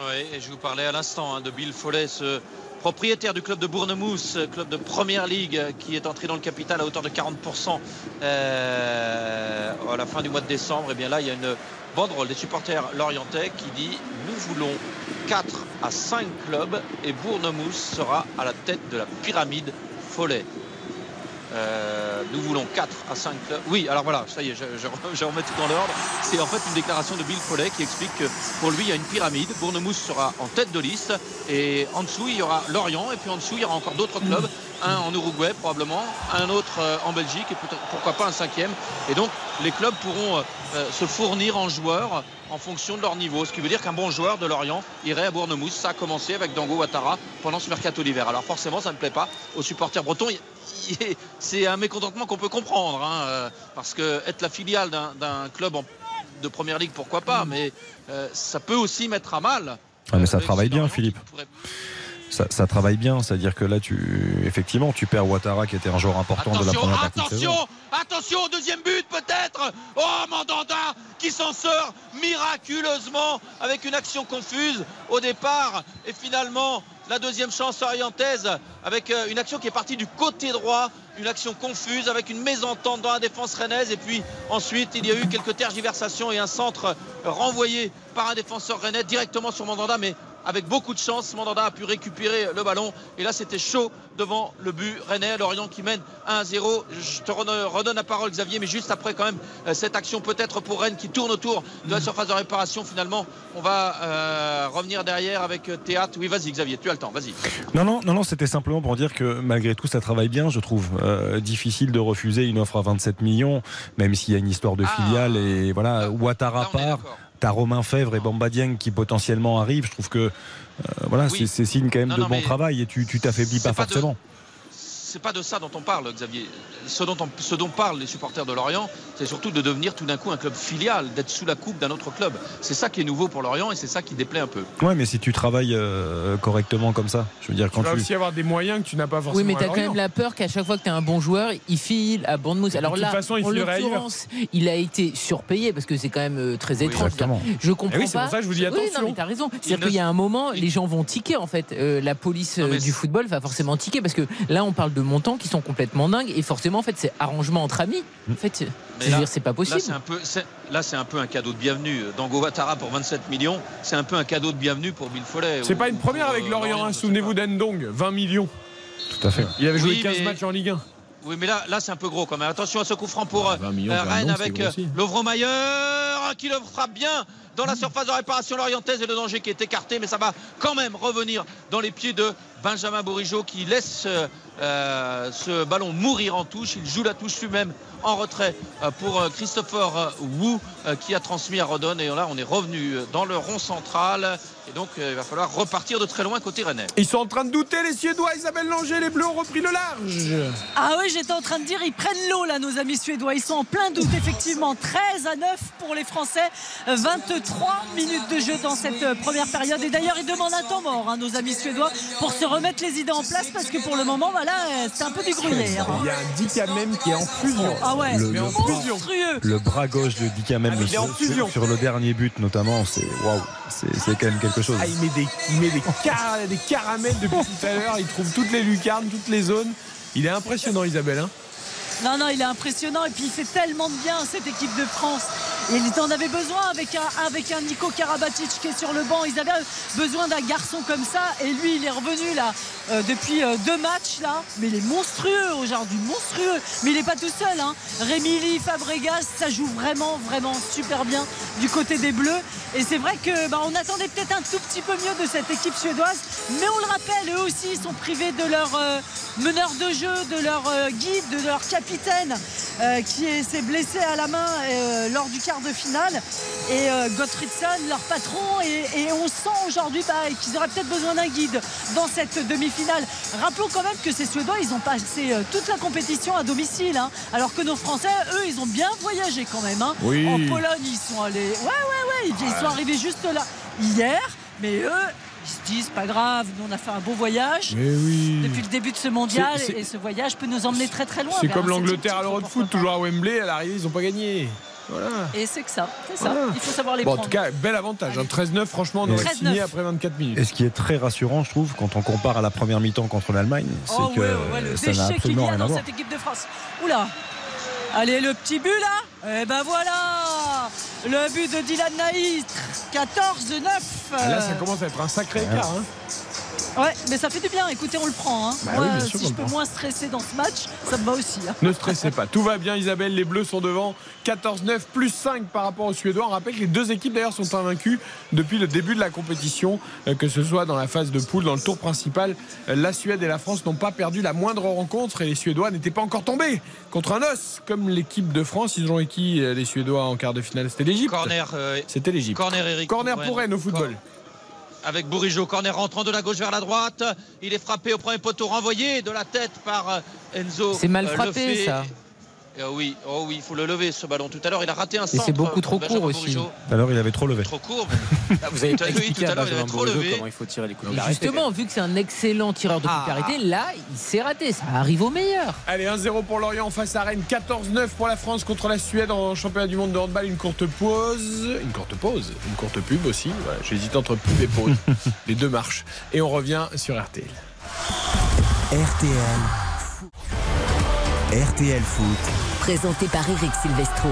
Oui, et je vous parlais à l'instant hein, de Bill Follet, ce propriétaire du club de Bournemouth, club de première ligue, qui est entré dans le capital à hauteur de 40% euh, à la fin du mois de décembre. Et bien là, il y a une banderole des supporters lorientais qui dit Nous voulons 4 à 5 clubs et Bournemouth sera à la tête de la pyramide Follet. Euh, nous voulons 4 à 5 clubs. Oui, alors voilà, ça y est, je, je, remets tout dans l'ordre. C'est en fait une déclaration de Bill Follet qui explique que pour lui, il y a une pyramide. Bournemouth sera en tête de liste et en dessous, il y aura Lorient et puis en dessous, il y aura encore d'autres clubs. Un en Uruguay probablement, un autre euh, en Belgique et pourquoi pas un cinquième. Et donc, les clubs pourront euh, se fournir en joueurs en fonction de leur niveau. Ce qui veut dire qu'un bon joueur de Lorient irait à Bournemouth. Ça a commencé avec Dango Ouattara pendant ce mercato d'hiver. Alors forcément, ça ne plaît pas aux supporters bretons. C'est un mécontentement qu'on peut comprendre. hein, euh, parce que être la filiale d'un d'un club en- de première ligue, pourquoi pas. Mais euh, ça peut aussi mettre à mal. Ah, mais ça avec travaille bien, Philippe. Ça, ça travaille bien, c'est-à-dire que là, tu, effectivement, tu perds Ouattara qui était un joueur important de la première partie de attention, attention au deuxième but peut-être. Oh Mandanda qui s'en sort miraculeusement avec une action confuse au départ. Et finalement la deuxième chance orientaise avec euh, une action qui est partie du côté droit, une action confuse avec une mésentente dans la défense rennaise. Et puis ensuite il y a eu quelques tergiversations et un centre renvoyé par un défenseur rennais directement sur Mandanda. Mais avec beaucoup de chance. Mandanda a pu récupérer le ballon. Et là, c'était chaud devant le but rennais. Lorient qui mène 1-0. Je te redonne la parole, Xavier, mais juste après, quand même, euh, cette action peut-être pour Rennes qui tourne autour de la surface de réparation. Finalement, on va euh, revenir derrière avec euh, Théâtre. Oui, vas-y, Xavier, tu as le temps. Vas-y. Non, non, non, non c'était simplement pour dire que malgré tout, ça travaille bien, je trouve. difficile de refuser une offre à 27 millions, même s'il y a une histoire de ah. filiale. Et voilà, Ouattara part. T'as Romain Fèvre et Bamba Dieng qui potentiellement arrivent. Je trouve que voilà, c'est signe quand même de bon travail et tu t'affaiblis pas, pas forcément c'est pas de ça dont on parle, Xavier. Ce dont, ce dont parlent les supporters de Lorient, c'est surtout de devenir tout d'un coup un club filial, d'être sous la coupe d'un autre club. C'est ça qui est nouveau pour Lorient et c'est ça qui déplaît un peu. Ouais, mais si tu travailles euh, correctement comme ça, je veux dire, quand tu vas aussi avoir des moyens que tu n'as pas forcément. Oui, mais tu as quand même la peur qu'à chaque fois que tu as un bon joueur, il file à Bournemouth. Alors là, façon, il en l'occurrence, il a été surpayé parce que c'est quand même euh, très étrange. je comprends eh oui. C'est pour ça que je vous dis attention. Oui, non, mais t'as raison. C'est-à-dire qu'il y a un moment, les gens vont tiquer en fait. Euh, la police du football va forcément tiquer parce que là, on parle de montants qui sont complètement complètement dingue. Et forcément, en fait, c'est arrangement entre amis. En fait, c'est pas possible. Là, c'est un peu, là, c'est un peu un cadeau de bienvenue. Dango Watara pour 27 millions, c'est un peu un cadeau de bienvenue pour Bill Follet. C'est pas une première avec Lorient. Hein. Souvenez-vous d'Endong, 20 millions. Tout à fait. Il avait joué 15 matchs en Ligue 1. Oui, mais là, là c'est un peu gros quand même. Attention à ce coup franc pour euh, Rennes avec euh, Lovromayer qui le frappe bien dans la surface de réparation lorientaise et le danger qui est écarté, mais ça va quand même revenir dans les pieds de Benjamin Bourigeau qui laisse euh, ce ballon mourir en touche. Il joue la touche lui-même en retrait euh, pour euh, Christopher Wu qui a transmis à Rodon. Et là, on est revenu dans le rond central. Et donc, il va falloir repartir de très loin côté rennais. Ils sont en train de douter, les Suédois. Isabelle Langer, les Bleus ont repris le large. Ah oui, j'étais en train de dire, ils prennent l'eau, là, nos amis Suédois. Ils sont en plein doute, effectivement. 13 à 9 pour les Français. 23 minutes de jeu dans cette première période. Et d'ailleurs, ils demandent un temps mort, hein, nos amis Suédois, pour se remettre les idées en place. Parce que pour le moment, voilà, c'est un peu du gruyère. Hein. Il y a un Dicamem qui est en fusion. Ah ouais, le, le, bras gauche de Dicamem ah, sur, le dernier but, notamment, c'est waouh, c'est quand même quelque chose. Ah, il met des, il met des, des caramels depuis tout à l'heure. Il trouve toutes les lucarnes, toutes les zones. Il est impressionnant, Isabelle. Hein non, non, il est impressionnant et puis il fait tellement de bien cette équipe de France. Ils en avaient besoin avec un, avec un Nico Karabatic qui est sur le banc. Ils avaient besoin d'un garçon comme ça. Et lui, il est revenu là euh, depuis euh, deux matchs là. Mais il est monstrueux aujourd'hui, monstrueux. Mais il n'est pas tout seul. Hein. Rémi Fabregas, ça joue vraiment, vraiment super bien du côté des Bleus. Et c'est vrai que bah, on attendait peut-être un tout petit peu mieux de cette équipe suédoise. Mais on le rappelle, eux aussi, ils sont privés de leur euh, meneur de jeu, de leur guide, de leur capitaine qui s'est blessé à la main lors du quart de finale. Et euh, Gottfriedson, leur patron, et, on sent aujourd'hui bah, qu'ils auraient peut-être besoin d'un guide dans cette demi-finale. Rappelons quand même que ces Suédois, ils ont passé euh, toute la compétition à domicile, hein. alors que nos Français, eux, ils ont bien voyagé quand même. Hein. En Pologne, ils sont allés. Ouais, ouais, ouais, ils sont arrivés juste là hier, mais eux, ils se disent pas grave, nous on a fait un beau voyage depuis le début de ce mondial et ce voyage peut nous emmener très très loin. C'est comme l'Angleterre à l'Euro de foot, toujours à Wembley, à l'arrivée ils n'ont pas gagné. Et c'est que ça, c'est ça. Il faut savoir les bon, En tout cas, bel avantage. 13-9, hein. franchement, on aurait signé après 24 minutes. Et ce qui est très rassurant, je trouve, quand on compare à la première mi-temps contre l'Allemagne, c'est oh, que le ça n'a absolument rien à voir. cette équipe de France. Oula Allez, le petit but là Et eh ben voilà Le but de Dylan Naït 14-9 ah, Là, ça commence à être un sacré écart. Hein. Ouais, mais ça fait du bien. Écoutez, on le prend. Hein. Bah si je peux moins stresser dans ce match, ça me va aussi. Hein. Ne stressez pas. Tout va bien, Isabelle. Les Bleus sont devant. 14-9 plus 5 par rapport aux Suédois. On rappelle que les deux équipes d'ailleurs sont invaincues depuis le début de la compétition, euh, que ce soit dans la phase de poule, dans le tour principal. Euh, la Suède et la France n'ont pas perdu la moindre rencontre et les Suédois n'étaient pas encore tombés contre un os comme l'équipe de France. Ils ont équipé euh, les Suédois en quart de finale. C'était l'Égypte. Corner. C'était l'Égypte. Corner, Eric. Corner pour Rennes au football avec Bourigeau. Corner rentrant de la gauche vers la droite. Il est frappé au premier poteau, renvoyé de la tête par euh, Enzo. C'est mal euh, frappé ça. Euh, oui, oh oui, il faut le lever ce ballon. Tout à l'heure, il a raté un centre. Et c'est beaucoup trop court aussi. Alors, il avait trop levé. Trop court. Ah, vous avez expliqué à Benjamin Bourigeau comment il faut tirer les coups de Justement, vu que c'est un excellent tireur de ah. là, il s'est raté. Ça arrive au meilleur. Allez, 1-0 pour Lorient face à Rennes. 14-9 pour la France contre la Suède en championnat du monde de handball. Une courte pause. Une courte pause. Une courte pub aussi. J'hésite entre pub et pause. les deux marches. Et on revient sur RTL. RTL. RTL Foot. Présenté par Eric Silvestro.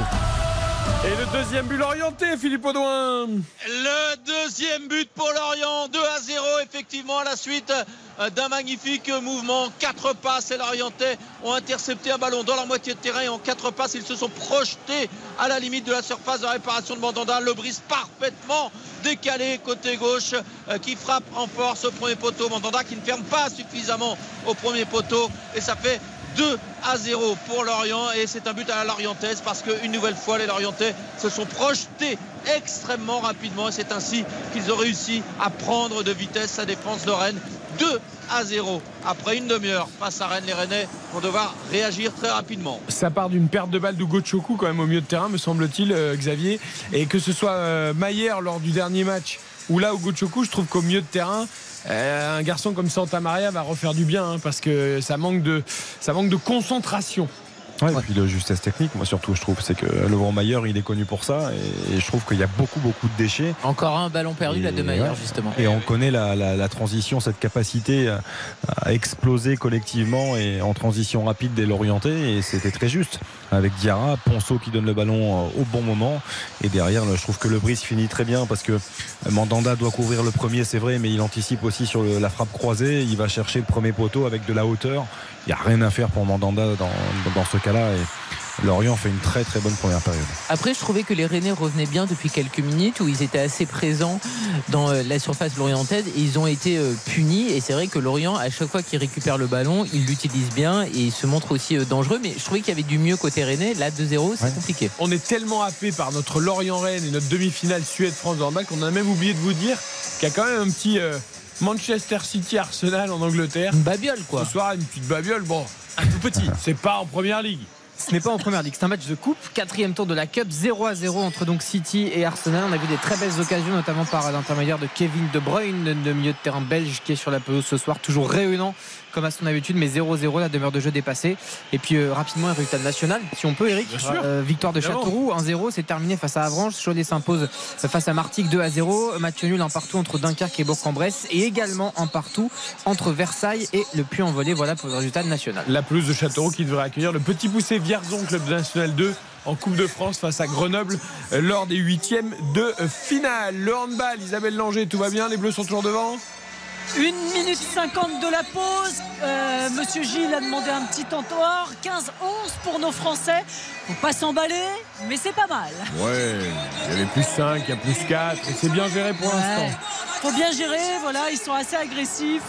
Et le deuxième but orienté, Philippe Audouin. Le deuxième but pour Lorient, 2 à 0 effectivement à la suite euh, d'un magnifique mouvement. Quatre passes et l'Orientais ont intercepté un ballon dans leur moitié de terrain et en quatre passes ils se sont projetés à la limite de la surface de réparation de Mandanda. Le brise parfaitement décalé côté gauche euh, qui frappe en force au premier poteau. Mandanda qui ne ferme pas suffisamment au premier poteau et ça fait 2 à 0 pour Lorient. Et c'est un but à la Lorientaise parce qu'une nouvelle fois les Lorientais se sont projetés extrêmement rapidement. Et c'est ainsi qu'ils ont réussi à prendre de vitesse la défense de Rennes. 2 à 0 après une demi-heure face à Rennes les Rennais vont devoir réagir très rapidement. Ça part d'une perte de balle d'Ugo Choku quand même au milieu de terrain me semble-t-il euh, Xavier. Et que ce soit euh, Maillère lors du dernier match ou là Choku je trouve qu'au milieu de terrain un garçon comme Santa Maria va refaire du bien hein, parce que ça manque de concentration. Ouais, et puis le justesse technique, moi surtout, je trouve, c'est que Laurent Mayer, il est connu pour ça, et, et je trouve qu'il y a beaucoup, beaucoup de déchets. Encore un ballon perdu Et là de Maillard ouais. justement. Et on connaît la, la- la transition, cette capacité à, exploser collectivement et en transition rapide dès l'orienté, et c'était très juste. Avec Diarra, Ponceau qui donne le ballon euh, au bon moment, et derrière, là, je trouve que le brise finit très bien parce que Mandanda doit couvrir le premier, c'est vrai, mais il anticipe aussi sur le- la frappe croisée, il va chercher le premier poteau avec de la hauteur. Il n'y a rien à faire pour Mandanda dans, dans ce cas-là. Et Lorient fait une très très bonne première période. Après, je trouvais que les Rennais revenaient bien depuis quelques minutes où ils étaient assez présents dans euh, la surface lorientaise et ils ont été euh, punis. Et c'est vrai que Lorient, à chaque fois qu'il récupère le ballon, il l'utilise bien et il se montre aussi euh, dangereux. Mais je trouvais qu'il y avait du mieux côté Rennais. Là, 2-0, c'est compliqué. On est tellement happé par notre Lorient-Rennes et notre demi-finale Suède-France de handball qu'on a même oublié de vous dire qu'il y a quand même un petit euh, Manchester City-Arsenal en Angleterre. Une babiole, quoi. Ce soir, une petite babiole. Bon, un tout petit. C'est pas en première ligue. Ce n'est pas en première ligue, c'est un match de coupe, quatrième tour de la Cup, 0 à 0 entre donc City et Arsenal. On a vu des très belles occasions, notamment par l'intermédiaire de Kevin De Bruyne, le milieu de terrain belge qui est sur la pelouse ce soir, toujours réunant comme à son habitude, mais 0-0, la demeure de jeu dépassée. Et puis euh, rapidement, un résultat national, si on peut, Eric. Euh, victoire de. Châteauroux, 1-0, c'est terminé face à Avranches. Cholet s'impose face à Martigues 2 à 0. Match nul en partout entre Dunkerque et Bourg-en-Bresse et également en partout entre Versailles et le Puy-en-Velay. Voilà pour le résultat national. La pelouse de Châteauroux qui devrait accueillir le petit poussé Vierzon, club de National 2 en Coupe de France face à Grenoble euh, lors des huitièmes de finale. Le handball, Isabelle Langer, tout va bien? Les Bleus sont toujours devant? 1 minute 50 de la pause. Euh, Monsieur Gilles a demandé un petit temps hors. 15-11 pour nos Français. Faut pas s'emballer, mais c'est pas mal. Ouais, il y avait plus 5, il y a plus 4, et c'est bien géré pour l'instant. Ouais. Faut bien gérer, voilà, ils sont assez agressifs.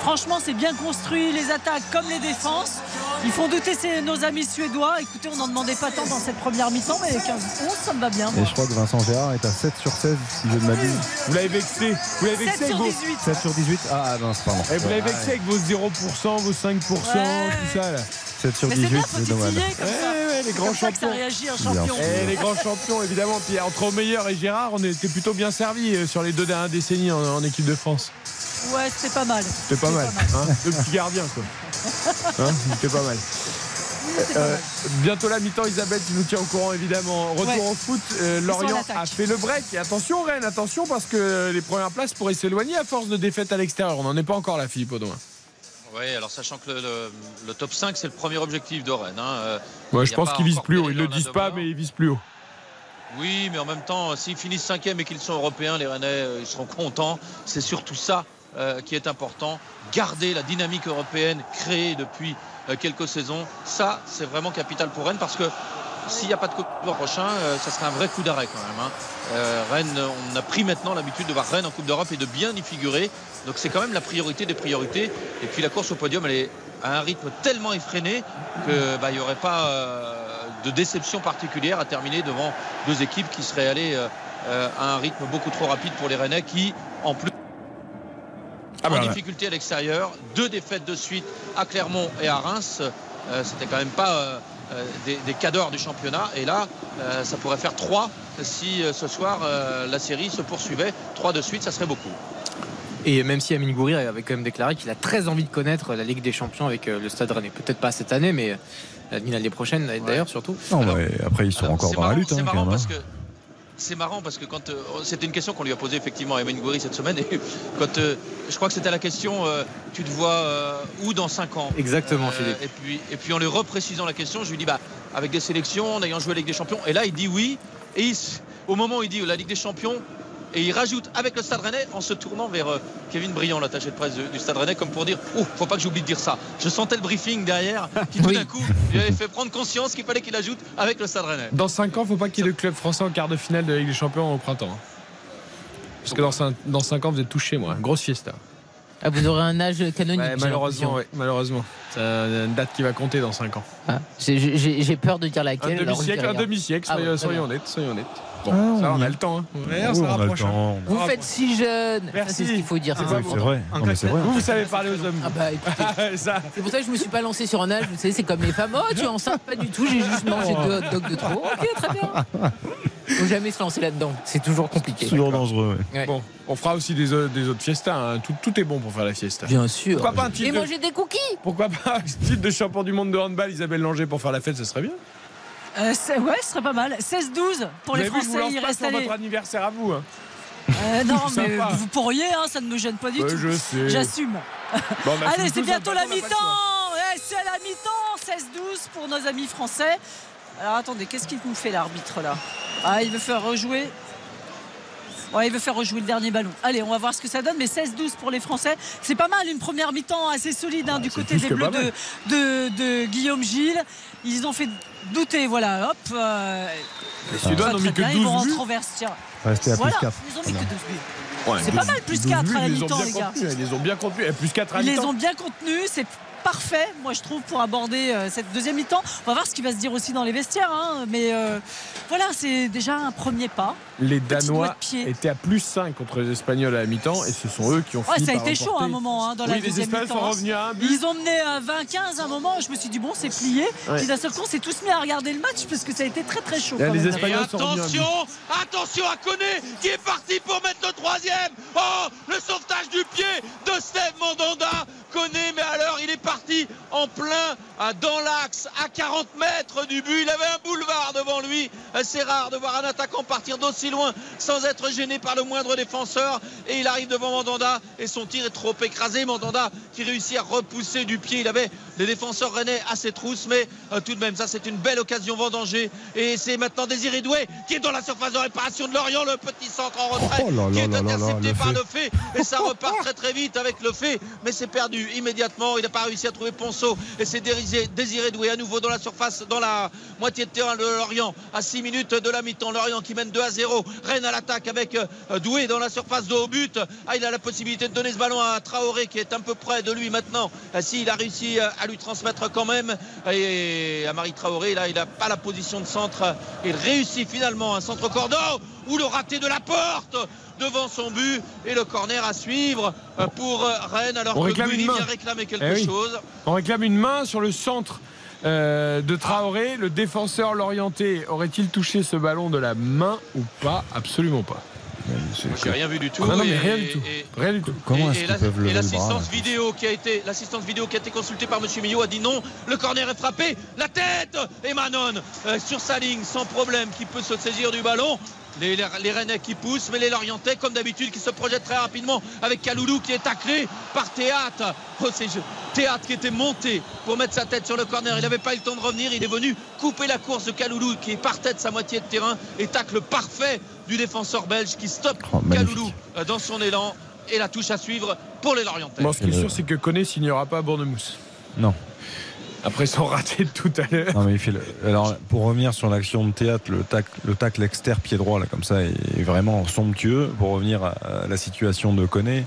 Franchement, c'est bien construit, les attaques comme les défenses. Ils font douter ces- nos amis suédois. Écoutez, on n'en demandait pas tant dans cette première mi-temps, mais 15-11, ça me va bien. Et je crois que Vincent Gérard est à 7 sur 16, si je ne m'abuse. Vous l'avez vexé, vous l'avez 7 vexé avec sur vos... 18. 7 sur 18 Ah mince, pardon. Eh, vous l'avez vexé avec vos 0%, vos 5%, tout ça là. 7 sur Mais c'est 18, bien, faut c'est dommage. titiller comme Ouais, ça. ouais, les C'est grands comme ça que ça champions. réagit un champion. Eh, les grands champions, évidemment. Puis entre Meilleur et Gérard, on était plutôt bien servis euh, sur les deux dernières décennies en, en équipe de France. Ouais, c'était pas mal. C'était pas mal. Hein Deux petits gardiens, quoi. Hein C'était pas mal. Euh, bientôt la mi-temps, Isabelle, tu nous tiens au courant évidemment. Retour Ouais. au foot, euh, Ils sont Lorient en a fait le break. Et attention Rennes, attention parce que les premières places pourraient s'éloigner à force de défaites à l'extérieur. On n'en est pas encore là, Philippe Audouin. Oui, alors sachant que le, le- le top 5, c'est le premier objectif de Rennes. hein. Euh, Ouais, je pense qu'ils visent plus haut. Ils le dans la disent pas, mais ils visent plus haut. Oui, mais en même temps, s'ils finissent cinquième et qu'ils sont européens, les Rennais, ils seront contents. C'est surtout ça euh, qui est important. Garder la dynamique européenne créée depuis euh, quelques saisons, ça, c'est vraiment capital pour Rennes parce que s'il n'y a pas de Coupe d'Europe prochain, euh, ça serait un vrai coup d'arrêt quand même. hein. Rennes, on a pris maintenant l'habitude de voir Rennes en Coupe d'Europe et de bien y figurer. Donc c'est quand même la priorité des priorités. Et puis la course au podium, elle est à un rythme tellement effréné que bah, n'y aurait pas de déception particulière à terminer devant deux équipes qui seraient allées à un rythme beaucoup trop rapide pour les Rennais qui, en plus, Ah bah, en ouais. difficulté à l'extérieur, deux défaites de suite à Clermont et à Reims. Euh, C'était quand même pas euh, euh, des, des cadors du championnat. Et là, euh, ça pourrait faire trois si euh, ce soir euh, la série se poursuivait. Trois de suite, ça serait beaucoup. Et même si Amine Gouiri avait quand même déclaré qu'il a très envie de connaître la Ligue des Champions avec le Stade Rennais. Peut-être pas cette année, mais l'année prochaine d'ailleurs surtout. Non, mais après, ils sont Alors, encore dans la lutte, hein, quand même. parce hein. que c'est marrant parce que quand euh, c'était une question qu'on lui a posée effectivement à Emen Gouiri cette semaine. Et quand euh, je crois que c'était la question euh, tu te vois où dans 5 ans? Exactement, Philippe. et puis et puis en lui reprécisant la question je lui dis bah avec des sélections en ayant joué avec des champions et là il dit oui. Et il au moment où il dit la Ligue des Champions, et il rajoute avec le Stade Rennais en se tournant vers euh, Kevin Briand, l'attaché de presse du Stade Rennais, comme pour dire Oh, faut pas que j'oublie de dire ça. Je sentais le briefing derrière qui tout d'un coup lui avait fait prendre conscience qu'il fallait qu'il ajoute avec le Stade Rennais. Dans 5 ans, faut pas qu'il y ait le club français en quart de finale de la Ligue des Champions au printemps. hein. Parce que dans 5, dans cinq ans, vous êtes touché, moi. Grosse fiesta. Ah, vous aurez un âge canonique. Ouais, malheureusement, ouais, malheureusement. C'est une date qui va compter dans 5 ans. Ah, j'ai- peur de dire Un laquelle. dis demi-siècle, un demi-siècle, Ah ouais, soyons, honnêtes, soyons honnêtes. Bon, Ah, ça va, on a le temps. hein. Ouais, Oui, on a le temps. Vous faites si jeune. C'est ce qu'il faut dire. Ah, c'est ça. C'est vrai. Non, mais c'est vrai. Vous, vous savez parler aux hommes. Ah bah c'est pour ça que je me suis pas lancé sur un âge. Vous savez, c'est comme les femmes. Oh, tu es enceinte Pas du tout. J'ai juste mangé deux hot dogs de trop. Ok, très bien. Faut jamais se lancer là-dedans. C'est toujours compliqué. C'est toujours dangereux. ouais. Ouais. Bon, on fera aussi des, des autres fiestas. hein. Tout, tout est bon pour faire la fiesta. Bien sûr. Pourquoi pas un titre Et de- manger des cookies. Pourquoi pas un titre de champion du monde de handball, Isabelle Langer, pour faire la fête, ce serait bien. Euh, ouais, ce serait pas mal. 16-12 pour Vous les je vous Français. lance Il pas sur votre anniversaire à vous. hein. Euh, non, mais sympa. vous pourriez, hein, ça ne me gêne pas du Ouais, tout. J'assume. Bon, a Allez, c'est bientôt la mi-temps. Ouais, c'est la mi-temps. 16-12 pour nos amis français. Alors attendez, qu'est-ce qu'il nous fait l'arbitre là? Ah, il veut faire rejouer. Ouais, il veut faire rejouer le dernier ballon. Allez, on va voir ce que ça donne. Mais 16-12 pour les Français. C'est pas mal, une première mi-temps assez solide hein, du côté des Bleus de, de, de Guillaume Gilles. Ils ont fait douter, voilà, hop. euh, Les Suédois n'ont mis que bien, ils vont 12 buts. rentrer au vestiaire. Restez à plus Voilà, 4. ils ont mis que 12 buts. Ouais, C'est pas 12 mal, plus 12 4 buts, à la ils mi-temps, les gars. contenus, Ils les ont bien contenus. Et plus 4 à Ils les mi-temps. ont bien contenus, c'est parfait, moi je trouve, pour aborder euh, cette deuxième mi-temps. On va voir ce qui va se dire aussi dans les vestiaires, hein, mais euh, voilà, c'est déjà un premier pas. Les Danois étaient à plus 5 contre les Espagnols à la mi-temps et ce sont eux qui ont Ouais, fini ça a par été chaud à un moment hein, dans la Oui, les deuxième Espagnols mi-temps. sont revenus à un but. Ils ont mené à 20-15 à un moment, je me suis dit bon c'est plié. Ouais. Puis d'un seul coup on s'est tous mis à regarder le match parce que ça a été très très chaud. Là, quand les même. Et Espagnols sont à attention, attention à Koné qui est parti pour mettre le troisième. Oh, le sauvetage du pied de Steve Mandanda. Koné, mais alors il est parti en plein ah, dans l'axe à 40 mètres du but. Il avait un boulevard devant lui. Euh, C'est rare de voir un attaquant partir d'aussi loin sans être gêné par le moindre défenseur. Et il arrive devant Mandanda et son tir est trop écrasé. Mandanda qui réussit à repousser du pied. Il avait les défenseurs rennais à ses trousses, mais euh, tout de même, ça c'est une belle occasion vendangée. Et c'est maintenant Désiré Doué qui est dans la surface de réparation de Lorient, le petit centre en retrait Oh là là qui est là intercepté par le fait. Et ça repart très très vite avec le fait, mais c'est perdu immédiatement. Il n'a pas réussi à trouver Ponceau. Et c'est Désiré, Doué à nouveau dans la surface, dans la moitié de terrain de Lorient, à 6 minutes de la mi-temps. Lorient qui mène 2 à 0. Rennes à l'attaque avec euh, Doué dans la surface de haut but. Ah, il a la possibilité de donner ce ballon à Traoré qui est un peu près de lui maintenant. Ah, si, il a réussi euh, à lui transmettre quand même. Et à Marie Traoré, là, il n'a pas la position de centre. Il réussit finalement un centre cordeau ou le raté de la porte devant son but et le corner à suivre euh, pour euh, Rennes alors On que réclame main. vient réclamer quelque Eh oui. chose. On réclame une main sur le centre euh, de Traoré. Le défenseur l'orienté aurait-il touché ce ballon de la main ou pas? Absolument pas. J'ai rien vu du tout. Ah non, non, mais Et- rien du tout. et- Rien du tout. Comment et- est-ce qu'ils l'assistance vidéo qui a été l'assistance vidéo qui a été consultée par Monsieur Millot a dit non. Le corner est frappé, la tête et Manon euh, sur sa ligne sans problème qui peut se saisir du ballon. Les, les, les Rennais qui poussent, mais les Lorientais, comme d'habitude, qui se projettent très rapidement avec Kaloulou qui est taclé par Théâtre. Oh, c'est je- Théâtre qui était monté pour mettre sa tête sur le corner. Il n'avait pas eu le temps de revenir. Il est venu couper la course de Kaloulou qui partait de sa moitié de terrain et tacle parfait du défenseur belge qui stoppe Oh. Kaloulou euh, dans son élan et la touche à suivre pour les Lorientais. Bon, ce qui est sûr, c'est que Koné signera pas à Bournemouth. Non. Après son raté de tout à l'heure. Non, mais il fait le- Alors, pour revenir sur l'action de théâtre, le tacle, le tacle externe pied droit, là, comme ça, est vraiment somptueux. Pour revenir à, la situation de Koné,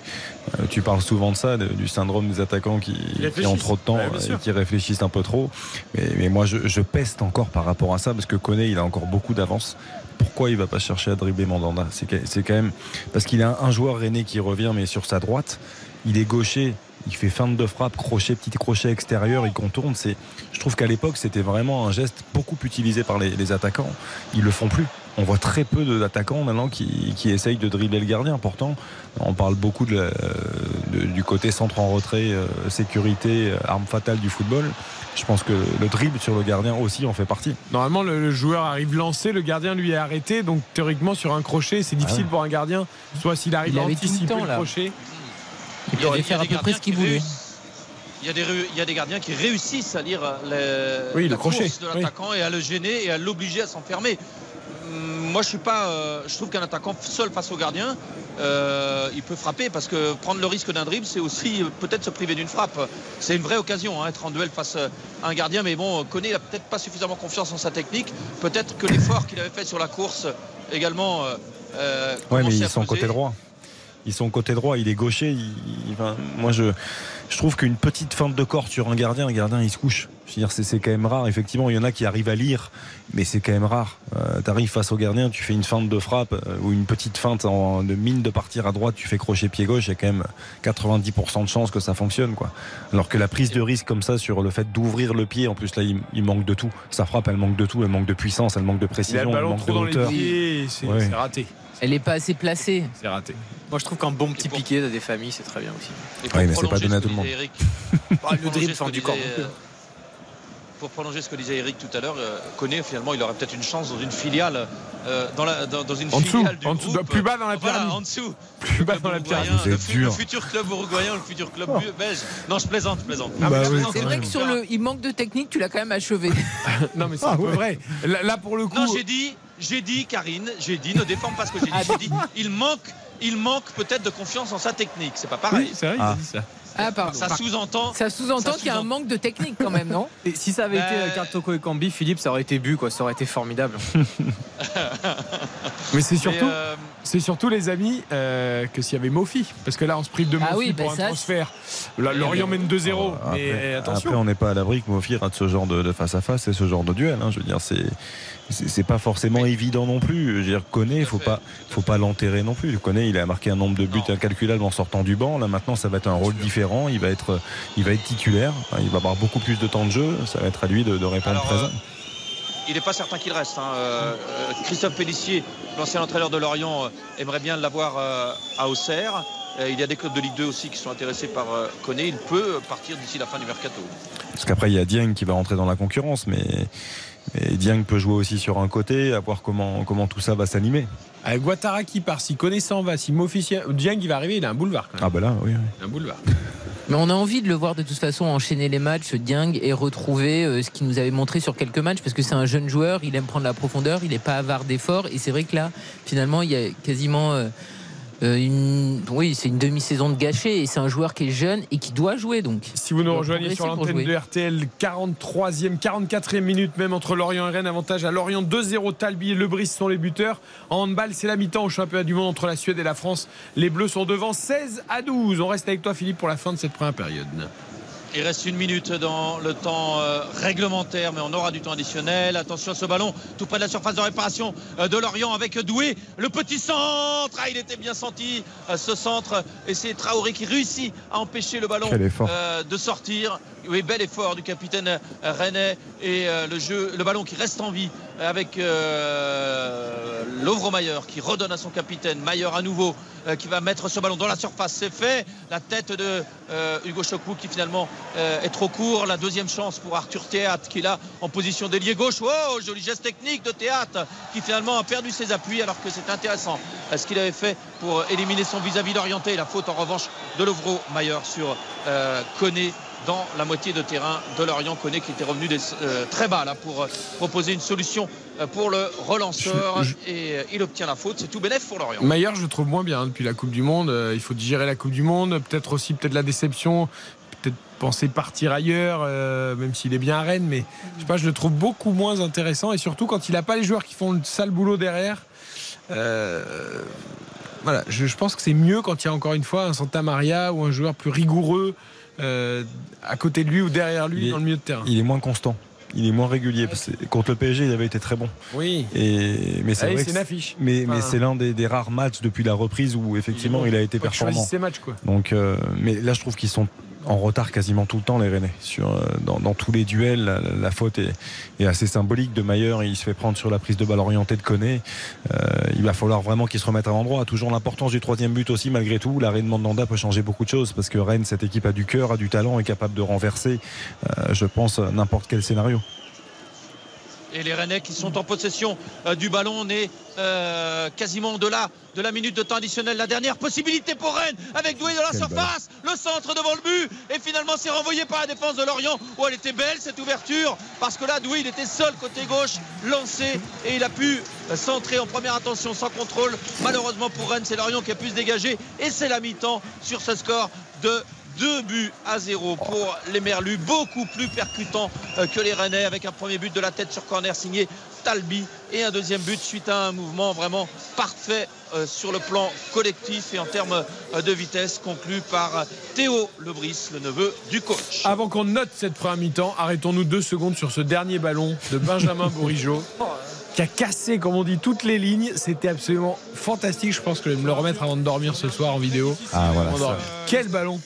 euh, tu parles souvent de ça, de- du syndrome des attaquants qui, qui ont trop de temps Ouais, euh, et qui réfléchissent un peu trop. Mais, mais moi, je, je peste encore par rapport à ça, parce que Koné, il a encore beaucoup d'avance. Pourquoi il va pas chercher à dribbler Mandanda? C'est quand même parce qu'il a un joueur René qui revient, mais sur sa droite, il est gaucher. Il fait feinte de frappe, crochet, petit crochet extérieur, il contourne. C'est, je trouve qu'à l'époque, c'était vraiment un geste beaucoup utilisé par les, les attaquants. Ils le font plus. On voit très peu de- d'attaquants maintenant qui, qui essayent de dribbler le gardien. Pourtant, on parle beaucoup de la- de- du côté centre en retrait, euh, sécurité, euh, arme fatale du football. Je pense que le dribble sur le gardien aussi en fait partie. Normalement, le, le joueur arrive lancé, le gardien lui est arrêté. Donc, théoriquement, sur un crochet, c'est difficile ouais. pour un gardien. Soit s'il arrive Il à le anticiper temps, le là. Il faire à peu près ce qu'il qui voulait. réussissent. Il y, a des, ré- il y a des gardiens qui réussissent à lire les, Oui, le la crochet, course de oui. l'attaquant et à le gêner et à l'obliger à s'enfermer. Hum, moi, je suis pas. euh, je trouve qu'un attaquant seul face au gardien, euh, il peut frapper parce que prendre le risque d'un dribble, c'est aussi euh, peut-être se priver d'une frappe. C'est une vraie occasion, hein, être en duel face euh, à un gardien. Mais bon, Koné il a peut-être pas suffisamment confiance en sa technique. Peut-être que l'effort qu'il avait fait sur la course également. euh, euh, Ouais, mais ils sont côté droit. Ils sont côté droit, il est gaucher. il- moi, je, je trouve qu'une petite feinte de corps sur un gardien, un gardien, il se couche. C'est, quand même rare. Effectivement, il y en a qui arrivent à lire, mais c'est quand même rare. Euh, tu arrives face au gardien, tu fais une feinte de frappe euh, ou une petite feinte en, de mine de partir à droite, tu fais crochet pied gauche, il y a quand même 90% de chances que ça fonctionne. Quoi. Alors que la prise de risque comme ça sur le fait d'ouvrir le pied, en plus là, il, il manque de tout. Sa frappe, elle manque de tout. Elle manque de puissance, elle manque de Il a précision, le elle manque trop de dans les pieds, c'est Ouais. c'est raté. Elle n'est pas assez placée. C'est raté. Moi, je trouve qu'un bon petit piqué de des familles, c'est très bien aussi. Pour Oui, mais c'est pas donné à tout le monde. Eric, le dribble du corps. disait, non plus. euh, Pour prolonger ce que disait Eric tout à l'heure, euh, Koné finalement il aurait peut-être une chance dans une filiale, euh, dans, la, dans, dans une En dessous, filiale du en dessous, plus bas dans la Voilà, pyramide. en dessous. Plus bas dans la pyramide. Le, futur club uruguayen, le futur club Oh. belge. Non, je plaisante, je plaisante. Ah, bah oui, là, C'est vrai que sur le, il manque de technique, tu l'as quand même achevé. Non, mais c'est Ah, ouais. vrai. Là, là, pour le coup. Non, j'ai dit, j'ai dit, Karine, j'ai dit, ne déforme pas ce que j'ai dit. Ah, J'ai dit, il manque, il manque peut-être de confiance en sa technique. C'est pas pareil. Oui, c'est vrai, il Ah. a dit ça. Ah, pardon. Ça sous-entend. Ça sous-entend qu'il y a un manque de technique quand même, non Et si ça avait Bah, été euh, Kartoko et Cambi, Philippe, ça aurait été bu, quoi. Ça aurait été formidable. Mais c'est surtout, euh, c'est surtout les amis euh, que s'il y avait Mofi, parce que là on se prive de Mofi Ah oui, pour bah un ça, transfert. Là, Lorient mène 2-0, Après, mais attention. après, on n'est pas à l'abri que Mofi rate ce genre de, de face à face et ce genre de duel. hein. Je veux dire, c'est c'est pas forcément évident non plus. Je veux dire, Koné, faut pas faut pas l'enterrer non plus. Koné, il a marqué un nombre de buts Non. incalculable en sortant du banc. Là maintenant, ça va être un rôle différent. Il va être il va être titulaire. Il va avoir beaucoup plus de temps de jeu. Ça va être à lui de, de répondre Alors, présent. euh, il n'est pas certain qu'il reste. hein. Euh, euh, Christophe Pellissier, l'ancien entraîneur de Lorient, aimerait bien l'avoir euh, à Auxerre. Il y a des clubs de Ligue 2 aussi qui sont intéressés par Koné. Il peut partir d'ici la fin du mercato. Parce qu'après, il y a Dieng qui va rentrer dans la concurrence, mais, mais Dieng peut jouer aussi sur un côté, à voir comment, comment tout ça va s'animer. Avec Guattara qui part, si connaissant va, si Mofi, Dieng il va arriver, il a un boulevard quand même. Ah bah là, oui. oui. Un boulevard. Mais on a envie de le voir de toute façon enchaîner les matchs, Dieng, et retrouver euh, ce qu'il nous avait montré sur quelques matchs, parce que c'est un jeune joueur, il aime prendre la profondeur, il n'est pas avare d'efforts, et c'est vrai que là, finalement, il y a quasiment euh, euh, une, oui, c'est une demi-saison de gâché, et c'est un joueur qui est jeune et qui doit jouer donc. Si vous nous rejoignez sur l'antenne de RTL, 43e, 44e minute même entre Lorient et Rennes, avantage à Lorient 2-0. Talbi et Lebris sont les buteurs. En handball, c'est la mi-temps au championnat du monde entre la Suède et la France. Les Bleus sont devant 16 à 12. On reste avec toi Philippe pour la fin de cette première période. Il reste une minute dans le temps euh, réglementaire, mais on aura du temps additionnel. Attention à ce ballon, tout près de la surface de réparation euh, de Lorient avec Doué. Le petit centre, ah, il était bien senti euh, ce centre. Et c'est Traoré qui réussit à empêcher le ballon euh, de sortir. Oui, bel effort du capitaine Rennais. Et euh, le, jeu, le ballon qui reste en vie avec euh, Lovromayer qui redonne à son capitaine. Mayer à nouveau euh, qui va mettre ce ballon dans la surface. C'est fait. La tête de euh, Hugo Chocou qui finalement euh, est trop court. La deuxième chance pour Arthur Théâtre qui est là en position d'ailier gauche. Oh, joli geste technique de Théâtre qui finalement a perdu ses appuis alors que c'est intéressant ce qu'il avait fait pour éliminer son vis-à-vis d'orienté. La faute en revanche de Lovro Mayer sur Koné dans la moitié de terrain de Lorient. Koné qui était revenu des- euh, très bas là pour euh, proposer une solution euh, pour le relanceur Je- je- et il obtient la faute. C'est tout bénef pour Lorient. Maillard, je le trouve moins bien hein, depuis la Coupe du Monde. Il faut digérer la Coupe du Monde. Peut-être aussi peut-être la déception. Peut-être penser partir ailleurs, euh, même s'il est bien à Rennes. Mais je sais pas, je le trouve beaucoup moins intéressant. Et surtout quand il n'a pas les joueurs qui font le sale boulot derrière. Euh, voilà, je, je pense que c'est mieux quand il y a encore une fois un Santa Maria ou un joueur plus rigoureux euh, à côté de lui ou derrière lui est- dans le milieu de terrain. Il est moins constant. Il est moins régulier. Parce que contre le PSG, il avait été très bon. Oui. Et, mais c'est Allez, vrai c'est que une affiche. Mais, c'est l'un des, des rares matchs depuis la reprise où effectivement il, bon. a été performant. ses matchs, quoi. Donc, euh, mais là, je trouve qu'ils sont en retard quasiment tout le temps, les Rennais. Euh, dans, tous les duels, la, faute est, est assez symbolique de Mayer. Il se fait prendre sur la prise de balle orientée de Koné. Euh, il va falloir vraiment qu'il se remette à l'endroit. Toujours l'importance du troisième but aussi, malgré tout. L'arrêt de Mandanda peut changer beaucoup de choses parce que Rennes, cette équipe a du cœur, a du talent, est capable de renverser, euh, je pense, n'importe quel scénario. Et les Rennais qui sont en possession euh, du ballon, on est euh, quasiment au-delà de la minute de temps additionnel. La dernière possibilité pour Rennes avec Doué dans la surface, le centre devant le but et finalement c'est renvoyé par la défense de Lorient. Oh, elle était belle cette ouverture parce que là Doué il était seul côté gauche, lancé et il a pu euh, centrer en première intention sans contrôle. Malheureusement pour Rennes, c'est Lorient qui a pu se dégager et c'est la mi-temps sur ce score de 2 buts à 0 pour les Merlus, beaucoup plus percutant euh, que les Rennais avec un premier but de la tête sur corner signé Talbi et un deuxième but suite à un mouvement vraiment parfait euh, sur le plan collectif et en termes euh, de vitesse conclu par Théo Lebris, le neveu du coach. Avant qu'on note cette première mi-temps, arrêtons-nous deux secondes sur ce dernier ballon de Benjamin Bourigeau qui a cassé, comme on dit, toutes les lignes. C'était absolument fantastique. Je pense que je vais me le remettre avant de dormir ce soir en vidéo. Ah voilà. Quel ballon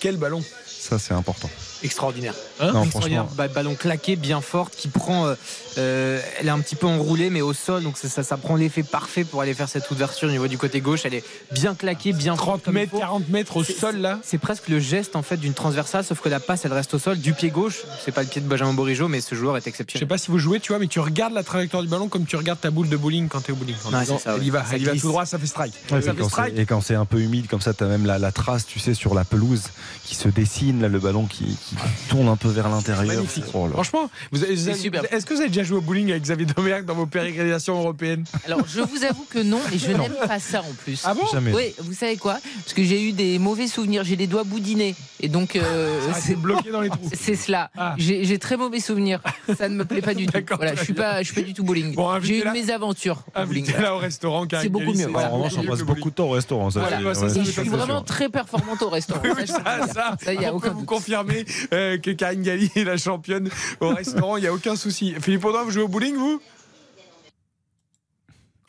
Quel ballon? Ça, c'est important. Extraordinaire. Hein Non, Extraordinaire. franchement. Ba- Ballon claqué, bien forte, qui prend. euh, euh, elle est un petit peu enroulée, mais au sol, donc ça, ça, ça prend l'effet parfait pour aller faire cette ouverture au niveau du côté gauche. Elle est bien claquée, bien 30 comme il mètres, faut. 40 mètres au sol là C'est presque le geste en fait d'une transversale, sauf que la passe elle reste au sol du pied gauche. C'est pas le pied de Benjamin Bourigeau, mais ce joueur est Je sais exceptionnel. pas si vous jouez, tu vois, mais tu regardes la trajectoire du ballon comme tu regardes ta boule de bowling quand t'es au bowling. Disant, ça, elle ouais. y va, Ça elle y va tout droit, ça fait strike. Ouais, ça et, fait quand strike. c'est, et quand c'est un peu humide comme ça, tu as même la, la trace, tu sais, sur la pelouse qui se dessine, là, le ballon qui, qui tourne un peu vers l'intérieur. Oh là. Franchement, vous avez- vous C'est avez- superbe. est-ce que vous avez déjà joué au bowling avec Xavier Domergue dans vos pérégrinations européennes Alors, je vous avoue que non, et je n'aime pas ça en plus. Ah bon Jamais. Oui, vous savez quoi? Parce que j'ai eu des mauvais souvenirs. J'ai les doigts boudinés. Et donc, euh, Ah, c'est- bloqué dans les trous. c'est cela. Ah. J'ai très mauvais souvenirs. Ça ne me plaît pas du tout. D'accord, Voilà, je très suis pas, je suis pas du tout bowling. Bon, j'ai eu mes aventures au bowling. Invitez là au restaurant. C'est beaucoup mieux, voilà. en revanche, on passe beaucoup de temps au restaurant. Ça, Voilà. c'est- ça, je suis sûr. vraiment très performante au restaurant. Oui, Ça, ça, ça, y a aucun vous doute. confirmer euh, que Karine Galli est la championne au restaurant, il n'y a aucun souci. Philippe Audouin, vous jouez au bowling, vous?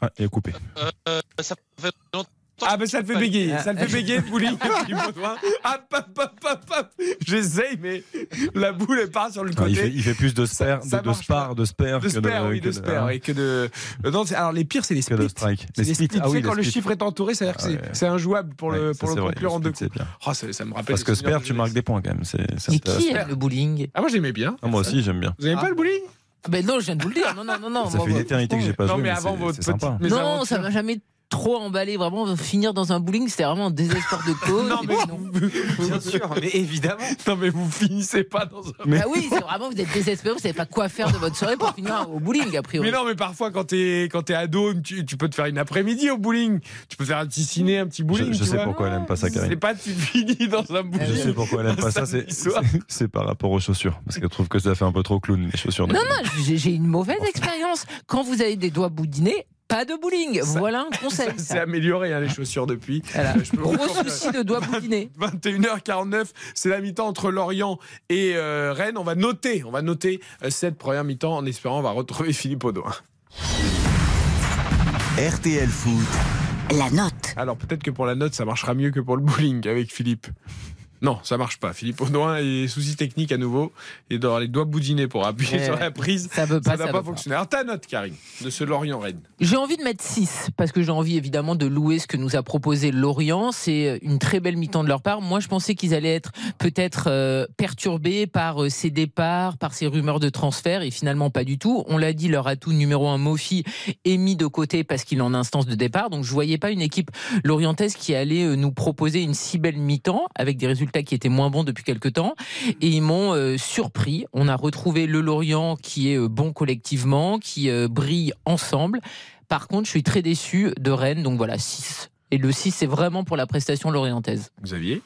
Ah, il est coupé. Euh, ça fait longtemps. Ah, ben ça le fait bégayer, ça le fait bégayer Audouin. Hop, hop, hop, hop, hop. J'essaye, mais la boule, elle part sur le Ah, il, fait, côté. il fait plus de spare, de, de de spare De que spare, oui, que de spare, hein, et que de. Non, alors les pires, c'est les de splits. strike. C'est les splits. Ah Tu oui, sais, quand le chiffre est entouré, c'est-à-dire que Ah c'est injouable pour le, pour le coups. c'est bien. Oh, ça, ça me rappelle. Parce que spare, de tu marques des points quand même. C'est, qui aime le bowling Ah, moi j'aimais bien. Ah, moi aussi, j'aime bien. Vous aimez Ah. pas le bowling? Ah Ben non, je viens de vous le dire. Non, non, non, non. Ça moi, fait une éternité que j'ai pas Non, joué, mais mais avant votre petite- Non, ça m'a jamais trop emballé. Vraiment, finir dans un bowling, c'était vraiment un désespoir de cause. Non, mais non. Bien sûr, mais évidemment. Non, mais vous finissez pas dans un. Bah oui, c'est vraiment, vous êtes désespéré, vous savez pas quoi faire de votre soirée pour finir au bowling, a priori. Mais non, mais parfois, quand t'es quand t'es ado, tu, tu peux te faire une après-midi au bowling. Tu peux faire un petit ciné, un petit bowling. Je, je tu sais vois. pourquoi elle aime pas ça, C'est Karine. pas tu finis dans un Je bowling. sais pourquoi elle aime pas ça. C'est, c'est- c'est par rapport aux chaussures. Parce qu'elle trouve que ça fait un peu trop clown, les chaussures. Non, non, j'ai j'ai une mauvaise expérience. Quand vous avez des doigts boudinés, pas de bowling. Ça- voilà un conseil. Ça s'est amélioré, hein, les chaussures depuis. Voilà. Je peux vous Gros souci de doigts boudinés. 21h49, c'est la mi-temps entre Lorient et euh, Rennes. On va noter, on va noter euh, cette première mi-temps en espérant on va retrouver Philippe Audouin. RTL Foot. La note. Alors peut-être que pour la note, ça marchera mieux que pour le bowling avec Philippe. Non, ça marche pas. Philippe Audouin est souci technique à nouveau. Il doit avoir les doigts boudinés pour appuyer Eh sur la prise. Ça veut pas, Ça n'a pas fonctionné. Alors ta note, Karine, de ce Lorient-Rennes. J'ai envie de mettre 6 parce que j'ai envie évidemment de louer ce que nous a proposé Lorient. C'est une très belle mi-temps de leur part. Moi, je pensais qu'ils allaient être peut-être euh, perturbés par euh, ces départs, par ces rumeurs de transfert et finalement pas du tout. On l'a dit, leur atout numéro un, Mofi, est mis de côté parce qu'il est en instance de départ. Donc je voyais pas une équipe lorientaise qui allait euh, nous proposer une si belle mi-temps avec des résultats qui étaient moins bons depuis quelques temps. Et ils m'ont euh, surpris. On a retrouvé le Lorient qui est euh, bon collectivement, qui euh, brille ensemble. Par contre, je suis très déçu de Rennes, donc voilà, 6. Et le 6, c'est vraiment pour la prestation lorientaise. Xavier?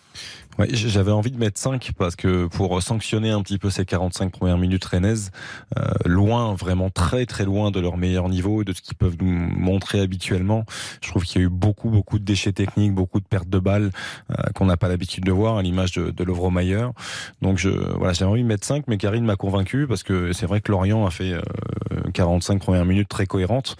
Ouais, j'avais envie de mettre 5 parce que pour sanctionner un petit peu ces 45 premières minutes rennaises, euh, loin, vraiment très très loin de leur meilleur niveau et de ce qu'ils peuvent nous montrer habituellement. Je trouve qu'il y a eu beaucoup beaucoup de déchets techniques, beaucoup de pertes de balles euh, qu'on n'a pas l'habitude de voir à l'image de, de Lovro Mayer. Donc je, voilà, j'avais envie de mettre 5, mais Karine m'a convaincu parce que c'est vrai que Lorient a fait euh, 45 premières minutes très cohérentes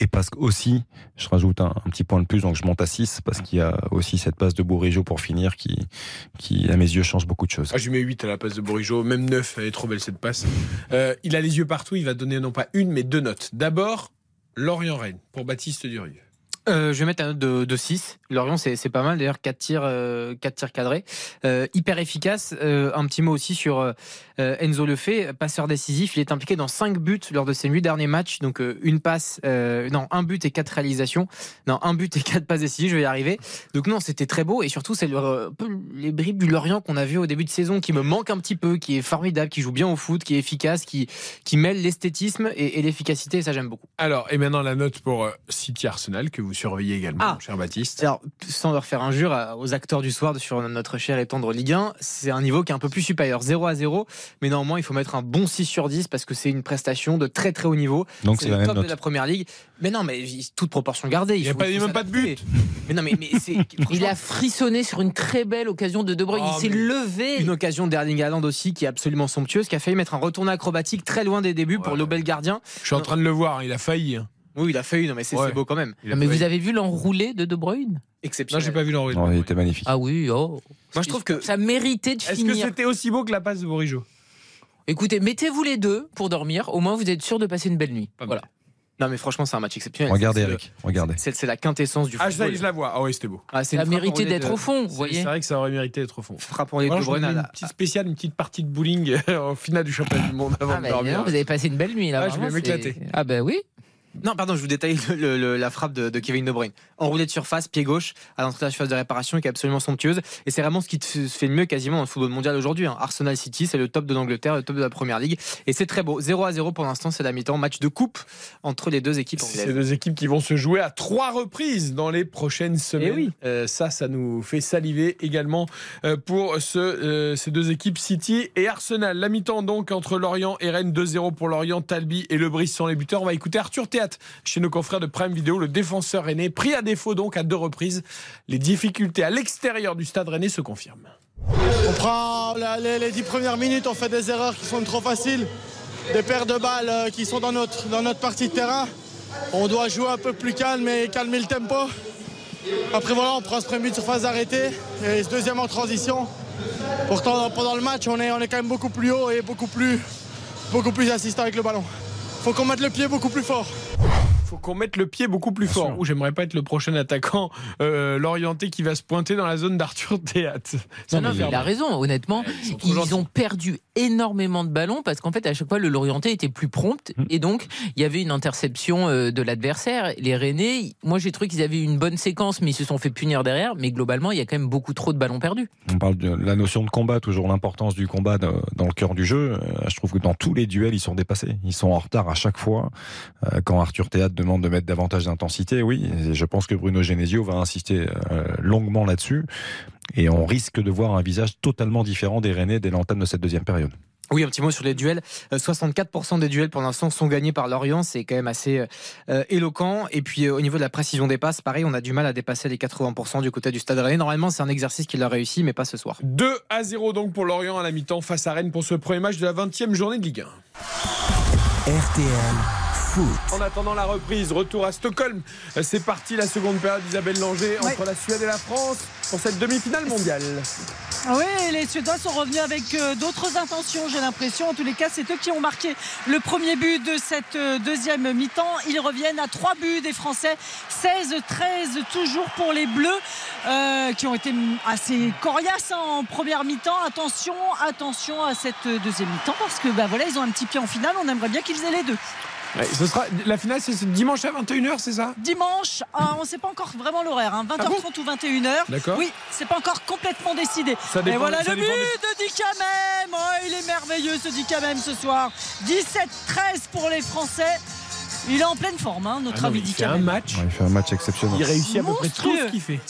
et parce que aussi, je rajoute un, un petit point de plus, donc je monte à 6 parce qu'il y a aussi cette passe de Bourigeau pour finir qui qui, à mes yeux, change beaucoup de choses. Ah, je lui mets 8 à la passe de Bourigeau, même 9, elle est trop belle cette passe. Euh, il a les yeux partout, il va donner non pas une, mais deux notes. D'abord, Lorient-Rennes, pour Baptiste Durieux. Euh, je vais mettre un note de, de 6. Lorient, c'est pas mal. D'ailleurs, 4 tirs, euh, 4 tirs cadrés. Euh, hyper efficace. Euh, un petit mot aussi sur Enzo Lefebvre, passeur décisif. Il est impliqué dans 5 buts lors de ses 8 derniers matchs. Donc, une passe, non, un but et 4 réalisations. Non, un but et 4 passes décisives, je vais y arriver. Donc, non, c'était très beau. Et surtout, c'est le- les bribes du Lorient qu'on a vu au début de saison qui me manque un petit peu, qui est formidable, qui joue bien au foot, qui est efficace, qui, mêle l'esthétisme et, et l'efficacité. Ça, j'aime beaucoup. Alors, et maintenant la note pour City Arsenal que vous surveillez également, Ah. cher Baptiste. Alors, sans leur faire injure aux acteurs du soir sur notre cher et tendre Ligue 1, c'est un niveau qui est un peu plus supérieur, 0 à 0. Mais néanmoins, il faut mettre un bon 6 sur 10 parce que c'est une prestation de très très haut niveau. Donc, c'est la le top note. de la première ligue. Mais non, mais toute proportion gardée. Il n'y a pas- il même pas de s'adapter. Mais non, mais, mais c'est. Il a frissonné sur une très belle occasion de De Bruyne. Oh, il s'est levé. Une occasion d'Erling Haaland aussi qui est absolument somptueuse, qui a failli mettre un retourné acrobatique très loin des débuts pour le bel gardien. Je suis en train de le voir, il a failli. Oui, il a failli, non, mais c'est Ouais. c'est beau quand même. Mais vous avez vu l'enroulé de De Bruyne? Non, Exceptionnel. j'ai pas vu l'enrôle. Non, il était magnifique. Ah oui, oh. Moi, je trouve que ça méritait de Est-ce que finir. c'était aussi beau que la passe de Borijo Écoutez, mettez-vous les deux pour dormir. Au moins, vous êtes sûr de passer une belle nuit. Voilà. Non, mais franchement, c'est un match exceptionnel. Regardez, C'est Eric. Regardez. C'est c'est la quintessence du Ah, ça football. y est, je la vois. Ah oui, c'était beau. Ah, c'est Ça une frappe enroulée d'être de- au fond, vous C'est voyez. c'est vrai que ça aurait mérité d'être au fond. Frappe enroulée de Moi, De je Bruyne à une la- petite spéciale, une petite partie de bowling au final du championnat du monde avant Ah, de bah, dormir. non, vous avez passé une belle nuit là. Ah, je vais vraiment, m'éclater. c'est- Ah, bah oui. Non, pardon, je vous détaille le- le- le- la frappe de, de Kevin De Bruyne. Enroulé de surface, pied gauche, à l'entrée de la surface de réparation, qui est absolument somptueuse. Et c'est vraiment ce qui se fait le mieux quasiment dans le football mondial aujourd'hui. hein. Arsenal City, c'est le top de l'Angleterre, le top de la première ligue. Et c'est très beau. 0 à 0 pour l'instant, c'est la mi-temps. Match de coupe entre les deux équipes Ces anglaises. deux équipes qui vont se jouer à trois reprises dans les prochaines semaines. Eh oui. Euh, ça, ça nous fait saliver également euh, pour ce, euh, ces deux équipes, City et Arsenal. La mi-temps donc entre Lorient et Rennes, 2-0 pour Lorient, Talbi et Lebris sont les buteurs. On va écouter Arthur Chez nos confrères de Prime Vidéo, le défenseur rennais, pris à défaut donc à deux reprises. Les difficultés à l'extérieur du stade rennais se confirment. On prend les, les 10 premières minutes, on fait des erreurs qui sont trop faciles, des paires de balles euh, qui sont dans notre, dans notre partie de terrain. On doit jouer un peu plus calme et calmer le tempo. Après voilà, on prend ce premier but sur phase arrêtée et ce deuxième en transition. Pourtant pendant le match, on est, on est quand même beaucoup plus haut et beaucoup plus, beaucoup plus assistant avec le ballon. Faut qu'on mette le pied beaucoup plus fort. faut qu'on mette le pied beaucoup plus fort. Ou j'aimerais pas être le prochain attaquant euh, l'orienté qui va se pointer dans la zone d'Arthur Théâtre. Ça Non, non, mais fait il a raison, honnêtement. Ils ont perdu énormément de ballons parce qu'en fait, à chaque fois, le Lorientais était plus prompt Mm. et donc il y avait une interception euh, de l'adversaire. Les Rennais, moi j'ai trouvé qu'ils avaient une bonne séquence, mais ils se sont fait punir derrière. Mais globalement, il y a quand même beaucoup trop de ballons perdus. On parle de la notion de combat, toujours l'importance du combat dans le cœur du jeu. Euh, Je trouve que dans tous les duels, ils sont dépassés. Ils sont en retard à chaque fois. Euh, Quand Arthur Théâtre demande de mettre davantage d'intensité, oui, et je pense que Bruno Genesio va insister longuement là-dessus. Et on risque de voir un visage totalement différent des Rennais dès l'entame de cette deuxième période. Oui, un petit mot sur les duels. Euh, 64% des duels pour l'instant sont gagnés par Lorient, c'est quand même assez euh, éloquent. Et puis euh, au niveau de la précision des passes, pareil, on a du mal à dépasser les 80% du côté du Stade Rennais. Normalement, c'est un exercice qui l'a réussi, mais pas ce soir. 2 à 0 donc pour Lorient à la mi-temps face à Rennes pour ce premier match de la 20e journée de Ligue 1. RTL Foot. En attendant la reprise, retour à Stockholm. Euh, C'est parti la seconde période d'Isabelle Langer entre la Suède et la France pour cette demi-finale mondiale. Ah Oui, les Suédois sont revenus avec euh, d'autres intentions, j'ai l'impression. En tous les cas, c'est eux qui ont marqué le premier but de cette euh, deuxième mi-temps. Ils reviennent à trois buts des Français. 16-13 toujours pour les Bleus, euh, qui ont été assez coriaces hein, en première mi-temps. Attention, attention à cette deuxième mi-temps, parce que bah, voilà, ils ont un petit pied en finale. On aimerait bien qu'ils aient les deux. Ouais, ce sera, la finale, c'est ce dimanche à 21h, c'est ça? Dimanche, ah, on ne sait pas encore vraiment l'horaire, hein, 20h30 ou 21h. D'accord. Oui, c'est pas encore complètement décidé. Ça dépend- Et voilà ça le but de Dicamem. Oh, il est merveilleux ce Dicamem ce soir. 17-13 pour les Français. Il est en pleine forme, hein, notre Ah non, ami mais il fait un match. Ouais, il fait un match exceptionnel. Il réussit à peu près tout Monstrueux. ce qu'il fait.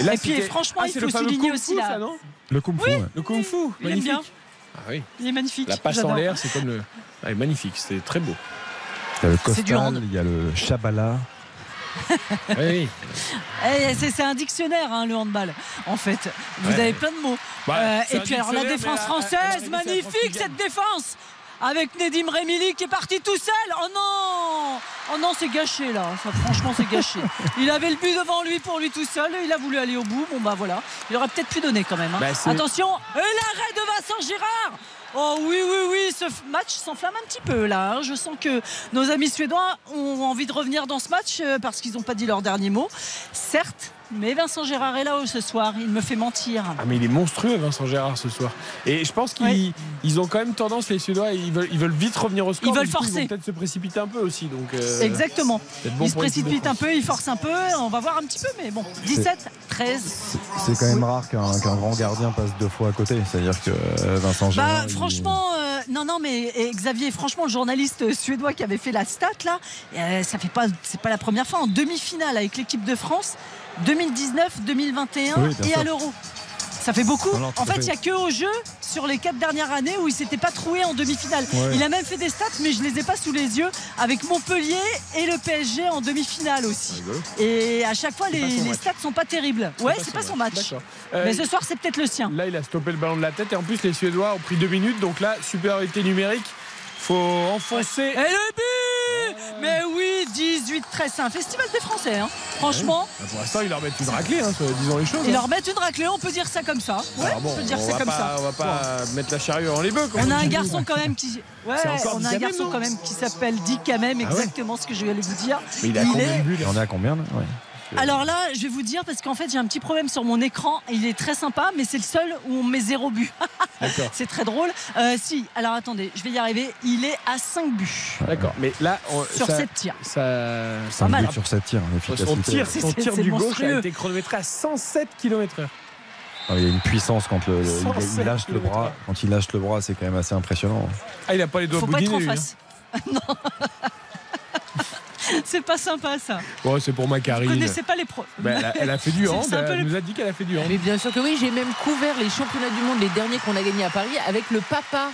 Et là, puis, franchement, Ah, il faut souligner aussi ça, non? Le Kung Fu. Oui. ouais. Le kung fu, Il aime magnifique. bien. Ah oui. Il est magnifique. La passe en l'air, c'est comme le. Ah, magnifique, c'est très beau. Il y a le C'est du hand. Costal, il y a le Chabala. Oui. Eh, c'est un dictionnaire, hein, le handball, en fait. Vous Ouais. avez plein de mots. Bah, Euh, et puis alors la défense elle a française, magnifique cette défense avec Nedim Remili qui est parti tout seul. Oh non Oh non, c'est gâché là. Ça, franchement, c'est gâché. Il avait le but devant lui pour lui tout seul. Il a voulu aller au bout. Bon, bah voilà. Il aurait peut-être pu donner quand même. hein. Bah, Attention. Et l'arrêt de Vincent Girard. Oh oui, oui, oui. Ce match s'enflamme un petit peu là. hein. Je sens que nos amis suédois ont envie de revenir dans ce match euh, parce qu'ils n'ont pas dit leur dernier mot. Certes. Mais Vincent Gérard est là ce soir, il me fait mentir. Ah mais il est monstrueux Vincent Gérard ce soir. Et je pense qu'ils ils ont quand même tendance les Suédois, ils veulent, ils veulent vite revenir au score. Ils veulent coup, forcer. vont peut-être se précipiter un peu aussi. Donc, euh, Exactement. peut-être bon il se pour l'équipe de précipite un peu, il force un peu, on va voir un petit peu, mais bon, 17, 13. C'est quand même rare qu'un qu'un grand gardien passe deux fois à côté. C'est-à-dire que euh, Vincent Gérard. Bah, il- franchement, euh, non, non, mais et Xavier, franchement, le journaliste suédois qui avait fait la stat là, euh, ça fait pas, c'est pas la première fois en demi-finale avec l'équipe de France, 2019, 2021 Oui, bien et sûr. à l'Euro. Ça fait beaucoup. En fait, il n'y a que au jeu sur les quatre dernières années où il s'était pas troué en demi-finale. Ouais. Il a même fait des stats, mais je les ai pas sous les yeux avec Montpellier et le PSG en demi-finale aussi. Et à chaque fois, les, les stats sont pas terribles. Ouais, c'est pas son match. Euh, Mais ce soir, c'est peut-être le sien. Là, il a stoppé le ballon de la tête et en plus, les Suédois ont pris deux minutes. Donc là, supériorité numérique. Faut enfoncer. Et le but Mais oui, 18-13, c'est un festival des Français. hein. Franchement, Bah, pour l'instant, ils leur mettent une raclée, hein, disons les choses. ils hein. leur mettent une raclée, on peut dire ça comme ça. Ouais, bon, on peut dire on ça va comme pas, ça. On va pas mettre la charrue avant les bœufs. comme On a on un garçon quand même qui. Ouais, on a un garçon quand même qui s'appelle Dick quand même, Ah ouais exactement ce que je allais vous dire. Mais il a Il combien est- de buts Il en est à combien là Ouais. Alors là, je vais vous dire parce qu'en fait, j'ai un petit problème sur mon écran. Il est très sympa, mais c'est le seul où on met zéro but. D'accord. c'est très drôle. Euh, si, alors attendez, je vais y arriver. Il est à 5 buts. D'accord. Mais là, on- Sur ça- sept tirs. Ça, Cinq mal. buts sur 7 tirs, Son l'efficacité. tir, son C'est- tir c'est du gauche a été chronométré à 107 km/h. Ah, il y a une puissance quand le, le- il- 107 il, lâche le bras. Quand il lâche le bras, c'est quand même assez impressionnant. Ah, il a pas les doigts Faut pas être en lui, face. non. c'est pas sympa ça. Bon, c'est pour Vous Macarine. connaissez pas les pros. Bah, elle, a, elle a fait du hand. Elle le- nous a dit qu'elle a fait du hand. Mais bien sûr que oui, j'ai même couvert les championnats du monde, les derniers qu'on a gagnés à Paris, avec le papa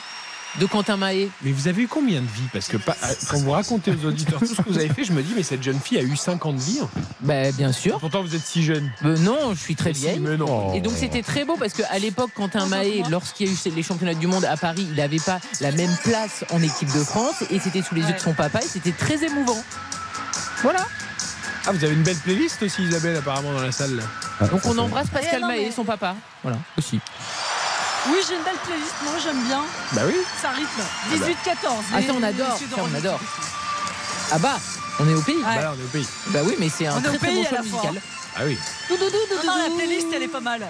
de Quentin Mahé. Mais vous avez eu combien de vies? Parce que pas- quand vous racontez aux auditeurs tout ce que vous avez fait, je me dis, mais cette jeune fille a eu 5 ans de vie. hein. Bah, bien sûr. Pourtant, vous êtes si jeune. Euh, non, je suis très vieille. mais non. Et donc c'était très beau parce qu'à l'époque, Quentin Mahé, lorsqu'il y a eu les championnats du monde à Paris, il n'avait pas la même place en équipe de France et c'était sous les yeux de son papa et c'était très émouvant. Voilà. Ah, vous avez une belle playlist aussi, Isabelle, apparemment, dans la salle. là. Donc on embrasse Pascal Eh mais- son papa. Voilà, aussi. Oui, j'ai une belle playlist. Moi, j'aime bien. Bah oui. Ça rythme. 18-14. Ah les- ça on adore, ça on adore. Ah bah, on est au pays. Ouais. Bah là, on est au pays. Bah oui, mais c'est un On est très au très pays bon à choix musical. Ah oui. Non, non, la playlist, elle est pas mal.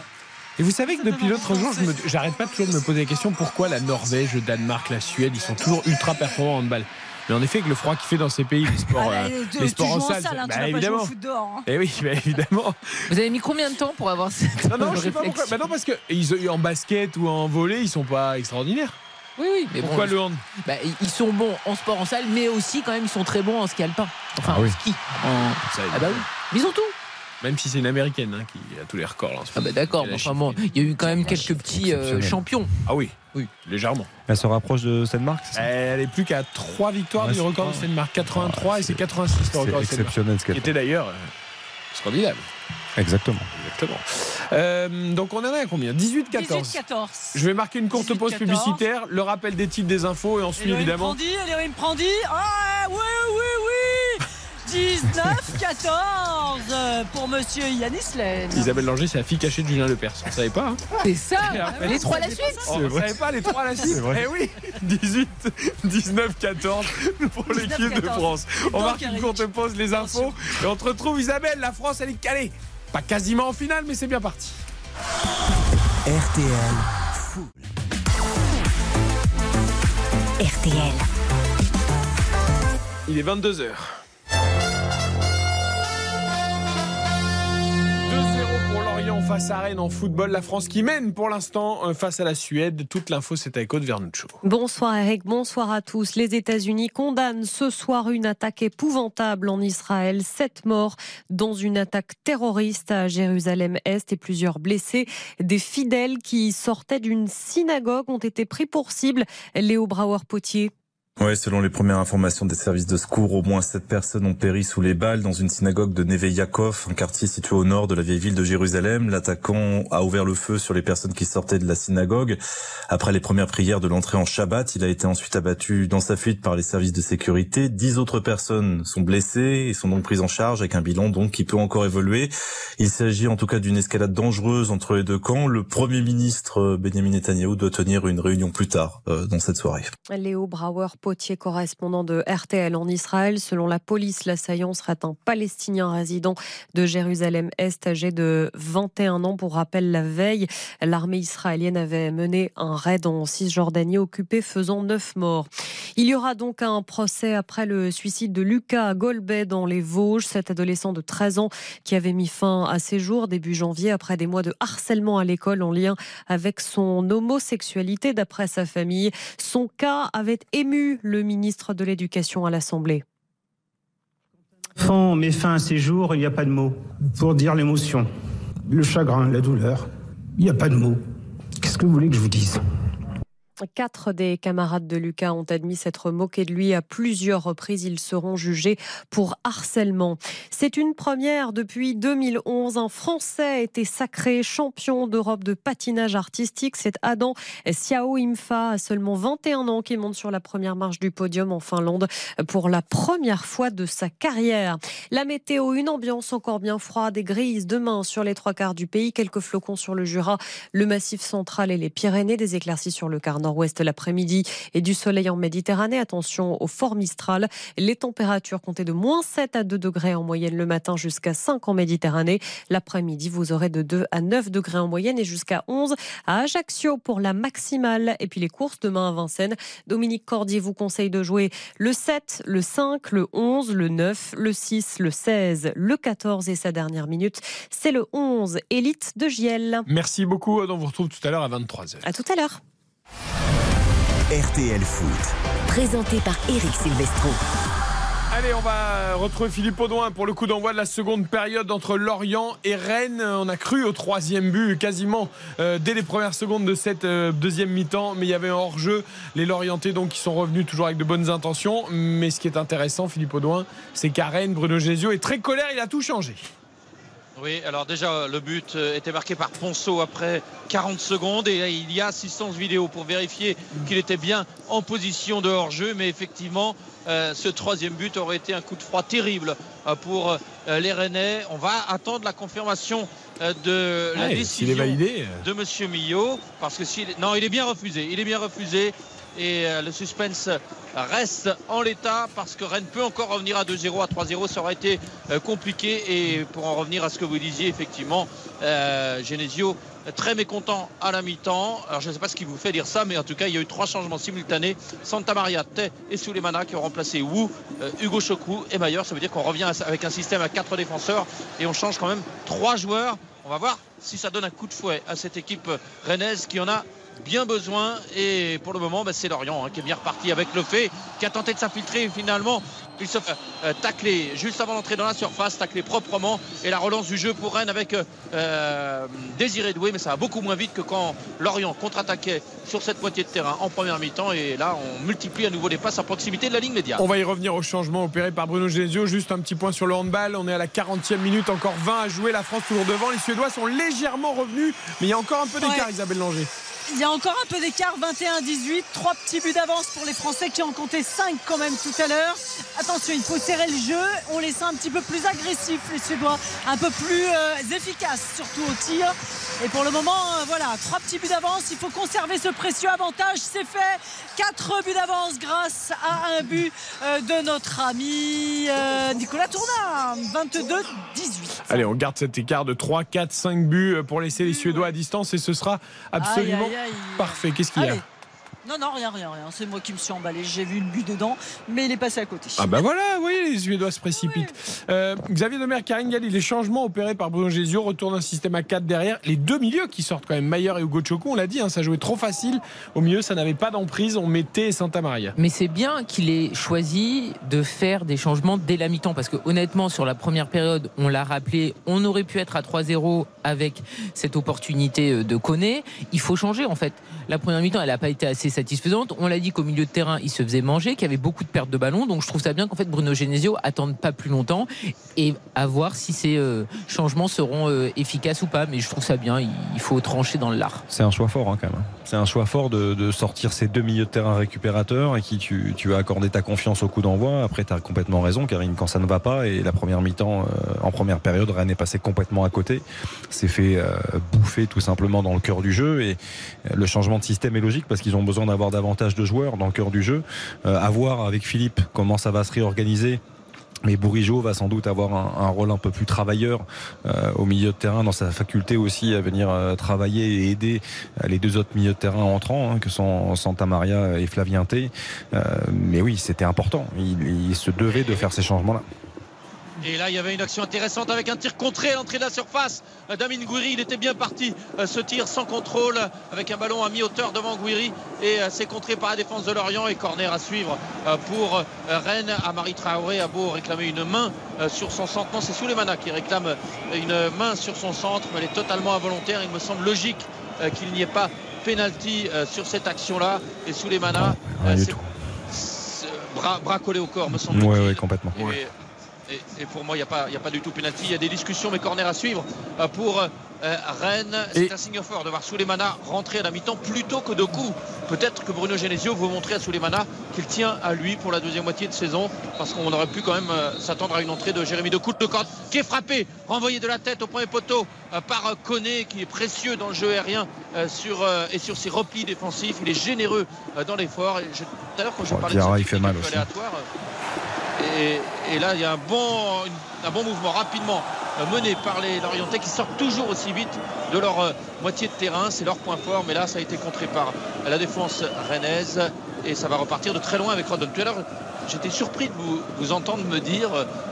Et vous savez que depuis l'autre jour, je me- danser. j'arrête pas toujours de me poser la question pourquoi la Norvège, le Danemark, la Suède, ils sont toujours ultra performants en handball? Mais en effet, avec le froid qu'il fait dans ces pays, les sports, Ah, euh, tu- les sports en salle, salle, hein, tu bah, pas évidemment. foot dehors, hein. Eh oui, bah, évidemment. Vous avez mis combien de temps pour avoir cette Non, non, je sais pas pourquoi. Bah non, parce que ils, en basket ou en volley, ils sont pas extraordinaires. Oui, oui, mais Pourquoi bon, le hand? Bah, ils sont bons en sport en salle, mais aussi quand même ils sont très bons en ski alpin. Enfin, Ah oui. en ski. En- Ça aide. Ah bah oui, mais ils ont tout. Même si c'est une américaine hein, qui a tous les records là, en ce Ah bah d'accord, a enfin bon, il y a eu quand même quelques petits euh, champions. Ah oui, Oui. légèrement. Elle se rapproche de Stenmark c'est ça Elle est plus qu'à 3 victoires Ouais, du c'est record de Stenmark. 83 et c'est 86 le C'est record de Stenmark. exceptionnel ce Qui qu'elle était fait. d'ailleurs euh, scandinave. Exactement. Exactement. Euh, donc on en est à combien? 18-14. 18-14. Je vais marquer une courte pause 18-14. publicitaire, le rappel des titres des infos et ensuite évidemment. Prandi, Elohim Prandi. Ah, oui, oui, oui 19-14 pour monsieur Yanis Len. Pour Langer, c'est la fille cachée de Julien Lepers. On savait pas. Hein C'est ça après, Les trois à la suite On ne savait pas les trois à la suite. Eh oui 18, 19, 14 pour l'équipe de 19-14. France. On marque une courte pause, les infos. Et on te retrouve Isabelle. La France, elle est calée. Pas quasiment en finale, mais c'est bien parti. RTL. RTL. Il est 22h. Lorient face à Rennes en football. La France qui mène pour l'instant euh, face à la Suède. Toute l'info, c'est avec Aude Vernuccio. Bonsoir Eric, bonsoir à tous. Les États-Unis condamnent ce soir une attaque épouvantable en Israël. Sept morts dans une attaque terroriste à Jérusalem-Est et plusieurs blessés. Des fidèles qui sortaient d'une synagogue ont été pris pour cible. Léo Brauer-Potier. Ouais, selon les premières informations des services de secours, au moins sept personnes ont péri sous les balles dans une synagogue de Neve Yaakov, un quartier situé au nord de la vieille ville de Jérusalem. L'attaquant a ouvert le feu sur les personnes qui sortaient de la synagogue. Après les premières prières de l'entrée en Shabbat, il a été ensuite abattu dans sa fuite par les services de sécurité. Dix autres personnes sont blessées et sont donc prises en charge avec un bilan donc qui peut encore évoluer. Il s'agit en tout cas d'une escalade dangereuse entre les deux camps. Le premier ministre Benjamin Netanyahu doit tenir une réunion plus tard euh, dans cette soirée. Potier, correspondant de RTL en Israël. Selon la police, l'assaillant serait un Palestinien résident de Jérusalem-Est âgé de 21 ans. Pour rappel, la veille, l'armée israélienne avait mené un raid en Cisjordanie occupée faisant 9 morts. Il y aura donc un procès après le suicide de Lucas Golbet dans les Vosges, cet adolescent de 13 ans qui avait mis fin à ses jours début janvier après des mois de harcèlement à l'école en lien avec son homosexualité d'après sa famille. Son cas avait ému le ministre de l'Éducation à l'Assemblée. Enfant met fin à ses jours, il n'y a pas de mots pour dire l'émotion, le chagrin, la douleur. Il n'y a pas de mots. Qu'est-ce que vous voulez que je vous dise? Quatre des camarades de Lucas ont admis s'être moqués de lui à plusieurs reprises. Ils seront jugés pour harcèlement. C'est une première depuis 2011. Un Français a été sacré champion d'Europe de patinage artistique. C'est Adam Siao Imfa, à seulement 21 ans, qui monte sur la première marche du podium en Finlande pour la première fois de sa carrière. La météo, une ambiance encore bien froide et grise demain sur les trois quarts du pays. Quelques flocons sur le Jura, le Massif central et les Pyrénées. Des éclaircies sur le quart nord-ouest l'après-midi et du soleil en Méditerranée. Attention au fort Mistral. Les températures comptaient de moins 7 à 2 degrés en moyenne le matin jusqu'à 5 en Méditerranée. L'après-midi, vous aurez de 2 à 9 degrés en moyenne et jusqu'à 11 à Ajaccio pour la maximale. Et puis les courses demain à Vincennes. Dominique Cordier vous conseille de jouer le 7, le 5, le 11, le 9, le 6, le 16, le 14 et sa dernière minute. C'est le 11, élite de Giel. Merci beaucoup. On vous retrouve tout à l'heure à 23h. À tout à l'heure. RTL Foot. Présenté par Eric Silvestro. Allez, on va retrouver Philippe Audouin pour le coup d'envoi de la seconde période entre Lorient et Rennes. On a cru au troisième but quasiment euh, dès les premières secondes de cette euh, deuxième mi-temps, mais il y avait un hors-jeu. Les Lorientais donc qui sont revenus toujours avec de bonnes intentions. Mais ce qui est intéressant, Philippe Audouin, c'est qu'à Rennes, Bruno Gésio est très colère, il a tout changé. Oui, alors déjà, le but euh, était marqué par Ponceau après 40 secondes et il y a assistance vidéo pour vérifier qu'il était bien en position de hors-jeu. Mais effectivement, euh, ce troisième but aurait été un coup de froid terrible euh, pour les Rennais. On va attendre la confirmation de la Ouais, décision est validé. de Monsieur Millot. Parce que non, il est bien refusé. Il est bien refusé. Et euh, le suspense reste en l'état parce que Rennes peut encore revenir à 2-0, à 3-0. Ça aurait été euh, compliqué. Et pour en revenir à ce que vous disiez, effectivement, euh, Genesio très mécontent à la mi-temps. Alors je ne sais pas ce qui vous fait dire ça, mais en tout cas, il y a eu trois changements simultanés. Santa Maria, et Souleymana qui ont remplacé Wu, Hugo Chokou et Maillard. Ça veut dire qu'on revient avec un système à quatre défenseurs et on change quand même trois joueurs. On va voir si ça donne un coup de fouet à cette équipe rennaise qui en a bien besoin et pour le moment bah, c'est Lorient hein, qui est bien reparti avec le fait qui a tenté de s'infiltrer et finalement il se fait euh, tacler juste avant d'entrer dans la surface tacler proprement et la relance du jeu pour Rennes avec euh, Désiré Doué mais ça va beaucoup moins vite que quand Lorient contre-attaquait sur cette moitié de terrain en première mi-temps et là on multiplie à nouveau les passes à proximité de la ligne médiane On va y revenir au changement opéré par Bruno Genesio. Juste un petit point sur le handball. On est à la 40e minute, encore 20 à jouer. La France toujours devant. Les Suédois sont légèrement revenus, mais il y a encore un peu d'écart, Ouais. Isabelle Langer. Il y a encore un peu d'écart, 21-18, trois petits buts d'avance pour les Français qui ont compté 5 quand même tout à l'heure. Attention, il faut serrer le jeu, on les sent un petit peu plus agressifs les Suédois, un peu plus euh, efficaces surtout au tir. Et pour le moment, euh, voilà, trois petits buts d'avance, il faut conserver ce précieux avantage, c'est fait. Quatre buts d'avance grâce à un but euh, de notre ami euh, Nicolas Tournin, 22-18. Allez, on garde cet écart de 3, 4, 5 buts pour laisser les Suédois à distance et ce sera absolument Aïe, aïe, aïe. parfait. Qu'est-ce qu'il y a. Non, non, rien, rien, rien. C'est moi qui me suis emballé. J'ai vu le but dedans, mais il est passé à côté. Ah bah voilà, oui, les Suédois se précipitent. Euh, Xavier Demer, Karine Galli, les changements opérés par Bruno retournent un système à 4 derrière. Les deux milieux qui sortent quand même, Maillard et Hugo Choco, on l'a dit, hein, ça jouait trop facile. Au milieu, ça n'avait pas d'emprise, on mettait Santa Maria. Mais c'est bien qu'il ait choisi de faire des changements dès la mi-temps parce que honnêtement sur la première période, on l'a rappelé, on aurait pu être à 3-0 avec cette opportunité euh, de Koné. Il faut changer en fait. La première mi-temps, elle n'a pas été assez satisfaisante. On l'a dit qu'au milieu de terrain, il se faisait manger, qu'il y avait beaucoup de pertes de ballon. Donc je trouve ça bien qu'en fait Bruno Genesio attende pas plus longtemps et à voir si ces euh, changements seront euh, efficaces ou pas. Mais je trouve ça bien. Il faut trancher dans le lard. C'est un choix fort hein, quand même. C'est un choix fort de, sortir ces deux milieux de terrain récupérateurs et qui tu, tu as accordé ta confiance au coup d'envoi. Après, tu as complètement raison, Karine, quand ça ne va pas et la première mi-temps, euh, en première période, Rennes est passé complètement à côté. C'est fait bouffer tout simplement dans le cœur du jeu et le changement de système est logique parce qu'ils ont besoin d'avoir davantage de joueurs dans le cœur du jeu. à voir avec Philippe comment ça va se réorganiser mais Bourigeau va sans doute avoir un, rôle un peu plus travailleur euh, au milieu de terrain, dans sa faculté aussi à venir euh, travailler et aider euh, les deux autres milieux de terrain entrants, hein, que sont Santa Maria et Flavien T. mais oui, c'était important. il se devait de faire ces changements-là. Et là, il y avait une action intéressante avec un tir contré à l'entrée de la surface. Damien Gouiri, il était bien parti. Euh, ce tir sans contrôle avec un ballon à mi-hauteur devant Gouiri. Et euh, c'est contré par la défense de Lorient. Et corner à suivre euh, pour Rennes. Amari Traoré a beau réclamer une main sur son centre. Non, c'est Souleymana qui réclame une main sur son centre. Mais elle est totalement involontaire. Il me semble logique qu'il n'y ait pas pénalty sur cette action-là. Et Souleymana, c'est bras, bras collé au corps, me semble-t-il. Oui, oui, complètement. Et, pour moi, il n'y a, pas, a pas du tout pénalty. Il y a des discussions, mais corner à suivre euh, pour euh, Rennes. C'est un signe fort de voir Souleymana rentrer à la mi-temps plutôt que de coup. Peut-être que Bruno Genesio veut montrer à Souleymana qu'il tient à lui pour la deuxième moitié de saison. Parce qu'on aurait pu quand même euh, s'attendre à une entrée de Jérémy de de corde qui est frappé, renvoyé de la tête au premier poteau par Koné qui est précieux dans le jeu aérien sur, et sur ses replis défensifs. Il est généreux dans l'effort. Tout à l'heure, quand je parlais de il fait mal aussi. aléatoire, et, là, il y a un bon, un bon mouvement rapidement euh, mené par les Lorientais qui sortent toujours aussi vite de leur euh, moitié de terrain. C'est leur point fort, mais là, ça a été contré par la défense rennaise et ça va repartir de très loin avec Rodon. Tout à l'heure, j'étais surpris de vous, entendre me dire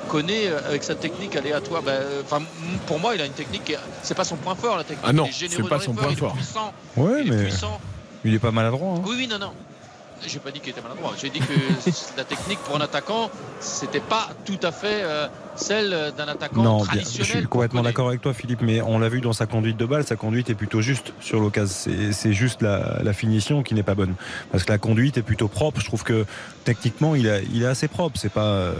Koné euh, avec sa technique aléatoire. Ben, pour moi, il a une technique, c'est pas son point fort la technique. Ah non, c'est pas son point fort. ouais, mais il est pas maladroit. Hein. Oui, oui, non, non. J'ai pas dit qu'il était maladroit. J'ai dit que la technique pour un attaquant, c'était pas tout à fait euh, celle d'un attaquant non, traditionnel. je suis complètement d'accord avec toi, Philippe, mais on l'a vu dans sa conduite de balle. Sa conduite est plutôt juste sur l'occasion. C'est juste la, finition qui n'est pas bonne. Parce que la conduite est plutôt propre. Je trouve que techniquement, il, est assez propre. C'est pas euh,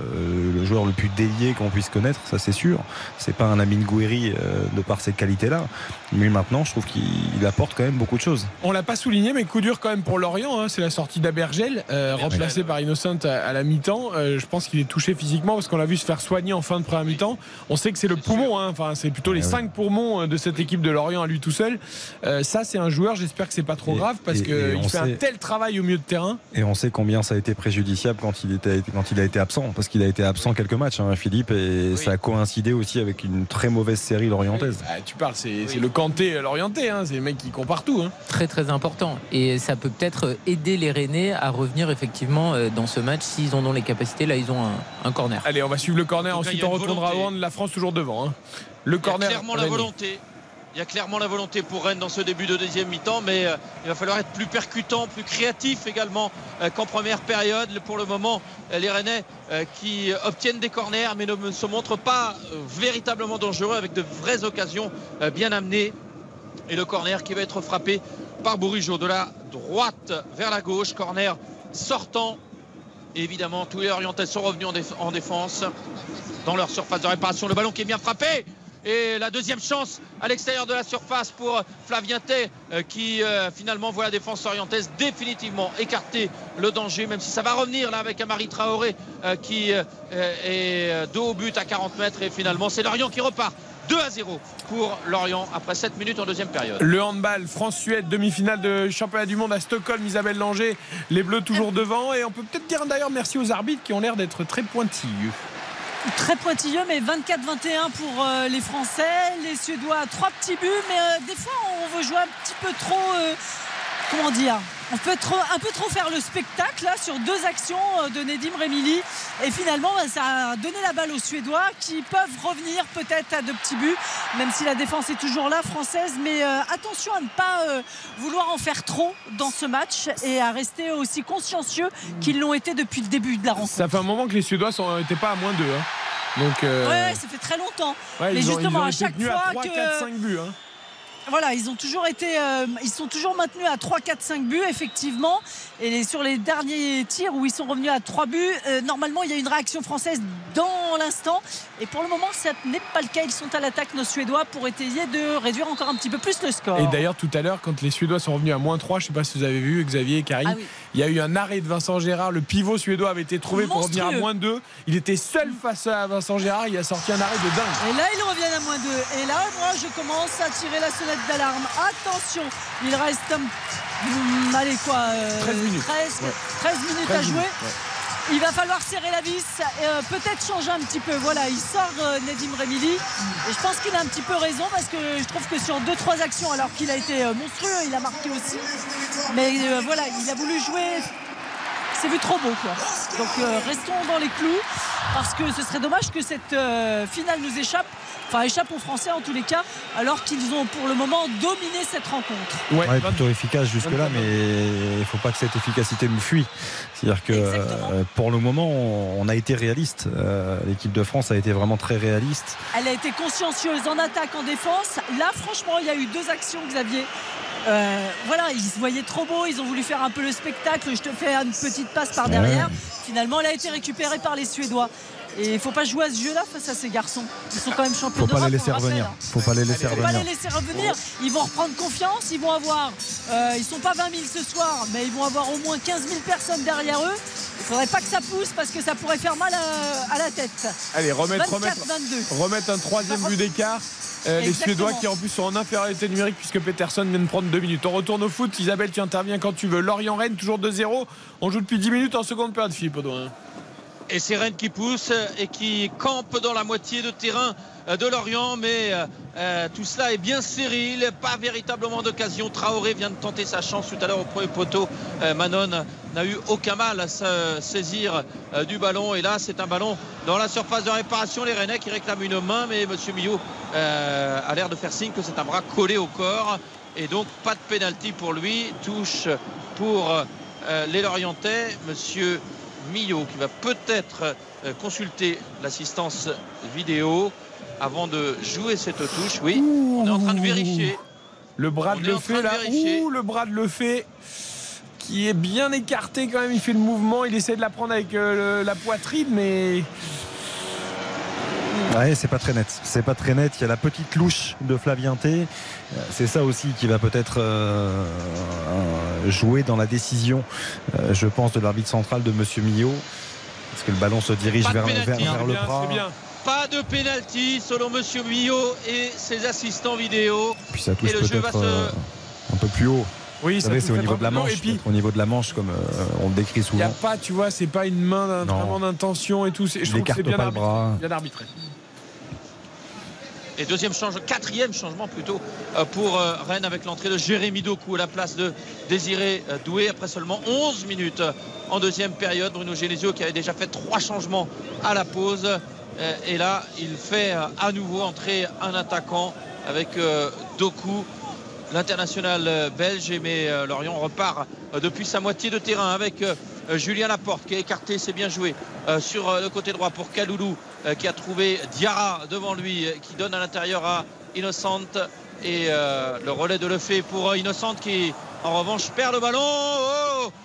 le joueur le plus délié qu'on puisse connaître, ça c'est sûr. C'est pas un Amin Gouiri euh, de par ces qualités-là. Mais maintenant, je trouve qu'il apporte quand même beaucoup de choses. On l'a pas souligné, mais coup dur quand même pour Lorient. Hein. C'est la sortie d'Abergel, euh, remplacé par Innocent à, la mi-temps. je pense qu'il est touché physiquement parce qu'on l'a vu se faire soigner en fin de première mi-temps. On sait que c'est le poumon, hein. enfin, c'est plutôt les eh cinq poumons de cette équipe de Lorient à lui tout seul. ça, c'est un joueur, j'espère que c'est pas trop grave parce qu'il fait un tel travail au milieu de terrain. Et on sait combien ça a été préjudiciable quand il, était, quand il a été absent, parce qu'il a été absent quelques matchs, hein, Philippe, et ça a coïncidé aussi avec une très mauvaise série lorientaise. Bah, tu parles, c'est le Kanté l'orienté, hein, c'est le mec qui compare tout. Hein. Très très important. Et ça peut peut-être aider les Rennais à revenir effectivement euh, dans ce match s'ils en ont les capacités. Là, ils ont un, corner. Allez, on va suivre le corner, ensuite on retournera à la France toujours devant. Le corner. clairement la volonté. Il y a clairement la volonté pour Rennes dans ce début de deuxième mi-temps, mais euh, il va falloir être plus percutant, plus créatif également euh, qu'en première période. Pour le moment, euh, les Rennais qui obtiennent des corners, mais ne se montrent pas véritablement dangereux avec de vraies occasions bien amenées. Et le corner qui va être frappé par Bourigeau de la droite vers la gauche. Corner sortant. Évidemment, tous les Orientais sont revenus en défense dans leur surface de réparation. Le ballon qui est bien frappé et la deuxième chance à l'extérieur de la surface pour Flavien Tay euh, qui euh, finalement voit la défense orientaise définitivement écarter le danger, même si ça va revenir là avec Amari Traoré euh, qui est dos au but à 40 mètres. Et finalement, c'est Lorient qui repart 2 à 0 pour Lorient après 7 minutes en deuxième période. Le handball, France-Suède, demi-finale de championnat du monde à Stockholm, Isabelle Langer, les Bleus toujours devant. Et on peut peut-être dire d'ailleurs merci aux arbitres qui ont l'air d'être très pointilleux très pointilleux, mais 24-21 pour euh, les Français. Les Suédois, trois petits buts, mais euh, des fois, on veut jouer un petit peu trop. Euh, comment dire on peut trop, un peu trop faire le spectacle là, sur deux actions de Nedim Remili. Et finalement, bah, ça a donné la balle aux Suédois qui peuvent revenir peut-être à de petits buts, même si la défense est toujours là, française. Mais attention à ne pas vouloir en faire trop dans ce match et à rester aussi consciencieux qu'ils l'ont été depuis le début de la rencontre. Ça fait un moment que les Suédois n'étaient pas à moins d'eux. Hein. Donc, euh, Ouais, ça fait très longtemps. mais justement, à chaque fois à 3, que. 4, 5 buts. Hein. Voilà, ils ont toujours été, euh, ils sont toujours maintenus à 3, 4, 5 buts, effectivement. Et sur les derniers tirs où ils sont revenus à 3 buts, euh, normalement, il y a une réaction française dans l'instant. Et pour le moment, ça n'est pas le cas. Ils sont à l'attaque, nos Suédois, pour essayer de réduire encore un petit peu plus le score. Et d'ailleurs, tout à l'heure, quand les Suédois sont revenus à moins 3, je ne sais pas si vous avez vu, Xavier et Karine, Ah oui. il y a eu un arrêt de Vincent Gérard. Le pivot suédois avait été trouvé pour revenir à moins 2. Il était seul face à Vincent Gérard. Il a sorti un arrêt de dingue. Et là, ils reviennent à moins 2. Et là, moi, je commence à tirer la sonnette d'alarme. Attention, il reste, hum, allez quoi, euh, 13 minutes. 13, Ouais. 13 minutes 13 à jouer. ouais. Il va falloir serrer la vis, euh, peut-être changer un petit peu. Voilà, il sort euh, Nedim Remili. Et je pense qu'il a un petit peu raison parce que je trouve que sur 2-3 actions, alors qu'il a été euh, monstrueux, il a marqué aussi. Mais euh, voilà, il a voulu jouer. C'est vu trop beau quoi. Donc euh, restons dans les clous parce que ce serait dommage que cette euh, finale nous échappe. Enfin échappe aux Français en tous les cas, alors qu'ils ont pour le moment dominé cette rencontre. Ouais, plutôt efficace jusque-là, mais il ne faut pas que cette efficacité nous fuit. C'est-à-dire que euh, pour le moment, on, on a été réaliste. Euh, L'équipe de France a été vraiment très réaliste. Elle a été consciencieuse en attaque, en défense. Là, franchement, il y a eu deux actions, Xavier. Euh, voilà, ils se voyaient trop beaux, ils ont voulu faire un peu le spectacle. Je te fais une petite passe par derrière. Finalement, elle a été récupérée par les Suédois. Et il ne faut pas jouer à ce jeu-là face à ces garçons. Ils sont quand même champions Faut pas d'Europe. revenir. hein. Faut pas les laisser Il faut pas revenir. les laisser revenir. Ils vont reprendre confiance. Ils vont avoir. euh, ils sont pas 20 000 ce soir, mais ils vont avoir au moins 15 000 personnes derrière eux. Il faudrait pas que ça pousse parce que ça pourrait faire mal à, à la tête. Allez, remettre, 24, remettre, 22. remettre un troisième but d'écart. Euh, les. Suédois qui en plus sont en infériorité numérique puisque Peterson vient de prendre deux minutes. On retourne au foot. Isabelle, tu interviens quand tu veux. Lorient-Rennes, toujours 2-0. On joue depuis 10 minutes en seconde période, Philippe Audouin. Et c'est Rennes qui pousse et qui campe dans la moitié de terrain de Lorient. Mais euh, euh, tout cela est bien stérile. Pas véritablement d'occasion. Traoré vient de tenter sa chance tout à l'heure au premier poteau. Euh, Manon n'a eu aucun mal à se saisir euh, du ballon. Et là, c'est un ballon dans la surface de réparation. Les Rennais qui réclament une main. Mais M. Millot euh, a l'air de faire signe que c'est un bras collé au corps. Et donc, pas de pénalty pour lui. Touche pour euh, les Lorientais. Monsieur Millot qui va peut-être euh, consulter l'assistance vidéo avant de jouer cette touche. Oui, on est en train de vérifier. Le bras de de là. Ouh, le bras de Lefebvre qui est bien écarté quand même. Il fait le mouvement. Il essaie de la prendre avec euh, le- la poitrine, mais. Ouais, c'est pas très net. C'est pas très net. Il y a la petite louche de Flavien T. C'est ça aussi qui va peut-être euh, jouer dans la décision, euh, je pense, de l'arbitre central de Monsieur Millot. Parce que le ballon se dirige vers, pénalty. vers- vers C'est le bras. Pas de pénalty selon Monsieur Millot et ses assistants vidéo. Puis ça touche et le jeu va peut-être se euh, un peu plus haut. Oui, Vous savez, c'est au niveau de la manche. et puis- peut-être au niveau de la manche, comme euh, on le décrit Il n'y a souvent. pas, tu vois, c'est pas une main vraiment d'intention et tout. Je trouve que c'est écarte bien. Bien arbitré. Et deuxième changement, quatrième changement plutôt euh, pour euh, Rennes avec l'entrée de Jérémy Doku à la place de Désiré Doué après seulement 11 minutes en deuxième période. Bruno Genesio qui avait déjà fait trois changements à la pause. Et là, il fait à nouveau entrer un attaquant avec Doku. L'international euh, belge, mais euh, Lorient repart euh, depuis sa moitié de terrain avec Julien Laporte qui a écarté, c'est bien joué sur le côté droit pour Kaloulou qui a trouvé Diarra devant lui qui donne à l'intérieur à Innocent et le relais de Lefebvre pour euh, Innocent qui en revanche perd le ballon. Oh Le-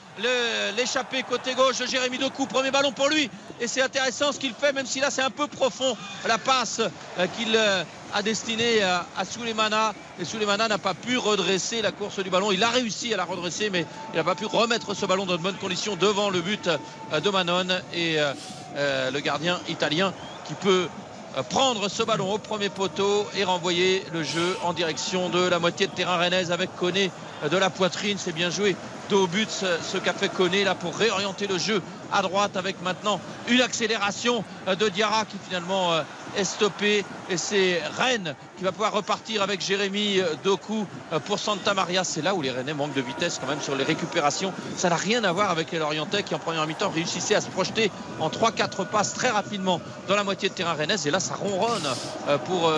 l'échappée côté gauche de Jérémy Doku premier ballon pour lui. Et c'est intéressant ce qu'il fait même si là c'est un peu profond la passe euh, qu'il euh, a destinée à, à Souleymana. Et Souleymana n'a pas pu redresser la course du ballon. Il a réussi à la redresser mais il n'a pas pu remettre ce ballon dans de bonnes conditions devant le but euh, de Manon. Et euh, euh, le gardien italien qui peut euh, prendre ce ballon au premier poteau et renvoyer le jeu en direction de la moitié de terrain rennaise avec Koné euh, de la poitrine. C'est bien joué dos au but ce, ce qu'a fait Koné là pour réorienter le jeu à droite avec maintenant une accélération euh, de Diarra qui finalement euh, est stoppé et c'est Rennes qui va pouvoir repartir avec Jérémy euh, Doku euh, pour Santa Maria. C'est là où les Rennais manquent de vitesse quand même sur les récupérations. Ça n'a rien à voir avec les Lorientais qui en première mi-temps réussissaient à se projeter en 3-4 passes très rapidement dans la moitié de terrain rennaise. Et là ça ronronne euh, pour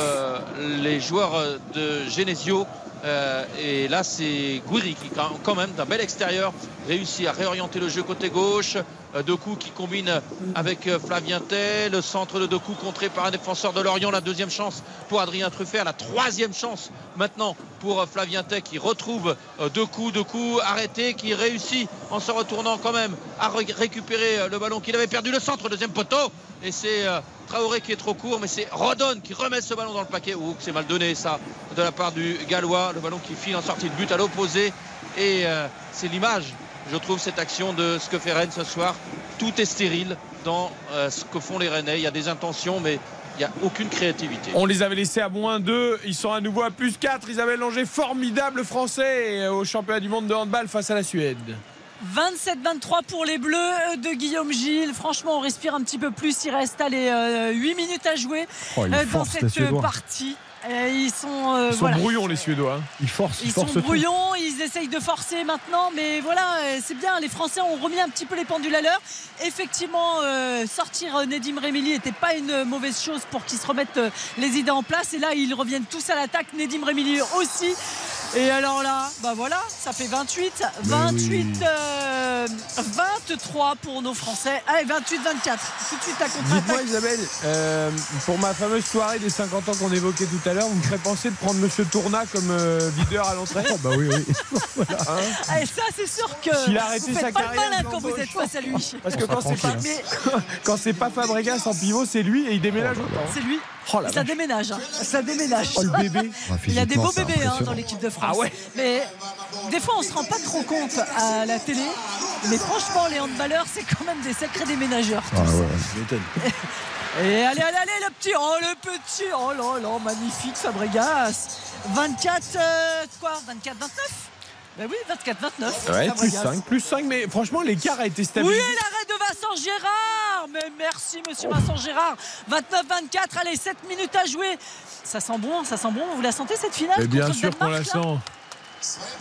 les joueurs de Genesio Euh, et là, c'est Gouiri qui, quand- même, d'un bel extérieur, réussit à réorienter le jeu côté gauche. Euh, Doku qui combine avec euh, Flavien Tay. Le centre de Doku contré par un défenseur de Lorient. La deuxième chance pour Adrien Truffert. La troisième chance maintenant pour euh, Flavien Tay qui retrouve Doku. Doku arrêté, qui réussit en se retournant quand même à ré- récupérer le ballon qu'il avait perdu. Le centre, deuxième poteau. Et c'est Traoré qui est trop court, mais c'est Rodon qui remet ce ballon dans le paquet. Ouh, c'est mal donné ça de la part du Gallois. Le ballon qui file en sortie de but à l'opposé. Et euh, c'est l'image, je trouve, cette action de ce que fait Rennes ce soir. Tout est stérile dans euh, ce que font les Rennais. Il y a des intentions, mais il n'y a aucune créativité. On les avait laissés à moins 2, ils sont à nouveau à plus 4. Isabelle Langer, formidable français au championnat du monde de handball face à la Suède. 27-23 pour les Bleus de Guillaume Gilles. Franchement, on respire un petit peu plus. Il reste allez, 8 minutes à jouer Oh, euh, dans les cette partie. Euh, ils sont, euh, Ils sont voilà. brouillons les Suédois. hein. Ils forcent, Ils sont brouillons, ils essayent de forcer maintenant, mais voilà, euh, c'est bien. Les Français ont remis un petit peu les pendules à l'heure. Effectivement, euh, sortir euh, Nedim Remili n'était pas une mauvaise chose pour qu'ils se remettent euh, les idées en place. Et là, ils reviennent tous à l'attaque. Nedim Remili aussi. Et alors là, bah voilà, ça fait 28, 28, euh, 23 pour nos Français. Allez, 28-24. Tout de suite à Dites-moi contre-attaque. Isabelle, euh, pour ma fameuse soirée des 50 ans qu'on évoquait tout à l'heure, vous me ferez penser de prendre Monsieur Tourna comme euh, videur à l'entrée? Bah oui, oui. Allez, ça, c'est sûr que S'il a arrêté vous faites sa pas carrière, le malin quand vous êtes face à lui. Parce que sera quand c'est pas, Mais quand c'est pas Fabregas en pivot, c'est lui et il déménage autant. c'est lui. Oh la Et ça vache. déménage. hein. Ça déménage. Oh, le bébé. Il y a des beaux bébés hein, dans l'équipe de France. Ah ouais Mais des fois, on se rend pas trop compte à la télé. Mais franchement, les handballeurs, c'est quand même des sacrés déménageurs. Ah ouais, je m'étonne. Et allez, allez, allez, le petit. Oh, le petit. Oh là là, magnifique, Fabregas. 24, euh, quoi 24, 29 Ben oui, 24, 29. Ouais, plus Fabregas. 5, plus 5, mais franchement, l'écart a été Oui, stabilisé. l'arrêt de Vincent Gérard Mais merci, monsieur Vincent Gérard 29-24, allez, 7 minutes à jouer. Ça sent bon, ça sent bon. Vous la sentez cette finale Mais bien sûr qu'on la sent. Oh,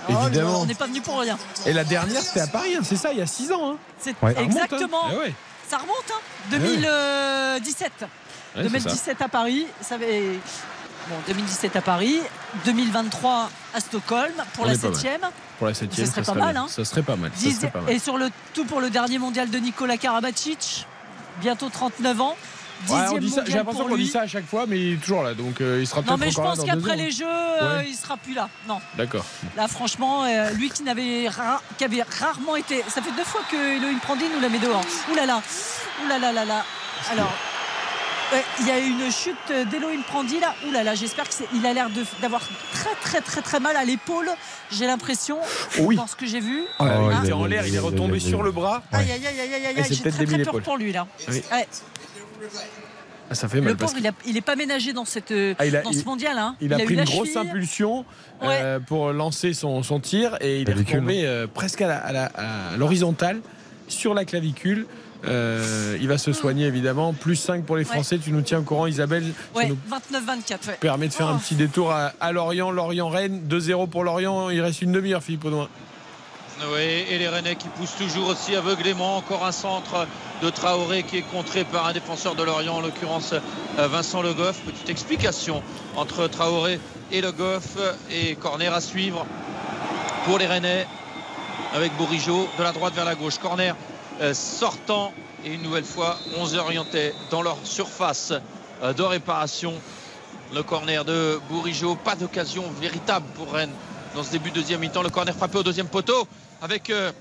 Évidemment. On n'est pas venu pour rien. Et la dernière, c'était à Paris, hein, c'est ça, il y a 6 ans. hein. C'est Ouais. Ça remonte, hein. exactement. Eh ouais. Ça remonte, hein Eh. 2017. Ouais, 2017 à Paris. Ça avait... Bon, 2017 à Paris. 2023 à Stockholm pour On la mal. 7 Pour la 7 Ce serait pas mal, hein. Ça serait pas mal. ça Dix- serait pas mal. Et sur le tout pour le dernier mondial de Nicolas Karabatic, bientôt 39 ans. Ouais, ça- J'ai l'impression qu'on dit ça à chaque fois, mais il est toujours là, donc euh, il sera Non mais je pense qu'après les Jeux, euh, Ouais. il sera plus là. Non. D'accord. Là franchement, euh, lui qui n'avait ra- qui avait rarement été. Ça fait deux fois que Elohim Prandi nous la met dehors. Ouh là là. Ouh là là là là. Alors. Ouais, Il y a eu une chute d'Elohim Prandi là. Ouh là là, j'espère qu'il a l'air d'avoir très très très très mal à l'épaule. J'ai l'impression Oui. dans ce que j'ai vu. Oh, Oh, il il était a- en l'air, il est il retombé il sur le bras. Aïe aïe aïe aïe aïe J'ai peut-être très très peur pour lui là. Oui. Ouais. Ah, ça fait Le mal. parce pauvre, il, a- il est pas ménagé dans, cette, Ah, il a- dans il- ce mondial. Hein. Il a, eu pris une grosse cheville. impulsion euh, pour lancer son, son tir et il est retombé euh, presque à la- à la- à l'horizontale sur la clavicule. Euh, il va se soigner évidemment. Plus 5 pour les Français. Tu nous tiens au courant, Isabelle. Ouais, nous 29-24. Ouais. permet de faire un Oh. petit détour à, à Lorient. Lorient-Rennes. 2-0 pour Lorient. Il reste une demi-heure, Philippe Audouin. Oui, et les Rennais qui poussent toujours aussi aveuglément. Encore un centre de Traoré qui est contré par un défenseur de Lorient, en l'occurrence euh, Vincent Le Goff. Petite explication entre Traoré et Le Goff. Et corner à suivre pour les Rennais avec Bourigeau de la droite vers la gauche. Corner sortant et une nouvelle fois 11 orientés dans leur surface euh, de réparation. Le corner de Bourigeau, pas d'occasion véritable pour Rennes dans ce début de deuxième mi-temps. Le corner frappé au deuxième poteau avec euh,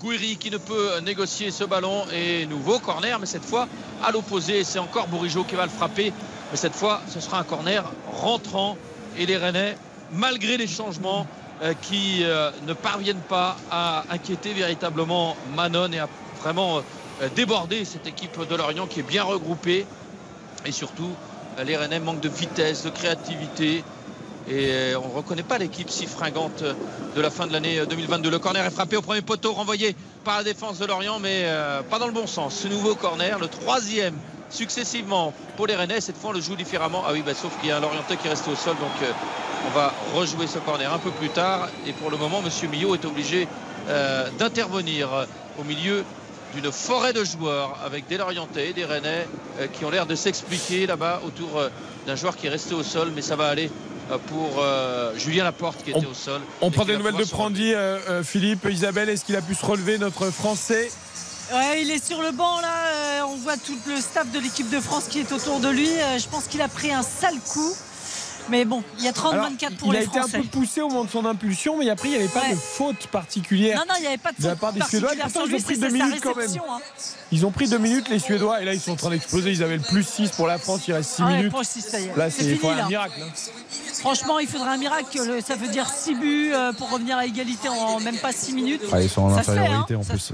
Gouiri qui ne peut euh, négocier ce ballon et nouveau corner, mais cette fois à l'opposé. C'est encore Bourigeau qui va le frapper, mais cette fois ce sera un corner rentrant et les Rennais, malgré les changements euh, qui euh, ne parviennent pas à inquiéter véritablement Manon et à vraiment euh, déborder cette équipe de Lorient qui est bien regroupée et surtout euh, les Rennais manquent de vitesse, de créativité. Et euh, on ne reconnaît pas l'équipe si fringante de la fin de l'année euh, 2022. Le corner est frappé au premier poteau, renvoyé par la défense de Lorient, mais pas dans le bon sens. Ce nouveau corner, le troisième successivement pour les Rennais. Cette fois, on le joue différemment. Ah oui, bah, sauf qu'il y a un Lorientais qui est resté au sol, donc on va rejouer ce corner un peu plus tard. Et pour le moment, Monsieur Millot est obligé d'intervenir au milieu d'une forêt de joueurs avec des Lorientais et des Rennais euh, qui ont l'air de s'expliquer là-bas autour euh, d'un joueur qui est resté au sol, mais ça va aller euh, pour euh, Julien Laporte qui était au sol. On prend des nouvelles de Prandi, euh, Philippe, Isabelle. Est-ce qu'il a pu se relever, notre Français? Ouais, il est sur le banc là. on voit tout le staff de l'équipe de France qui est autour de lui. Je pense qu'il a pris un sale coup. Mais bon, il y a 30-24 Alors, pour il les a été Français. un peu poussé au moment de son impulsion, mais après, il n'y avait pas Ouais. de faute particulière. Non, non, il n'y avait pas de de la faute part des Suédois. particulière Pourtant, ils ont pris deux minutes quand même. hein. Ils ont pris deux minutes, les Suédois, et là, ils sont en train d'exploser. Ils avaient le plus 6 pour la France, il reste 6 Ah minutes. Là, C'est fini, un là. miracle. hein. Franchement, il faudrait un miracle. Le- Ça veut dire 6 buts euh, pour revenir à égalité en même pas 6 minutes. Ah, ils sont en Ça se fait, infériorité hein. en plus.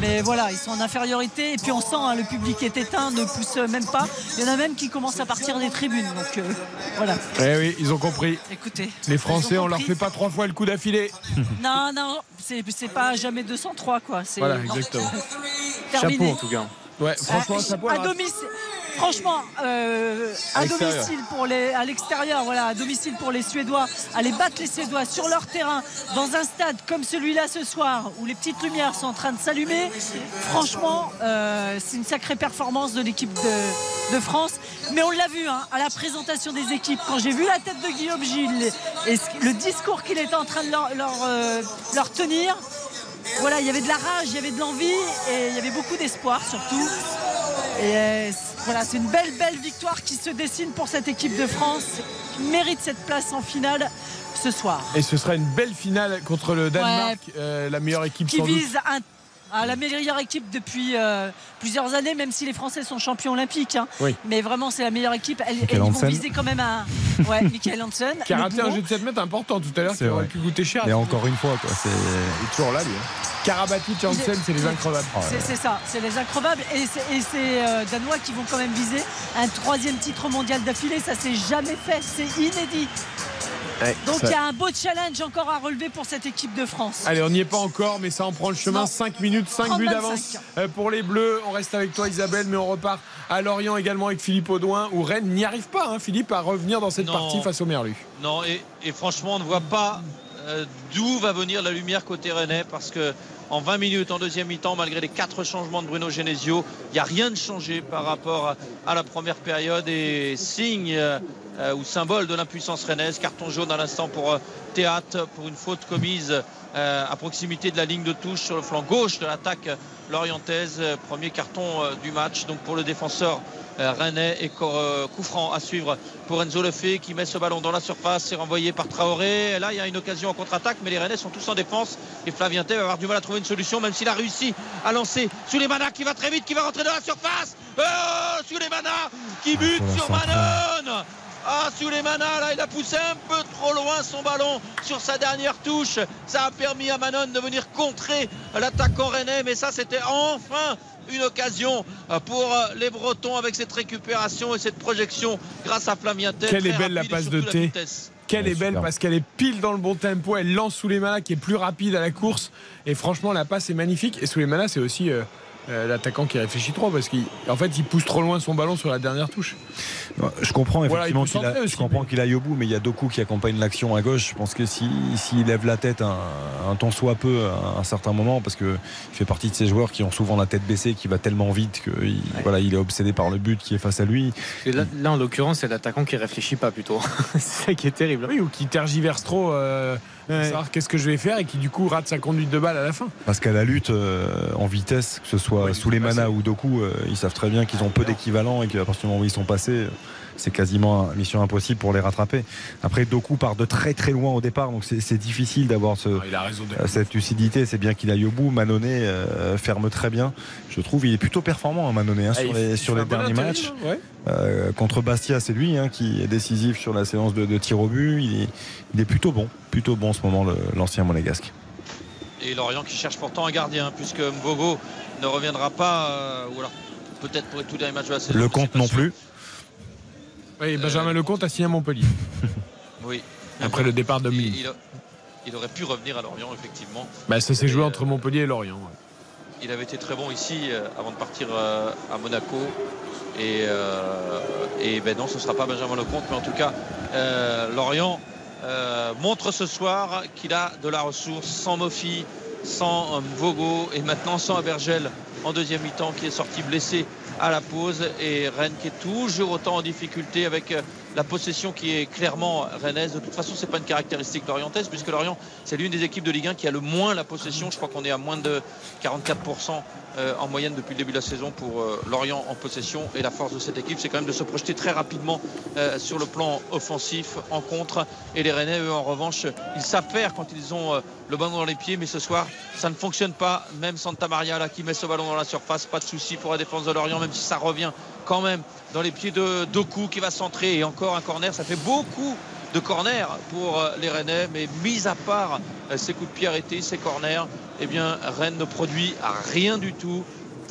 Mais voilà, ils sont en infériorité. Et puis on sent, hein, le public est éteint, ne pousse même pas. Il y en a même qui commencent à partir des tribunes. Donc euh, voilà. Eh oui, ils ont compris. Écoutez. Les Français, on leur fait pas trois fois le coup d'affilée. Non, non, c'est c'est pas jamais 203 quoi. Voilà, exactement. Terminé. Chapeau tout cas. Ouais, franchement, Euh, à domicile. Franchement, euh, À à l'extérieur. domicile pour les, à l'extérieur, voilà, à domicile pour les Suédois, aller battre les Suédois sur leur terrain, dans un stade comme celui-là ce soir, où les petites lumières sont en train de s'allumer. Franchement, euh, c'est une sacrée performance de l'équipe de, de France. Mais on l'a vu hein, à la présentation des équipes, quand j'ai vu la tête de Guillaume Gilles et le discours qu'il était en train de leur, leur, euh, leur tenir. Voilà, il y avait de la rage, il y avait de l'envie et il y avait beaucoup d'espoir surtout. Et euh, voilà, c'est une belle, belle victoire qui se dessine pour cette équipe de France qui mérite cette place en finale ce soir. Et ce sera une belle finale contre le Danemark, euh, la meilleure équipe Qui sans doute. vise un- à la meilleure équipe depuis euh, plusieurs années, même si les Français sont champions olympiques. hein. Oui. Mais vraiment, c'est la meilleure équipe. Elles, Michael elles vont viser quand même un. Ouais, Michael Hansen. Qui a raté un jeu de 7 mètres important tout à l'heure, qui aurait pu coûter cher. Et encore une fois, quoi. C'est Il est toujours là, lui. hein. Karabatic, Hansen, c'est les increvables. C'est c'est ça, c'est les increvables et c'est et c'est, euh, Danois qui vont quand même viser un troisième titre mondial d'affilée. Ça s'est jamais fait, c'est inédit. Donc Ça- il y a un beau challenge encore à relever pour cette équipe de France. Allez, on n'y est pas encore, mais ça en prend le chemin. Non. 5 minutes, 5 buts 30-25. d'avance euh, pour les Bleus. On reste avec toi, Isabelle, mais on repart à Lorient également avec Philippe Audouin, où Rennes n'y arrive pas, hein, Philippe, à revenir dans cette Non. partie face au Merlu. Non, et, et franchement, on ne voit pas euh, d'où va venir la lumière côté rennais parce que en 20 minutes, en deuxième mi-temps, malgré les quatre changements de Bruno Genesio, il n'y a rien de changé par rapport à, à la première période et signe euh, ou symbole de l'impuissance rennaise. Carton jaune à l'instant pour euh, Théâtre pour une faute commise euh, à proximité de la ligne de touche sur le flanc gauche de l'attaque lorientaise. Euh, Premier carton du match donc pour le défenseur rennais et euh, coup franc à suivre pour Enzo Lefebvre qui met ce ballon dans la surface, c'est renvoyé par Traoré. Et là, il y a une occasion en contre-attaque, mais les Rennais sont tous en défense. Et Flavien va avoir du mal à trouver une solution, même s'il a réussi à lancer Souleymana qui va très vite, qui va rentrer dans la surface. Oh, Souleymana qui bute sur Manon. Ah, Souleymana, là, il a poussé un peu trop loin son ballon sur sa dernière touche. Ça a permis à Manon de venir contrer l'attaquant rennais, mais ça, c'était enfin une occasion pour les Bretons avec cette récupération et cette projection grâce à Flavien. Quelle est belle la rapide passe de T. Quelle est belle parce qu'elle est pile dans le bon tempo. Elle lance Souleymana qui est plus rapide à la course. Et franchement, la passe est magnifique. Et Souleymana, c'est aussi euh, euh, l'attaquant qui réfléchit trop parce qu'en fait, il pousse trop loin son ballon sur la dernière touche. Je comprends Voilà, effectivement peut qu'il a- centrer aussi, je comprends qu'il aille au bout, mais il y a Doku qui accompagne l'action à gauche. Je pense que s'il si, s'il lève la tête un, un temps soit peu à un certain moment, parce qu'il fait partie de ces joueurs qui ont souvent la tête baissée, qui va tellement vite qu'il voilà, il est obsédé par le but qui est face à lui. Et là, là, en l'occurrence, c'est l'attaquant qui réfléchit pas plutôt. c'est ça qui est terrible. Oui, ou qui tergiverse trop, euh, savoir qu'est-ce que je vais faire et qui du coup rate sa conduite de balle à la fin. Parce qu'à la lutte euh, en vitesse, que ce soit sous les manas ou Doku, euh, ils savent très bien qu'ils ont peu d'équivalent et qu'à partir du moment où ils sont passés, c'est quasiment une mission impossible pour les rattraper. Après, Doku part de très très loin au départ, donc c'est c'est difficile d'avoir ce, il a raison de- euh, cette lucidité. C'est bien qu'il aille au bout. Manoné euh, ferme très bien. Je trouve il est plutôt performant, hein, Manoné, hein, Ah, sur les, sur les bon derniers matchs. hein, ouais. Euh, contre Bastia, c'est lui hein, qui est décisif sur la séance de, de tir au but. Il est, il est plutôt bon, plutôt bon en ce moment, le- l'ancien monégasque. Et Lorient qui cherche pourtant un gardien, puisque Mbogo ne reviendra pas, euh, ou alors peut-être pour les tout derniers matchs de la saison. Le compte non sûr. Oui, Benjamin Lecomte a signé à Montpellier. Oui. Après le départ de il, Mille. il a- il aurait pu revenir à Lorient, effectivement. Bah, ça s'est joué entre Montpellier et Lorient. ouais. Il avait été très bon ici euh, avant de partir euh, à Monaco. Et, euh, et ben non, ce ne sera pas Benjamin Lecomte, mais en tout cas, euh, Lorient euh, montre ce soir qu'il a de la ressource sans Mofi, sans euh, Mvogo et maintenant sans Abergel en deuxième mi-temps qui est sorti blessé à la pause et Rennes qui est toujours autant en difficulté avec euh, la possession qui est clairement rennaise. De toute façon, c'est pas une caractéristique lorientaise puisque Lorient, c'est l'une des équipes de Ligue 1 qui a le moins la possession. Je crois qu'on est à moins de 44% euh, en moyenne depuis le début de la saison pour euh, Lorient en possession. Et la force de cette équipe, c'est quand même de se projeter très rapidement euh, sur le plan offensif en contre. Et les Rennais, eux, en revanche, ils savent quand ils ont le ballon dans les pieds. Mais ce soir, ça ne fonctionne pas. Même Santa Maria là qui met ce ballon dans la surface, pas de souci pour la défense de Lorient, même si ça revient quand même dans les pieds de Doku qui va centrer. Et encore un corner, ça fait beaucoup de corner pour les Rennais. Mais mis à part ces coups de pied arrêtés, ces corners, eh bien, Rennes ne produit rien du tout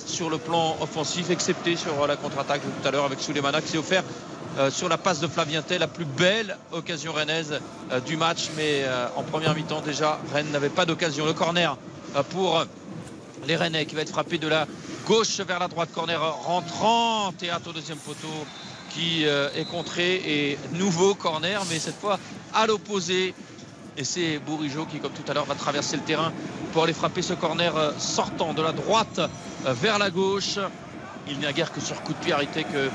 sur le plan offensif, excepté sur la contre-attaque tout à l'heure avec Souleymana qui s'est offert euh, sur la passe de Flavien Tell, la plus belle occasion rennaise euh, du match. Mais euh, en première mi-temps déjà, Rennes n'avait pas d'occasion. Le corner pour les Rennais qui va être frappé de la gauche vers la droite. Corner rentrant, théâtre au deuxième poteau qui est contré et nouveau corner, mais cette fois à l'opposé et c'est Bourigeau qui, comme tout à l'heure, va traverser le terrain pour aller frapper ce corner euh, sortant de la droite euh, vers la gauche. Il n'y a guère que sur coup de pied arrêté que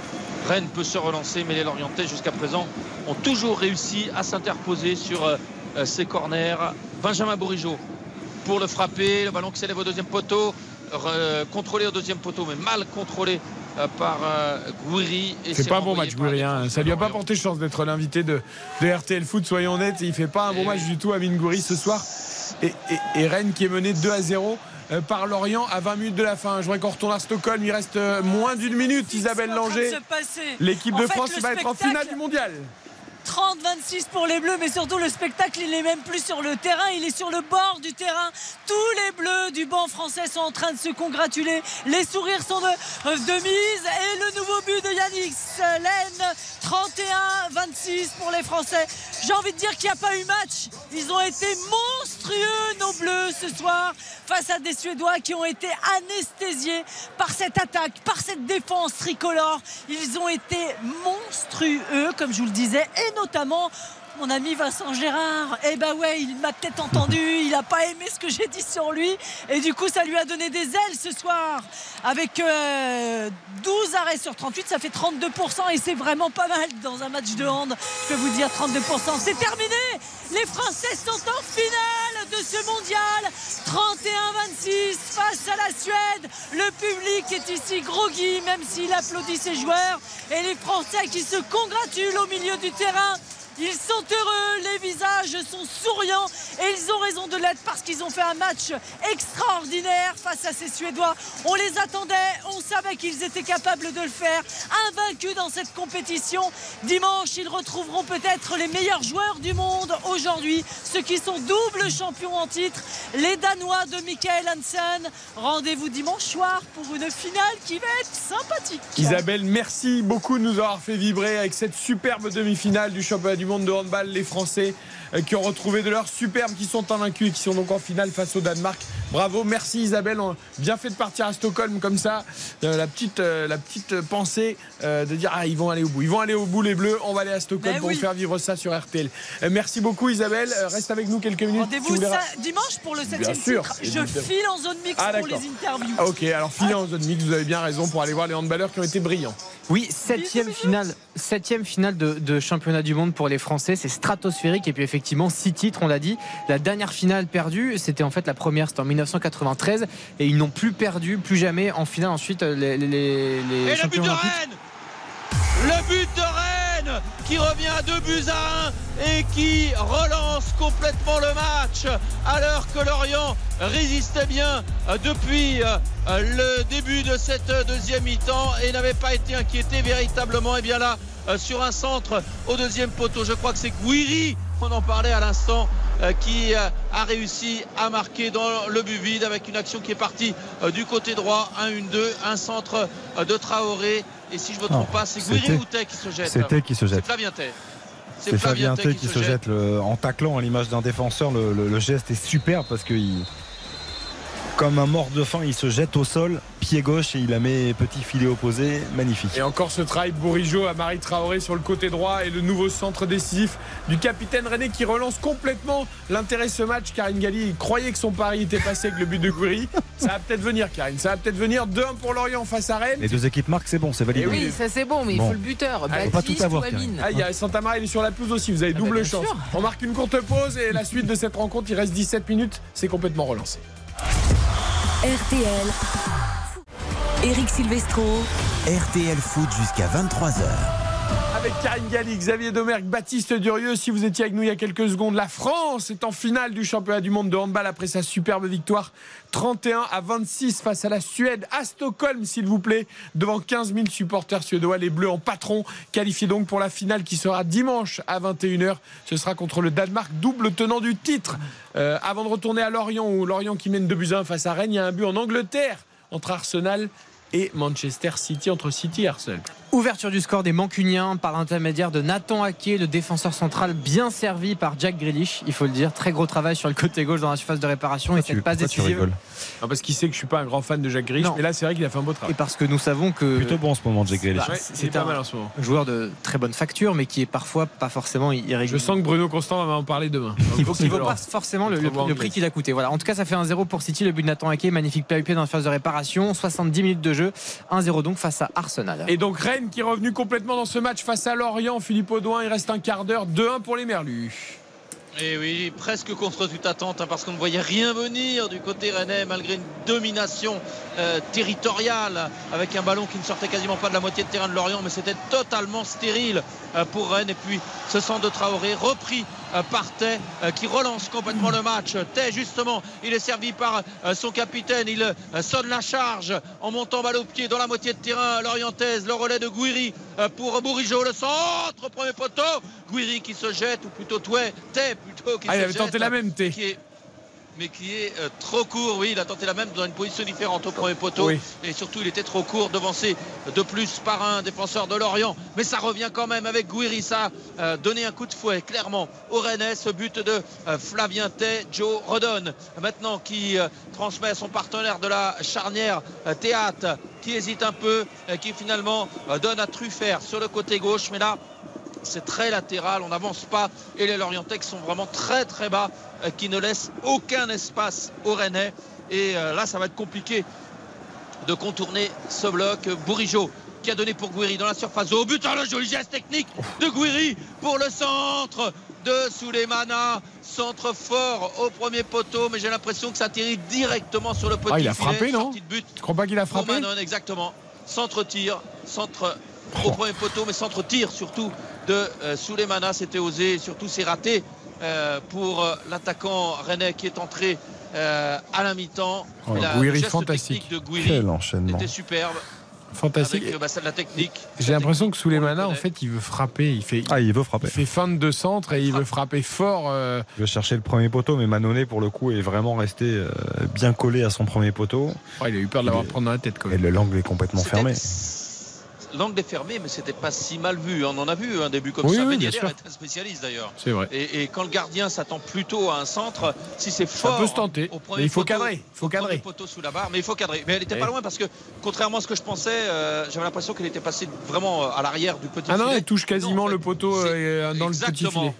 Rennes peut se relancer, mais les Lorientais jusqu'à présent ont toujours réussi à s'interposer sur euh, ces corners. Benjamin Bourigeau pour le frapper, le ballon qui s'élève au deuxième poteau, contrôlé au deuxième poteau, mais mal contrôlé euh, par euh, Gouiri. C'est pas un bon match, Gouiri. Hein. Ça lui a pas porté chance d'être l'invité de, RTL Foot, soyons honnêtes. Il fait pas un bon match du tout, Amine Gouiri, ce soir. Et, Rennes qui est mené 2 à 0 euh, par Lorient à 20 minutes de la fin. Je voudrais qu'on retourne à Stockholm. Il reste moins d'une minute, Isabelle Langer. L'équipe de France va être en finale du mondial. 30-26 pour les Bleus, mais surtout le spectacle, il n'est même plus sur le terrain, il est sur le bord du terrain. Tous les Bleus du banc français sont en train de se congratuler. Les sourires sont de, de mise et le nouveau but de Yannick Laine, 31-26 pour les Français. J'ai envie de dire qu'il n'y a pas eu match. Ils ont été monstrueux, nos Bleus, ce soir, face à des Suédois qui ont été anesthésiés par cette attaque, par cette défense tricolore. Ils ont été monstrueux, comme je vous le disais, et notamment mon ami Vincent Gérard, eh ben ouais, il m'a peut-être entendu, il n'a pas aimé ce que j'ai dit sur lui, et du coup, ça lui a donné des ailes ce soir. Avec 12 euh, arrêts sur 38, ça fait 32%, et c'est vraiment pas mal dans un match de hand. Je peux vous dire 32%. C'est terminé Les Français sont en finale de ce mondial. 31-26 face à la Suède. Le public est ici groggy, même s'il applaudit ses joueurs. Et les Français qui se congratulent au milieu du terrain. Ils sont heureux, les visages sont souriants et ils ont raison de l'être parce qu'ils ont fait un match extraordinaire face à ces Suédois. On les attendait, on savait qu'ils étaient capables de le faire. Invaincus dans cette compétition, dimanche, ils retrouveront peut-être les meilleurs joueurs du monde aujourd'hui, ceux qui sont doubles champions en titre, les Danois de Michael Hansen. Rendez-vous dimanche soir pour une finale qui va être sympathique. Isabelle, merci beaucoup de nous avoir fait vibrer avec cette superbe demi-finale du championnat du monde de handball, les Français euh, qui ont retrouvé de leur superbe, qui sont invaincus et qui sont donc en finale face au Danemark. Bravo, merci Isabelle, bien fait de partir à Stockholm comme ça. Euh, la, petite, euh, la petite pensée de dire ah ils vont aller au bout, ils vont aller au bout les Bleus, on va aller à Stockholm ben pour faire vivre ça sur RTL. merci beaucoup Isabelle, reste avec nous quelques minutes. Rendez-vous dimanche pour le 7 titre. Je file en zone mixte ah, pour les interviews. Ah, ok, alors filez en zone mixte, vous avez bien raison pour aller voir les handballeurs qui ont été brillants. Oui, septième finale, septième finale de, de championnat du monde pour les Français, c'est stratosphérique. Et puis effectivement six titres, on l'a dit. La dernière finale perdue, c'était en fait la première, c'était en 1993 et ils n'ont plus perdu, plus jamais en finale ensuite les, les, les et le but de Rennes! Le but de Rennes qui revient à 2 buts à 1 et qui relance complètement le match alors que Lorient résistait bien euh, depuis euh, le début de cette deuxième mi-temps et n'avait pas été inquiété véritablement. Et bien là, euh, sur un centre au deuxième poteau, je crois que c'est Guiri, on en parlait à l'instant, qui a réussi à marquer dans le but vide avec une action qui est partie du côté droit, 1-1-2, un centre de Traoré. Et si je ne me trompe pas, c'est Guiri ou qui se jette C'était qui se jette. C'est Flavien C'est Flavien Tay qui, se jette, en taclant à l'image d'un défenseur. Le, le, geste est super parce qu'il Comme un mort de faim, il se jette au sol, pied gauche et il la met petit filet opposé. Magnifique. Et encore ce travail Bourigeau à Marie Traoré sur le côté droit et le nouveau centre décisif du capitaine René qui relance complètement l'intérêt de ce match. Karine Galli croyait que son pari était passé avec le but de Gouiri. Ça va peut-être venir, Karine. Ça va peut-être venir 2-1 pour Lorient face à Rennes. Les deux équipes marquent, c'est bon, c'est validé. Eh oui, ça c'est bon, mais il Bon. faut le buteur. Ah, faut pas tout Baptiste avoir. Ah, il y a Santa Maria, il est sur la pelouse aussi. Vous avez double bien chance. sûr. On marque une courte pause et la suite de cette rencontre, il reste 17 minutes. C'est complètement relancé. RTL. Eric Silvestro. RTL Foot jusqu'à 23h. Avec Karine Galli, Xavier Domergue, Baptiste Durieux. Si vous étiez avec nous il y a quelques secondes, la France est en finale du championnat du monde de handball après sa superbe victoire 31 à 26 face à la Suède à Stockholm, s'il vous plaît, devant 15 000 supporters suédois. Les Bleus en patron, qualifiés donc pour la finale qui sera dimanche à 21h. Ce sera contre le Danemark, double tenant du titre. Euh, avant de retourner à Lorient, où Lorient qui mène 2 buts à 1 face à Rennes, il y a un but en Angleterre entre Arsenal et Manchester City, entre City et Arsenal. Ouverture du score des Mancuniens par l'intermédiaire de Nathan Hacké, le défenseur central bien servi par Jack Grealish, il faut le dire. Très gros travail sur le côté gauche dans la surface de réparation et cette passe décisive. Non, parce qu'il sait que je suis pas un grand fan de Jacques Grealish, Non. mais là c'est vrai qu'il a fait un beau travail. Et parce que nous savons que. Plutôt bon en ce moment, Jack Grealish. Bah, Ouais, il est pas mal en ce moment. joueur de très bonne facture, mais qui est parfois pas forcément irrégulier. Je sens que Bruno Constant va en parler demain. Il vaut, il vaut pas forcément le, le- le prix qu'il a coûté. Voilà. En tout cas, ça fait 1-0 pour City. Le but de Nathan Hacké, magnifique PUP dans la phase de réparation. 70 minutes de jeu. 1-0 donc face à Arsenal. Et donc Rennes qui est revenu complètement dans ce match face à Lorient. Philippe Audouin, il reste un quart d'heure. 2-1 pour les Merlus. Et oui, presque contre toute attente, hein, parce qu'on ne voyait rien venir du côté rennais, malgré une domination euh, territoriale, avec un ballon qui ne sortait quasiment pas de la moitié de terrain de Lorient, mais c'était totalement stérile pour Rennes. Et puis ce centre de Traoré, repris euh, par Tay, euh, qui relance complètement le match. Tay, justement, il est servi par euh, son capitaine, il euh, sonne la charge en montant balle au pied dans la moitié de terrain lorientaise, le relais de Gouiri euh, pour Bourigeau, le centre, premier poteau, Gouiri qui se jette, ou plutôt Tay, Tay plutôt qui Ah, il se avait jette, tenté la même, Tay. Mais qui est euh, trop court. Oui, il a tenté la même dans une position différente au premier poteau. Oui. Et surtout, il était trop court, devancé de plus par un défenseur de Lorient. Mais ça revient quand même avec Gouiri. Ça a euh, donné un coup de fouet, clairement, au Rennais. Ce but de euh, Flavien Tay, Joe Rodon. Maintenant, qui euh, transmet à son partenaire de la charnière, Théâtre, qui hésite un peu, qui finalement donne à Truffert sur le côté gauche. Mais là, c'est très latéral, on n'avance pas et les Lorientais qui sont vraiment très très bas, euh, qui ne laissent aucun espace aux Rennais et euh, là ça va être compliqué de contourner ce bloc. Bourigeau qui a donné pour Gouiri dans la surface au but, Ah, le joli geste technique de Gouiri pour le centre de Souleymana, centre fort au premier poteau, mais j'ai l'impression que ça atterrit directement sur le petit Ah, il a filet, frappé, non de but Tu crois pas qu'il a frappé Manon, exactement. Centre tir, centre Oh. au premier poteau, mais centre tir surtout de euh, Souleymana. C'était osé, et surtout c'est raté euh, pour euh, l'attaquant rennais qui est entré euh, à la mi-temps. Oh, la- Gouiri, fantastique. technique de Gouiri Quel enchaînement. était superbe. Fantastique. Avec bah, ça, de la technique. J'ai l'impression que Souleymana, en fait, il veut frapper. Il fait, Ah, il veut frapper. il fait fin de centre et il veut frapper fort. euh, Il veut chercher le premier poteau, mais Manonnet, pour le coup, est vraiment resté euh, bien collé à son premier poteau. oh, il a eu peur de l'avoir prendre dans la tête, quand Et même. l'angle est complètement fermé. L'angle est fermé, mais c'était pas si mal vu. On en a vu un début comme Oui, ça. oui, est un spécialiste d'ailleurs. C'est vrai. Et, et quand le gardien s'attend plutôt à un centre, si c'est fort, peut se tenter, mais il faut poteau- cadrer, il faut cadrer. poteau sous la barre, mais il faut cadrer. Mais elle n'était pas loin parce que contrairement à ce que je pensais, euh, j'avais l'impression qu'elle était passée vraiment euh, à l'arrière du petit Ah non, filet. elle touche quasiment Non, en fait, le poteau euh, dans le petit Exactement. filet.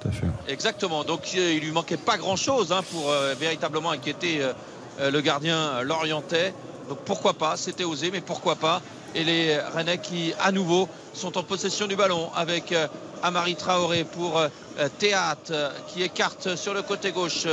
Tout à fait. Exactement. Donc euh, il lui manquait pas grand chose pour euh, véritablement inquiéter euh, euh, le gardien euh, lorientais. Donc pourquoi pas, c'était osé, mais pourquoi pas. Et les Rennais qui à nouveau sont en possession du ballon avec euh, Amari Traoré pour euh, Théâtre euh, qui écarte sur le côté gauche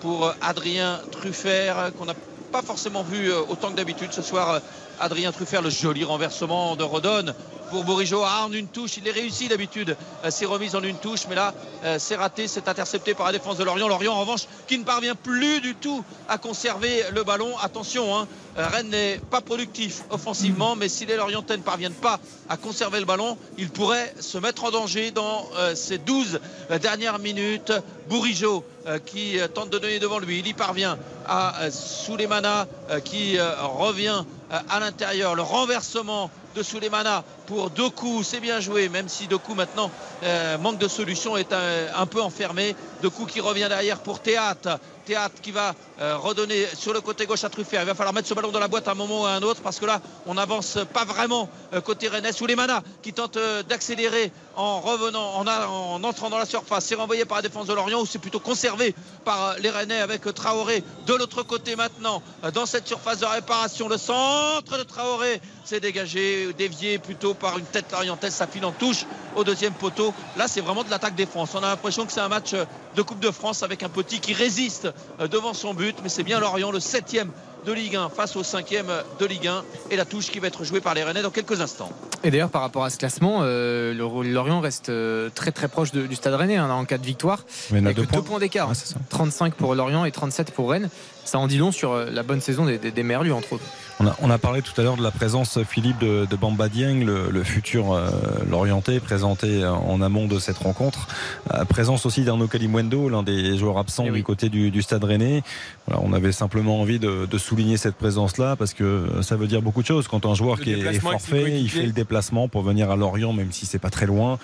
pour Adrien Truffert qu'on n'a pas forcément vu autant que d'habitude ce soir. Adrien Truffert, le joli renversement de Rodon pour Bourigeau. Ah, en une touche, il est réussi d'habitude. Euh, C'est remise en une touche, mais là, euh, c'est raté, c'est intercepté par la défense de Lorient. Lorient, en revanche, qui ne parvient plus du tout à conserver le ballon. Attention, hein, euh, Rennes n'est pas productif offensivement, mais si les Lorientais ne parviennent pas à conserver le ballon, ils pourraient se mettre en danger dans ces 12 euh, dernières minutes. Bourigeau euh, qui tente de donner devant lui, il y parvient à euh, qui revient à l'intérieur. Le renversement de Souleymana pour Doku. C'est bien joué, même si Doku maintenant euh, manque de solution, est un, un peu enfermé. Doku qui revient derrière pour Théâtre. Théâtre qui va euh, redonner sur le côté gauche à Truffert. Il va falloir mettre ce ballon dans la boîte à un moment ou à un autre parce que là, on n'avance pas vraiment euh, côté Rennes. Manas qui tente euh, d'accélérer en revenant, en, entrant dans la surface. C'est renvoyé par la défense de Lorient ou c'est plutôt conservé par euh, les Rennais avec euh, Traoré de l'autre côté maintenant euh, dans cette surface de réparation. Le centre de Traoré s'est dégagé, dévié plutôt par une tête lorientaise. Ça file en touche au deuxième poteau. Là, c'est vraiment de l'attaque des France. On a l'impression que c'est un match de Coupe de France avec un petit qui résiste devant son but. Mais c'est bien Lorient, le septième de Ligue 1 face au cinquième de Ligue 1 et la touche qui va être jouée par les Rennais dans quelques instants. Et d'ailleurs, par rapport à ce classement, euh, le- Lorient reste euh, très très proche de- du Stade Rennais hein, en cas de victoire. Mais avec deux deux points. points, d'écart. Ouais, c'est ça. 35 pour Lorient et 37 pour Rennes. Ça en dit long sur euh, la bonne saison des, des, des Merlus, entre autres. On a, on a parlé tout à l'heure de la présence, Philippe, de, de Bamba Dieng, le, le futur euh, Lorientais, présenté en amont de cette rencontre. Euh, présence aussi d'Arnaud Kalimwendo, l'un des joueurs absents du côté du, du Stade Rennais. Voilà, on avait simplement envie de, de souligner cette présence-là parce que ça veut dire beaucoup de choses. Quand un joueur Le qui est, forfait, il fait le déplacement pour venir à Lorient, même si c'est pas très loin,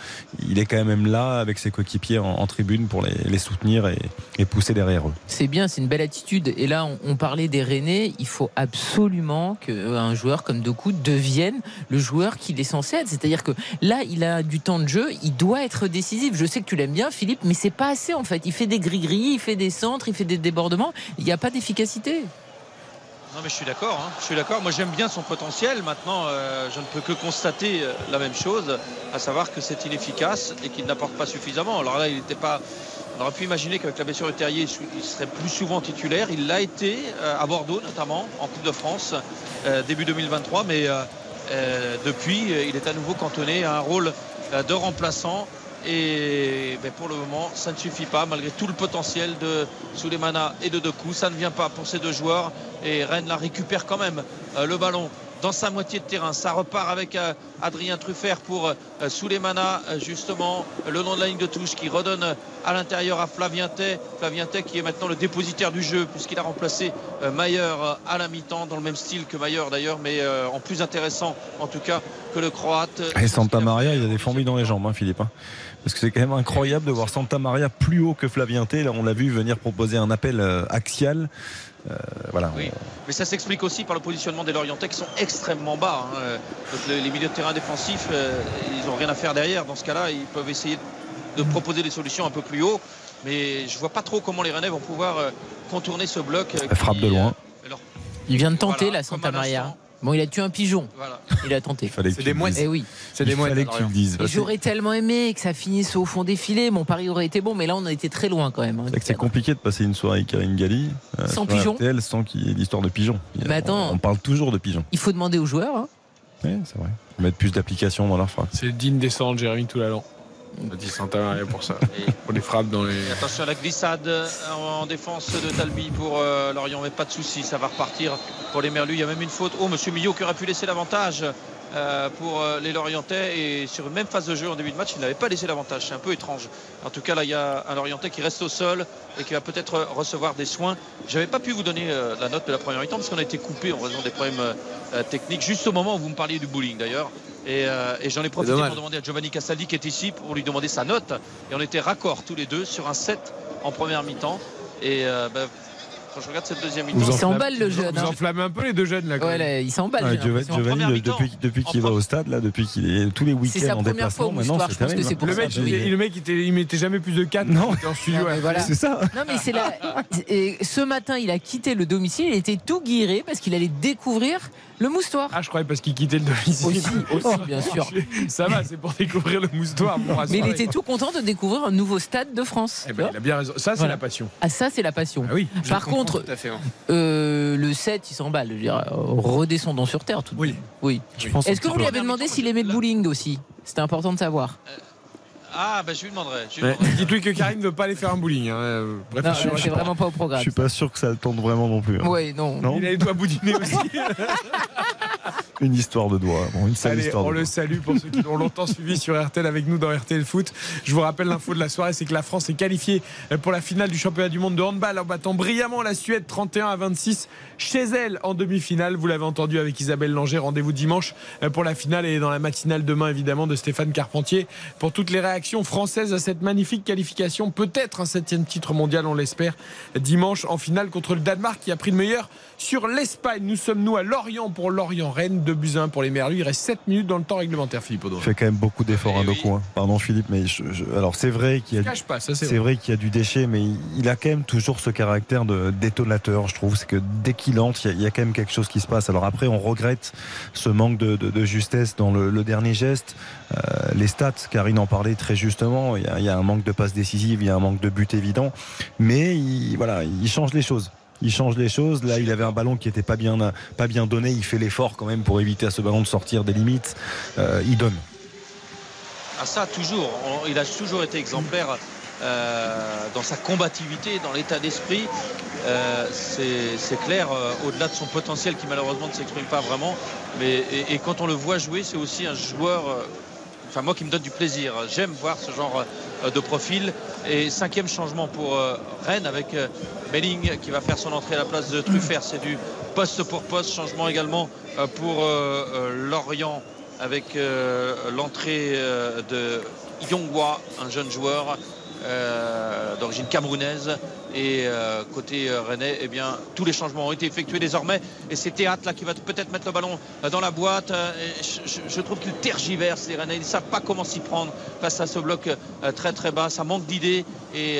il est quand même là avec ses coéquipiers en, en tribune pour les, les soutenir et, et pousser derrière eux. C'est bien, c'est une belle attitude. Et là, on, on parlait des Rennais. Il faut absolument qu'un joueur comme Doku devienne le joueur qu'il est censé être. C'est-à-dire que là, il a du temps de jeu, il doit être décisif. Je sais que tu l'aimes bien, Philippe, mais c'est pas assez en fait. Il fait des gris-gris, il fait des centres, il fait des débordements. Il n'y a pas d'efficacité. Non mais je suis d'accord, hein. je suis d'accord. Moi j'aime bien son potentiel. Maintenant, euh, je ne peux que constater euh, la même chose, à savoir que c'est inefficace et qu'il n'apporte pas suffisamment. Alors là, il n'était pas. On aurait pu imaginer qu'avec la blessure de Terrier, il serait plus souvent titulaire. Il l'a été euh, à Bordeaux notamment en Coupe de France euh, début 2023, mais euh, depuis, il est à nouveau cantonné à un rôle de remplaçant. Et ben, pour le moment, ça ne suffit pas, malgré tout le potentiel de Souleymana et de Doku. Ça ne vient pas pour ces deux joueurs. Et Rennes la récupère quand même le ballon dans sa moitié de terrain. Ça repart avec euh, Adrien Truffert pour euh, Souleymana, euh, justement, le long de la ligne de touche, qui redonne à l'intérieur à Flavien Tay. Flavien Tay qui est maintenant le dépositaire du jeu, puisqu'il a remplacé Mayer à la mi-temps, dans le même style que Mayer d'ailleurs, mais en plus intéressant en tout cas que le Croate. Et Santa Maria, il a des fourmis dans les jambes, hein, Philippe. hein. Parce que c'est quand même incroyable de voir Santa Maria plus haut que Flavien T. Là, on l'a vu venir proposer un appel axial. Euh, voilà. Oui, mais ça s'explique aussi par le positionnement des Lorientais qui sont extrêmement bas. hein. Euh, donc les, les milieux de terrain défensifs, euh, ils n'ont rien à faire derrière. Dans ce cas-là, ils peuvent essayer de proposer des solutions un peu plus haut. Mais je vois pas trop comment les Rennais vont pouvoir contourner ce bloc. frappe de loin. euh, leur- Il vient de tenter Voilà, la Santa Maria. Bon, il a tué un pigeon. Voilà. Il a tenté. C'est des dises. Eh oui. C'est des Il moines. fallait que tu le dises. Et c'est- j'aurais tellement aimé que ça finisse au fond des filets. Mon pari aurait été bon, mais là, on a été très loin quand même. hein. C'est compliqué de passer une soirée avec Karine Galli euh, Sans pigeon. RTL sans qu'il y ait l'histoire de pigeons. Mais attends. On, on parle toujours de pigeons. Il faut demander aux joueurs. hein. Oui, c'est vrai. Mettre plus d'applications dans leur phrase. C'est le digne descendant de Jérémy Toulalan. On a dit pour ça. Pour les frappes dans les. Et attention à la glissade euh, en défense de Talbi pour euh, Lorient, mais pas de souci, ça va repartir pour les Merlus. Il y a même une faute. Oh, Monsieur Millot qui aurait pu laisser l'avantage euh, pour euh, les Lorientais et sur une même phase de jeu en début de match, il n'avait pas laissé l'avantage. C'est un peu étrange. En tout cas, là, il y a un Lorientais qui reste au sol et qui va peut-être recevoir des soins. J'avais pas pu vous donner euh, la note de la première mi-temps parce qu'on a été coupé en raison des problèmes techniques, juste au moment où vous me parliez du bowling d'ailleurs. Et, euh, et j'en ai profité pour demander à Giovanni Castaldi qui est ici pour lui demander sa note. Et on était raccord tous les deux sur un 7 en première mi-temps. Et euh, bah, quand je regarde cette deuxième mi-temps, Il s'emballe le jeune. Vous hein. enflammez un peu les deux jeunes là. quand Ouais, là, il s'emballe. Ah, Giovanni, le- depuis, depuis qu'il va au stade, là, depuis qu'il est tous les week-ends en déplacement, maintenant c'est que terrible. c'est pour Le ça. mec, il, le mec il, mettait jamais plus de 4 Non. en studio. Ouais. voilà. C'est ça. Non mais c'est là. Et ce matin, il a quitté le domicile. Il était tout guiré parce qu'il allait découvrir le moustoir. Ah, je croyais parce qu'il quittait le domicile. Aussi, aussi, bien sûr. Ça va, c'est pour découvrir le moustoir. bon, Mais il était tout content de découvrir un nouveau stade de France. Eh ben, il a bien raison. Ça, c'est Voilà. la passion. Ah ça c'est la passion. Ah oui. Par contre, Tout à fait. hein. euh, le 7 il s'emballe. Je veux dire, euh, redescendons sur terre tout de Oui. même. Oui. Je pense Est-ce que vous lui avez demandé s'il aimait le bowling aussi? C'était important de savoir. ah, bah, je lui demanderai. je lui Ouais. demanderai. Dites-lui que Karim ne veut pas aller faire un bowling. hein. Euh, Bref, Non, je suis- vraiment pas au Je programme. suis pas sûr que ça le tente vraiment non plus. hein. Oui, non. Non Il a les doigts boudinés aussi. Une histoire de doigt. Bon, une seule Allez, histoire on de le doigt. salue pour ceux qui l'ont longtemps suivi sur RTL avec nous dans RTL Foot. Je vous rappelle l'info de la soirée, c'est que la France est qualifiée pour la finale du championnat du monde de handball en battant brillamment la Suède 31 à 26 chez elle en demi-finale. Vous l'avez entendu avec Isabelle Langer. Rendez-vous dimanche pour la finale et dans la matinale demain évidemment de Stéphane Carpentier pour toutes les réactions françaises à cette magnifique qualification. Peut-être un septième titre mondial, on l'espère, dimanche en finale contre le Danemark qui a pris le meilleur sur l'Espagne. Nous sommes nous à Lorient pour Lorient-Rennes, 2 buts à 1 pour les Merlus. Il reste 7 minutes dans le temps réglementaire, Philippe Audouin. Il fait quand même beaucoup d'efforts, Eh hein, Doku, hein. Pardon, Philippe, mais je- je- alors c'est vrai qu'il y a, Je cache pas, ça, c'est c'est vrai qu'il y a du déchet, mais il, il a quand même toujours ce caractère de détonateur. Je trouve, c'est que dès qu'il entre, il y, a, il y a quand même quelque chose qui se passe. Alors après, on regrette ce manque de, de- de justesse dans le, le dernier geste. Euh, les stats, Karine en parlait très justement. Il y, a, il y a un manque de passes décisives, il y a un manque de but évident, mais il, voilà, il change les choses. Il change les choses. Là, il avait un ballon qui était pas bien, pas bien donné. Il fait l'effort quand même pour éviter à ce ballon de sortir des limites. Euh, il donne. Ah ça, toujours. Il a toujours été exemplaire euh, dans sa combativité, dans l'état d'esprit. Euh, c'est clair, au-delà de son potentiel qui malheureusement ne s'exprime pas vraiment. Mais, et, quand on le voit jouer, c'est aussi un joueur, enfin moi qui me donne du plaisir. J'aime voir ce genre euh, de profil. Et cinquième changement pour euh, Rennes avec euh, Melling qui va faire son entrée à la place de Truffert. C'est du poste pour poste. Changement également pour Lorient avec l'entrée de Yongwa, un jeune joueur d'origine camerounaise. Et euh, côté euh, rennais, eh bien, tous les changements ont été effectués désormais. Et c'est Théâtre là qui va peut-être mettre le ballon dans la boîte. Euh, je, je- je trouve qu'ils tergiversent les Rennais. Ils ne savent pas comment s'y prendre face à ce bloc euh, très très bas. Ça manque d'idées. Et,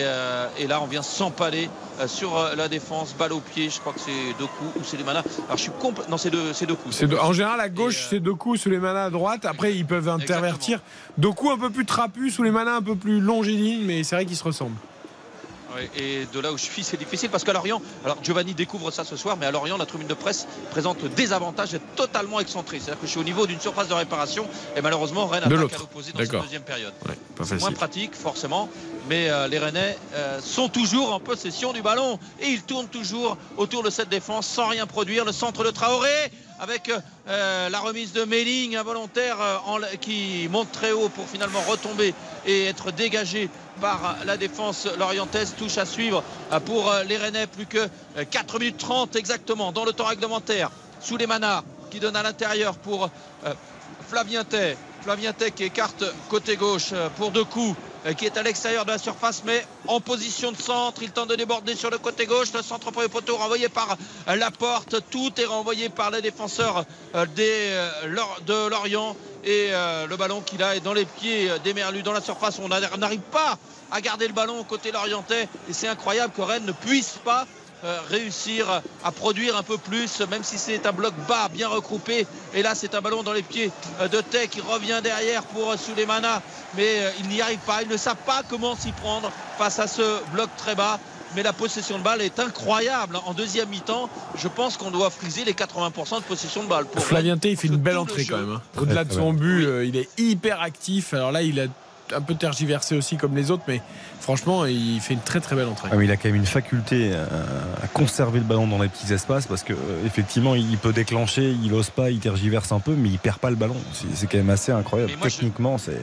et là, on vient s'empaler sur la défense. Balle au pied. Je crois que c'est Doku ou c'est les manas. Alors je suis complètement. Non, c'est deux, de- en général, à gauche, c'est Doku, Sulemana à droite. Après, ils peuvent intervertir. Doku un peu plus trapu, Sulemana un peu plus longiligne, mais c'est vrai qu'ils se ressemblent. Et de là où je suis, c'est difficile parce qu'à Lorient, alors Giovanni découvre ça ce soir, mais à Lorient, la tribune de presse présente des avantages et totalement excentré. C'est-à-dire que je suis au niveau d'une surface de réparation et malheureusement, Rennes l'autre. à l'opposé dans cette deuxième période. C'est moins pratique, forcément, mais euh, les Rennais euh, sont toujours en possession du ballon et ils tournent toujours autour de cette défense sans rien produire. Le centre de Traoré avec euh, la remise de Melling involontaire euh, qui monte très haut pour finalement retomber et être dégagé par la défense lorientaise. Touche à suivre euh, pour euh, les Rennais. Plus que euh, 4 minutes 30 exactement dans le temps réglementaire. Sous les manas qui donne à l'intérieur pour euh, Flavien Tay. Flavien Tay qui écarte côté gauche euh, pour deux coups, euh, qui est à l'extérieur de la surface, mais en position de centre. Il tente de déborder sur le côté gauche. Le centre pour les poteaux renvoyé par euh, la porte. Tout est renvoyé par les défenseurs euh, euh, de Lorient. Et euh, le ballon qu'il a est dans les pieds euh, des Merlus, dans la surface. On n'a- on n'arrive pas à garder le ballon côté lorientais. Et c'est incroyable que Rennes ne puisse pas euh, réussir à produire un peu plus, même si c'est un bloc bas bien regroupé. Et là, c'est un ballon dans les pieds euh, de Tay qui revient derrière pour euh, Souleymana. Mais euh, ils n'y arrivent pas. Ils ne savent pas comment s'y prendre face à ce bloc très bas. Mais la possession de balle est incroyable. En deuxième mi-temps, je pense qu'on doit friser les 80% de possession de balle. Pour Flavien Tay, il fait une belle entrée quand même. hein. Au-delà de son but, euh, il est hyper actif. Alors là, il a un peu tergiversé aussi comme les autres, mais franchement, il fait une très très belle entrée. Ah, mais il a quand même une faculté euh, à conserver le ballon dans les petits espaces parce que euh, effectivement il peut déclencher, il ose pas, il tergiverse un peu, mais il perd pas le ballon. C'est quand même assez incroyable. Techniquement, c'est.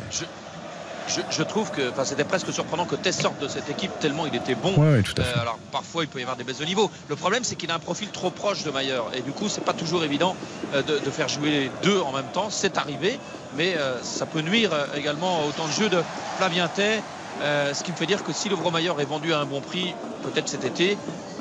Je, je trouve que enfin, c'était presque surprenant que Tess sorte de cette équipe tellement il était bon. Ouais, ouais, tout à fait. alors parfois il peut y avoir des baisses de niveau. Le problème c'est qu'il a un profil trop proche de Mayer et du coup c'est pas toujours évident euh, de, de faire jouer les deux en même temps. C'est arrivé, mais euh, ça peut nuire euh, également au temps de jeu de Flavien Tay. Euh, ce qui me fait dire que si le Mayer est vendu à un bon prix, peut-être cet été,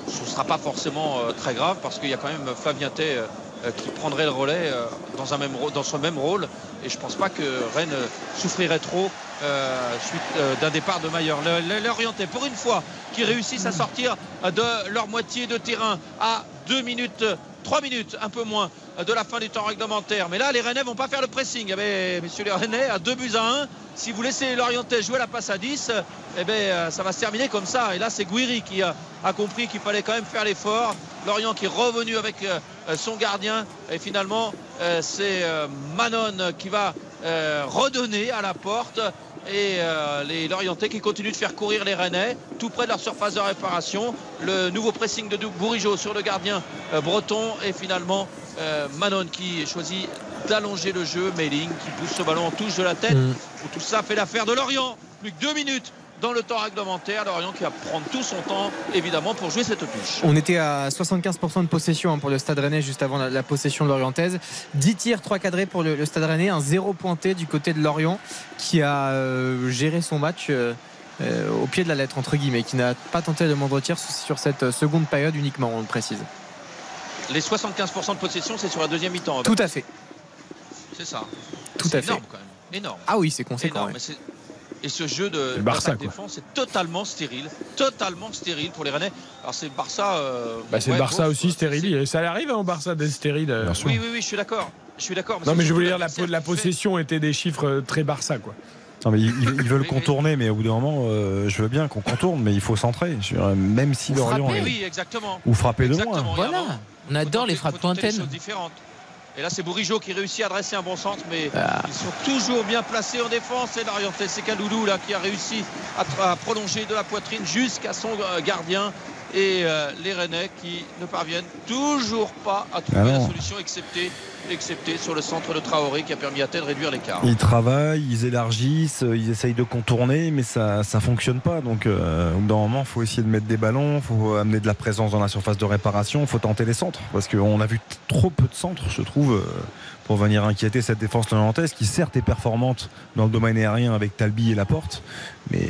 ce ne sera pas forcément euh, très grave parce qu'il y a quand même Flavien Tay euh, euh, qui prendrait le relais euh, dans, un même, rô- dans son même rôle. Et je ne pense pas que Rennes souffrirait trop euh, suite euh, d'un départ de Maillard. L'Orientais, pour une fois, qui réussissent à sortir de leur moitié de terrain à 2 minutes, 3 minutes, un peu moins de la fin du temps réglementaire. Mais là, les Rennais vont pas faire le pressing. Eh bien, messieurs les Rennais, à 2 buts à 1, si vous laissez l'Orientais jouer la passe à 10, eh bien, euh, ça va se terminer comme ça. Et là, c'est Guiri qui a, a compris qu'il fallait quand même faire l'effort. Lorient qui est revenu avec euh, euh, son gardien. Et finalement, euh, c'est euh, Manon qui va euh, redonner à la porte. et euh, les Lorientais qui continuent de faire courir les Rennais tout près de leur surface de réparation. Le nouveau pressing de Bourigeau sur le gardien euh, breton et finalement euh, Manon qui choisit d'allonger le jeu. Melling qui pousse ce ballon en touche de la tête. Mm. Tout ça fait l'affaire de Lorient. Plus que deux minutes dans le temps réglementaire. Lorient qui va prendre tout son temps évidemment pour jouer cette touche. On était à 75% de possession hein, pour le Stade Rennais juste avant la, possession de l'Orientaise. 10 tirs, 3 cadrés pour le, Stade Rennais, un zéro pointé du côté de Lorient qui a euh, géré son match. euh, au pied de la lettre entre guillemets qui n'a pas tenté le moindre tir sur cette seconde période uniquement on le précise Les 75% de possession c'est sur la deuxième mi-temps. tout à fait C'est ça. Tout à fait. énorme quand même. Énorme. ah oui c'est conséquent Énorme, ouais. Et ce jeu de Barça, défense c'est totalement stérile, totalement stérile pour les Rennais. Alors c'est le Barça. euh, Bah, c'est ouais, le Barça aussi stérile. Et Ça arrive hein, au Barça d'être stérile. euh. Oui, oui, oui, je suis d'accord. Je suis d'accord. Non, mais je voulais dire, la, la fait- possession était des chiffres euh, très Barça, quoi. Non, mais ils, veulent contourner, mais au bout d'un moment, euh, je veux bien qu'on contourne, mais il faut centrer. Je veux dire, Même si Ou Lorient frapper, est- oui, exactement. ou frapper de loin. Voilà. On adore les frappes lointaines. Et là, c'est Bourigeau qui réussit à adresser un bon centre, mais Ah. ils sont toujours bien placés en défense. Et l'Orientais, c'est Kaloulou là qui a réussi à prolonger de la poitrine jusqu'à son euh, gardien. Et euh, les Rennais qui ne parviennent toujours pas à trouver Ah la solution, excepté, excepté sur le centre de Traoré qui a permis à Ted de réduire l'écart. Ils travaillent, ils élargissent, ils essayent de contourner, mais ça ça fonctionne pas. Donc, euh, au bout d'un moment, faut essayer de mettre des ballons, faut amener de la présence dans la surface de réparation, faut tenter les centres, parce qu'on a vu trop peu de centres, je trouve, euh, pour venir inquiéter cette défense nantaise, qui certes est performante dans le domaine aérien avec Talbi et Laporte, mais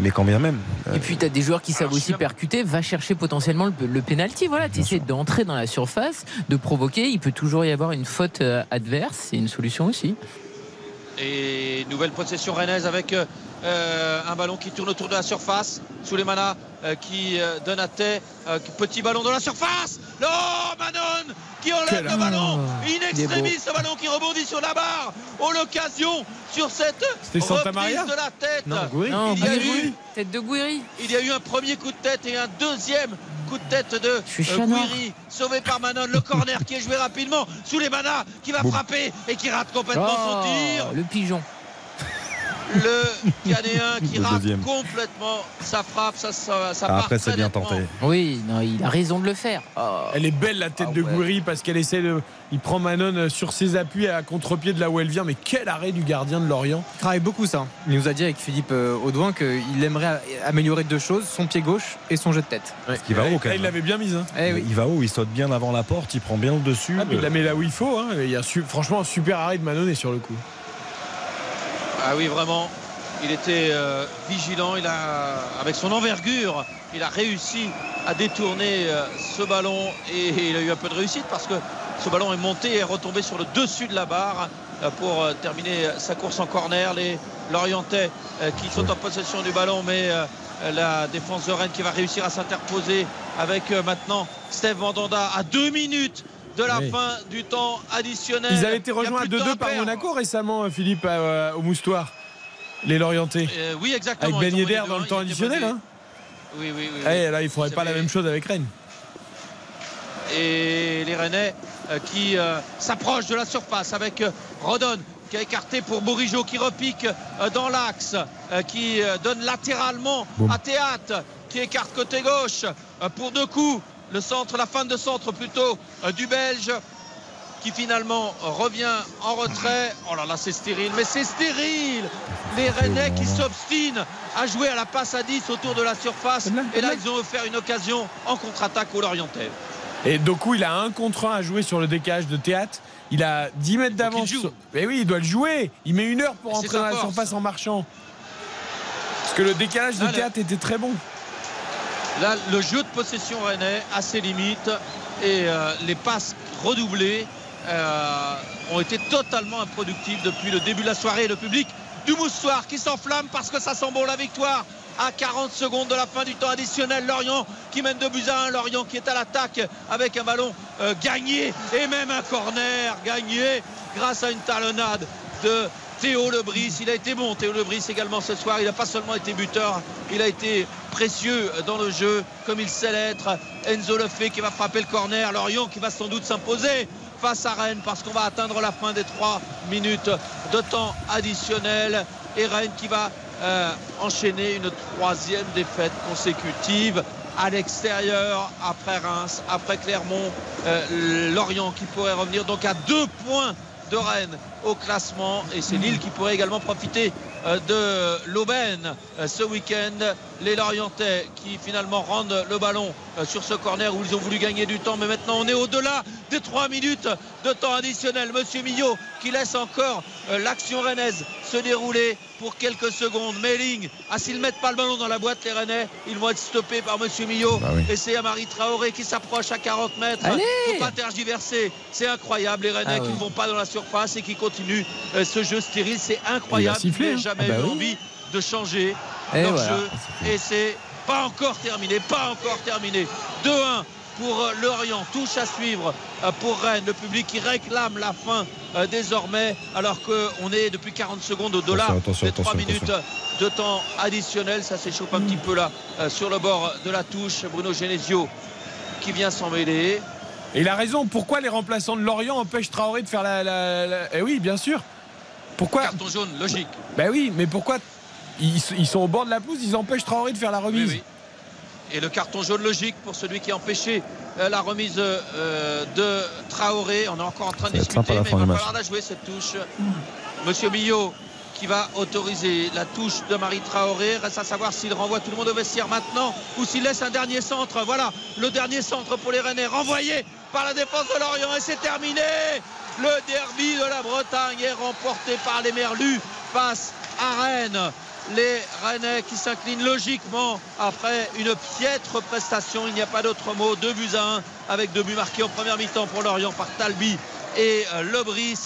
mais quand bien même. Et puis tu as des joueurs qui savent aussi percuter, va chercher potentiellement le, le penalty. Voilà, tu essaies d'entrer dans la surface, de provoquer. Il peut toujours y avoir une faute euh, adverse. C'est une solution aussi. Et nouvelle possession rennaise avec euh, euh, un ballon qui tourne autour de la surface. Souleymana euh, qui euh, donne à Tay. euh, petit ballon dans la surface. Non, Manon qui enlève Quel- le ballon. Oh, In extremis, ce ballon qui rebondit sur la barre. Oh, l'occasion sur cette Santa reprise Maria de la tête. Non, il, y a eu, Tête de Gouiri. il y a eu un premier coup de tête et un deuxième coup de tête de euh. Gouiri, sauvé par Manon. Le corner qui est joué rapidement. Souleymana qui va frapper et qui rate complètement son tir Oh, le pigeon. Le Ghanéen qui Le rate deuxième. complètement sa frappe, ça, ça, ça Ah, part après, c'est bien tenté. Oui, non, il a raison de le faire. Oh. Elle est belle la tête Ah de ouais. Gouiri parce qu'elle essaie de. Il prend Manon euh, sur ses appuis à contre-pied de là où elle vient. Mais quel arrêt du gardien de Lorient. Il travaille beaucoup ça il nous a dit avec Philippe euh, Audouin qu'il aimerait améliorer deux choses son pied gauche et son jeu de tête qui va haut, quand même. il l'avait bien mise. hein. eh oui Il va haut, il saute bien avant la porte, il prend bien le dessus. Ah, il la met là où il faut. hein. Il y a su- franchement un super arrêt de Manon sur le coup. Ah oui, vraiment. Il était euh, vigilant. Il a, avec son envergure, il a réussi à détourner euh, ce ballon et il a eu un peu de réussite parce que ce ballon est monté et est retombé sur le dessus de la barre euh, pour terminer sa course en corner. Les Lorientais qui sont en possession du ballon, mais la défense de Rennes qui va réussir à s'interposer avec maintenant Steve Mandanda à deux minutes de la Oui. fin du temps additionnel. Ils avaient été rejoints à plus de temps 2-2 par. Monaco récemment, euh, Philippe, euh, au Moustoir. Les Lorientais. Euh, oui, exactement. Avec Ben Yedder dans le 2-1, temps additionnel. Hein. Oui, oui, oui. Eh, là, il faudrait Ils pas la même chose avec Rennes. Et les Rennais euh, qui s'approchent de la surface avec Rodon qui a écarté pour Bourigeau qui repique dans l'axe, qui donne latéralement à Théâtre, qui écarte côté gauche pour deux coups. Le centre, la fin de centre plutôt euh, du Belge qui finalement revient en retrait. Oh là là, c'est stérile, mais c'est stérile Les Rennais qui s'obstinent à jouer à la passe à 10 autour de la surface. Et là, ils ont offert une occasion en contre-attaque au Lorientais. Et Doku, il a un contre un à jouer sur le décalage de théâtre. Il a 10 mètres d'avance. sur- Mais oui, il doit le jouer. Il met une heure pour entrer dans la surface en marchant. Parce que le décalage de théâtre était très bon. Là, le jeu de possession rennais a ses limites et euh, les passes redoublées euh, ont été totalement improductives depuis le début de la soirée. Le public du Moussoir qui s'enflamme parce que ça sent bon la victoire à 40 secondes de la fin du temps additionnel. Lorient qui mène de buts à 1. Lorient qui est à l'attaque avec un ballon euh, gagné et même un corner gagné grâce à une talonnade de Théo Lebris. Il a été bon, Théo Lebris également ce soir. Il n'a pas seulement été buteur, il a été précieux dans le jeu comme il sait l'être. Enzo Lefebvre qui va frapper le corner. Lorient qui va sans doute s'imposer face à Rennes parce qu'on va atteindre la fin des trois minutes de temps additionnel. et Rennes qui va euh, enchaîner une troisième défaite consécutive à l'extérieur après Reims, après Clermont, euh, Lorient qui pourrait revenir donc à deux points de Rennes au classement et c'est Lille qui pourrait également profiter euh, de l'aubaine euh, ce week-end. Les Lorientais qui finalement rendent le ballon euh, sur ce corner où ils ont voulu gagner du temps mais maintenant on est au-delà des 3 minutes de temps additionnel. Monsieur Millot qui laisse encore l'action rennaise se dérouler pour quelques secondes. Melling, ah s'ils ne mettent pas le ballon dans la boîte les Rennais, ils vont être stoppés par Monsieur Millot. Bah oui. Et c'est Amari Traoré qui s'approche à 40 mètres. Allez Faut pas tergiverser. C'est incroyable les Rennais Ah qui ne vont pas dans la surface et qui continuent euh, ce jeu stérile. C'est incroyable. Il a sifflé, hein. jamais Ah bah eu oui. envie de changer Et leur voilà. jeu. Et c'est pas encore terminé, pas encore terminé. 2-1 pour euh, Lorient, touche à suivre euh, pour Rennes, le public qui réclame la fin euh, désormais, alors qu'on est depuis 40 secondes au-delà des 3 attention, minutes de temps additionnel. Ça s'échauffe un petit peu là euh, sur le bord de la touche. Bruno Genesio qui vient s'en mêler. Et il a raison. Pourquoi les remplaçants de Lorient empêchent Traoré de faire la. la- la- Eh oui, bien sûr. Pourquoi? Carton jaune, logique. Ben oui, mais pourquoi ils, ils sont au bord de la pelouse, ils empêchent Traoré de faire la remise. Oui, oui. Et le carton jaune logique pour celui qui a empêché euh, la remise euh, de Traoré. On est encore en train de discuter, mais il va falloir la jouer cette touche. Monsieur Millot qui va autoriser la touche de Marie Traoré. Reste à savoir s'il renvoie tout le monde au vestiaire maintenant ou s'il laisse un dernier centre. Voilà le dernier centre pour les Rennais renvoyé par la défense de Lorient et c'est terminé. Le derby de la Bretagne est remporté par les Merlus face à Rennes. Les Rennais qui s'inclinent logiquement après une piètre prestation. Il n'y a pas d'autre mot. Deux buts à un avec deux buts marqués en première mi-temps pour Lorient par Talbi et euh, Lebris.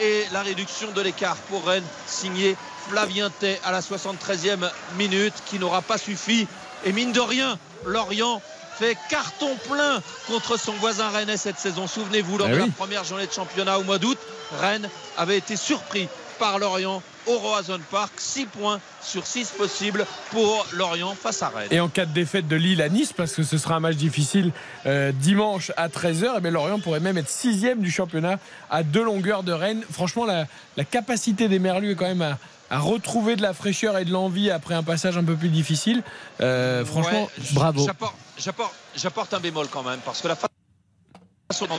Et la réduction de l'écart pour Rennes signé Flavien Tay à la 73e minute qui n'aura pas suffi. Et mine de rien, Lorient fait carton plein contre son voisin Rennes cette saison. Souvenez-vous, lors Eh de oui. la première journée de championnat au mois d'août, Rennes avait été surpris par Lorient au Roazhon Park. 6 points sur 6 possibles pour Lorient face à Rennes. Et en cas de défaite de Lille à Nice, parce que ce sera un match difficile euh, dimanche à 13h, et bien Lorient pourrait même être sixième du championnat à deux longueurs de Rennes. Franchement, la, la capacité des Merlus est quand même à, à retrouver de la fraîcheur et de l'envie après un passage un peu plus difficile. Euh, franchement, Ouais, bravo. j'apporte- un bémol quand même, parce que la façon dont-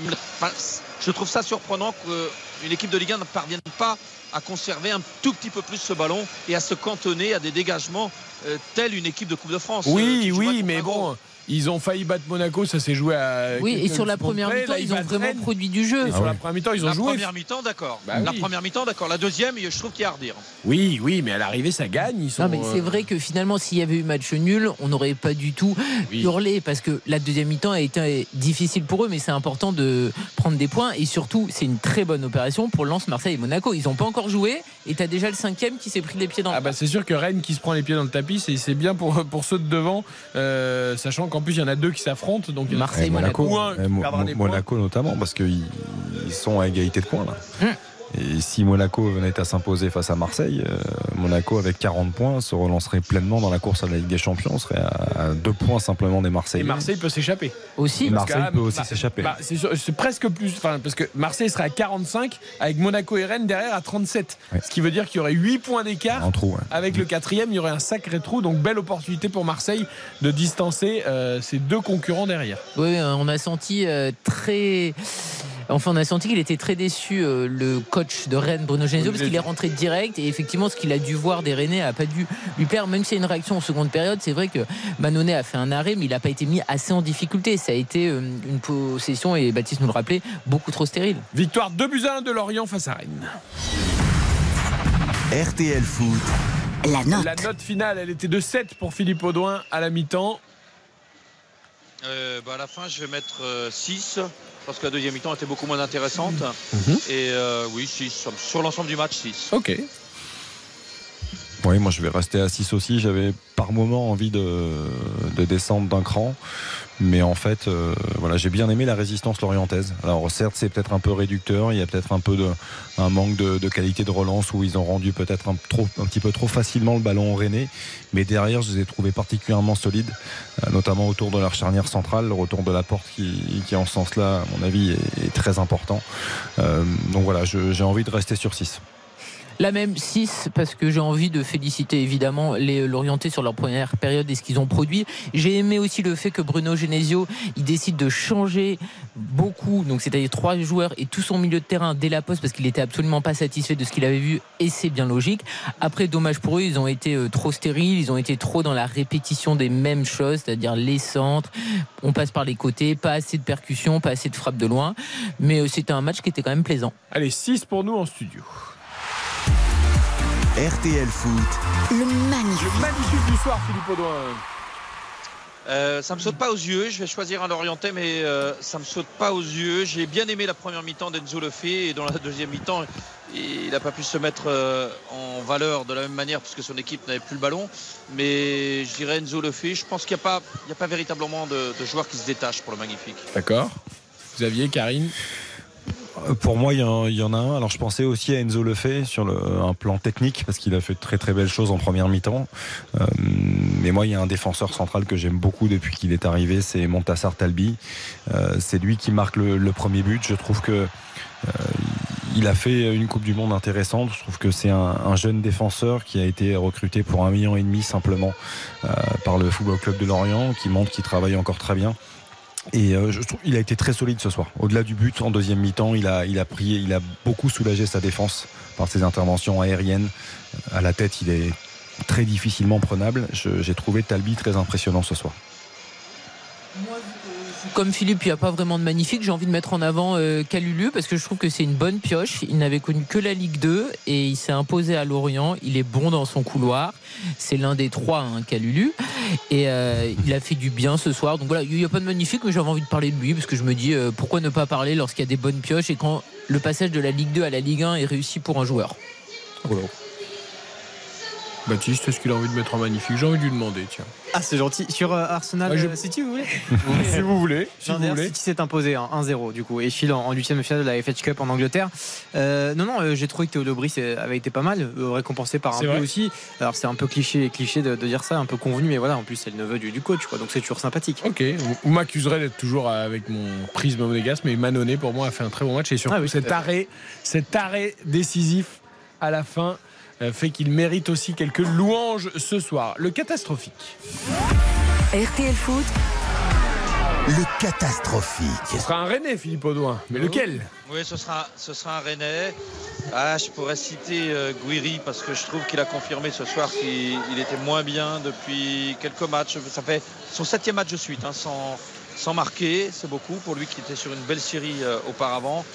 je trouve ça surprenant qu'une équipe de Ligue 1 ne parvienne pas à conserver un tout petit peu plus ce ballon et à se cantonner à des dégagements euh, telle une équipe de Coupe de France. euh, oui, jouerait oui, mais bon. Ils ont failli battre Monaco, ça s'est joué à. Oui, et sur la première mi-temps, ils ont vraiment produit du jeu. Sur la première mi-temps, ils ont la joué. première mi-temps, d'accord. Bah la oui. première mi-temps, d'accord. La deuxième, je trouve qu'il y a à redire. Oui, oui, mais à l'arrivée, ça gagne. Ils sont, Non, mais c'est euh, vrai que finalement, s'il y avait eu match nul, on n'aurait pas du tout Oui. hurlé parce que la deuxième mi-temps a été difficile pour eux, mais c'est important de prendre des points et surtout, c'est une très bonne opération pour Lens, Marseille et Monaco. Ils n'ont pas encore joué et tu as déjà le cinquième qui s'est pris les pieds dans le Ah bah c'est sûr que Rennes qui se prend les pieds dans le tapis, c'est c'est bien pour, pour ceux de devant, euh, sachant qu'en plus il y en a deux qui s'affrontent. Donc Marseille, Et Monaco, Ou un qui et Mo- perdra des Mo- Monaco notamment, parce qu'ils ils sont à égalité de points là. Hum. Et si Monaco venait à s'imposer face à Marseille, euh, Monaco avec 40 points se relancerait pleinement dans la course à la Ligue des Champions, serait à, à deux points simplement des Et Marseillais. Marseille peut s'échapper. aussi. Et Marseille peut ah, aussi bah, s'échapper. bah, c'est presque plus, enfin parce que Marseille serait à 45 avec Monaco et Rennes derrière à 37, Ouais. ce qui veut dire qu'il y aurait 8 points d'écart. En trou, ouais. Avec le quatrième, il y aurait un sacré trou, donc belle opportunité pour Marseille de distancer euh, ses deux concurrents derrière. Oui, oui, on a senti euh, très. Enfin, on a senti qu'il était très déçu, euh, le coach de Rennes, Bruno Genesio, parce qu'il est rentré direct. Et effectivement, ce qu'il a dû voir des Rennais a pas dû lui plaire, même s'il y a une réaction en seconde période. C'est vrai que Manonnet a fait un arrêt, mais il n'a pas été mis assez en difficulté. Ça a été euh, une possession, et Baptiste nous le rappelait, beaucoup trop stérile. Victoire 2 buts à 1 de Lorient face à Rennes. RTL Foot. La note. La note finale, elle était de 7 pour Philippe Audouin à la mi-temps. Euh, bah, à la fin, je vais mettre 6 parce que la deuxième mi-temps était beaucoup moins intéressante. Mhm. Et euh, oui, 6 sur l'ensemble du match, 6. Ok. Oui, moi je vais rester à 6 aussi. J'avais par moment envie de, de descendre d'un cran. Mais en fait, euh, voilà, j'ai bien aimé la résistance lorientaise. Alors certes, c'est peut-être un peu réducteur. Il y a peut-être un peu de, un manque de, de qualité de relance où ils ont rendu peut-être un, trop, un petit peu trop facilement le ballon au Rennais. Mais derrière, je les ai trouvés particulièrement solides, euh, notamment autour de leur charnière centrale. Le retour de la porte qui, qui en ce sens-là, à mon avis, est, très important. Euh, donc voilà, j'ai envie de rester sur 6. La même 6 parce que j'ai envie de féliciter évidemment les l'orienté sur leur première période et ce qu'ils ont produit. J'ai aimé aussi le fait que Bruno Genesio il décide de changer beaucoup, donc c'est-à-dire trois joueurs et tout son milieu de terrain dès la poste parce qu'il était absolument pas satisfait de ce qu'il avait vu et c'est bien logique. Après, dommage pour eux, ils ont été euh, trop stériles, ils ont été trop dans la répétition des mêmes choses, c'est-à-dire les centres, on passe par les côtés, pas assez de percussion, pas assez de frappe de loin, mais euh, c'était un match qui était quand même plaisant. Allez, 6 pour nous en studio. RTL Foot. Le magnifique. Le magnifique du soir, Philippe Audouin. Euh, ça me saute pas aux yeux. Je vais choisir un Lorientais, mais euh, ça me saute pas aux yeux. J'ai bien aimé la première mi-temps d'Enzo Lefebvre et dans la deuxième mi-temps, il n'a pas pu se mettre euh, en valeur de la même manière puisque son équipe n'avait plus le ballon. Mais je dirais Enzo Lefebvre. Je pense qu'il n'y a pas, il y a pas véritablement de, de joueurs qui se détachent pour le magnifique. D'accord. Xavier, Karine? Pour moi, il y, en- a un. Alors, je pensais aussi à Enzo Lefebvre sur le, un plan technique parce qu'il a fait de très très belles choses en première mi-temps. Euh, mais moi, il y a un défenseur central que j'aime beaucoup depuis qu'il est arrivé, c'est Montassar Talbi. Euh, c'est lui qui marque le, premier but. Je trouve que euh, il a fait une Coupe du Monde intéressante. Je trouve que c'est un, un jeune défenseur qui a été recruté pour un million et demi simplement euh, par le Football Club de Lorient, qui montre qu'il travaille encore très bien. Et euh, je trouve il a été très solide ce soir. Au-delà du but en deuxième mi-temps, il a, il a il a beaucoup soulagé sa défense par ses interventions aériennes. À la tête, il est très difficilement prenable. J'ai trouvé Talbi très impressionnant ce soir. Comme Philippe, il n'y a pas vraiment de magnifique. J'ai envie de mettre en avant euh, Calulu parce que je trouve que c'est une bonne pioche. Il n'avait connu que la Ligue 2 et il s'est imposé à Lorient. Il est bon dans son couloir. C'est l'un des trois, hein, Calulu. Et euh, il a fait du bien ce soir. Donc voilà, il n'y a pas de magnifique, mais j'avais envie de parler de lui parce que je me dis euh, pourquoi ne pas parler lorsqu'il y a des bonnes pioches et quand le passage de la Ligue 2 à la Ligue 1 est réussi pour un joueur. Baptiste, est-ce qu'il a envie de mettre un magnifique J'ai envie de lui demander, tiens. Ah, c'est gentil. Sur euh, Arsenal euh, City, vous voulez si vous voulez. Si Non, vous voulez. City s'est imposé hein, 1-0 du coup et file en, en huitième de finale de la FH Cup en Angleterre. Euh, non non, euh, j'ai trouvé que Théo Brice avait été pas mal, euh, récompensé par un peu vrai. aussi. Alors c'est un peu cliché cliché de, de dire ça, un peu convenu, mais voilà, en plus c'est le neveu du, du coach, quoi, donc c'est toujours sympathique. Ok, vous, vous m'accuserez d'être toujours avec mon prisme monégasque, mais Manonnet pour moi a fait un très bon match et surtout Ah oui, cet arrêt, cet arrêt décisif à la fin fait qu'il mérite aussi quelques louanges ce soir. Le catastrophique. RTL Foot, Le catastrophique. Ce sera un René, Philippe Audouin. Mais lequel? Oui, ce sera, ce sera un Rennais. Ah, je pourrais citer euh, Guiri parce que je trouve qu'il a confirmé ce soir qu'il il était moins bien depuis quelques matchs. Ça fait son septième match de suite, hein, sans, sans marquer. C'est beaucoup pour lui qui était sur une belle série euh, auparavant.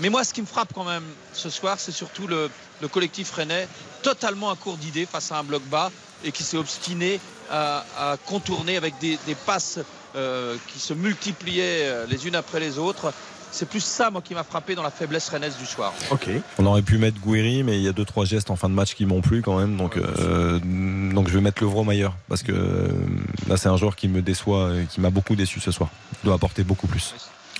Mais moi, ce qui me frappe quand même ce soir, c'est surtout le, le collectif rennais, totalement à court d'idées face à un bloc bas et qui s'est obstiné à, à contourner avec des, des passes euh, qui se multipliaient euh, les unes après les autres. C'est plus ça, moi, qui m'a frappé dans la faiblesse rennaise du soir. Ok. On aurait pu mettre Guiri, mais il y a deux trois gestes en fin de match qui m'ont plu quand même. Donc, euh, donc je vais mettre Levromayer parce que là c'est un joueur qui me déçoit, et qui m'a beaucoup déçu ce soir. Il doit apporter beaucoup plus.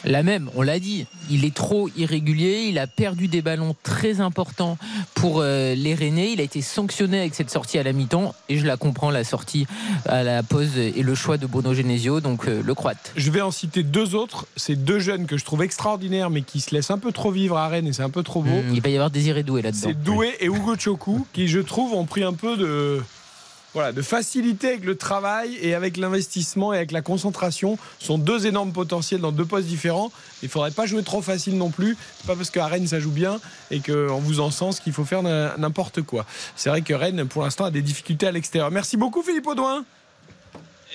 La même, on l'a dit, il est trop irrégulier, il a perdu des ballons très importants pour euh, les Rennais, il a été sanctionné avec cette sortie à la mi-temps et je la comprends, la sortie à la pause et le choix de Bruno Genesio, donc euh, le croate. Je vais en citer deux autres. C'est deux jeunes que je trouve extraordinaires, mais qui se laissent un peu trop vivre à Rennes et c'est un peu trop beau. Mm, il va y avoir Désiré Doué là-dedans. C'est Doué et Hugo Choku qui, je trouve, ont pris un peu de, voilà, de facilité avec le travail et avec l'investissement et avec la concentration. Ce sont deux énormes potentiels dans deux postes différents. Il faudrait pas jouer trop facile non plus. Pas parce qu'à Rennes ça joue bien et qu'on vous encense qu'il faut faire n'importe quoi. C'est vrai que Rennes, pour l'instant, a des difficultés à l'extérieur. Merci beaucoup, Philippe Audouin.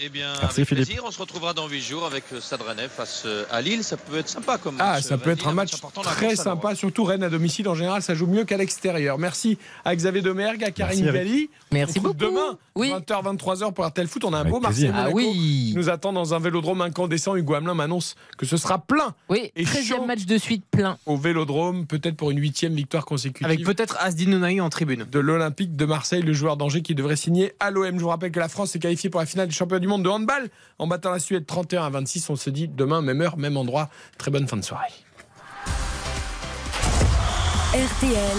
Eh bien, Merci, avec Philippe. plaisir. On se retrouvera dans 8 jours avec le Stade Rennais face euh, à Lille. Ça peut être sympa comme Ah, match. ça peut être un match dans la très sympa, surtout Rennes à domicile. En général, ça joue mieux qu'à l'extérieur. Merci à Xavier Demergue, à Karine. Galli. Merci beaucoup. Demain, 20h, 23h pour RTL Foot. On a un Avec beau. Marseille Ah oui. qui nous attend dans un vélodrome incandescent. Hugo Hamelin m'annonce que ce sera plein. Oui, Et 13e chaud. match de suite plein. Au vélodrome, peut-être pour une huitième victoire consécutive. Avec peut-être Asdin en tribune. de l'Olympique de Marseille, le joueur d'Angers qui devrait signer à l'OM. Je vous rappelle que la France est qualifiée pour la finale du championnat du de handball en battant la Suède 31 à 26. On se dit demain, même heure, même endroit. Très bonne fin de soirée. RTL,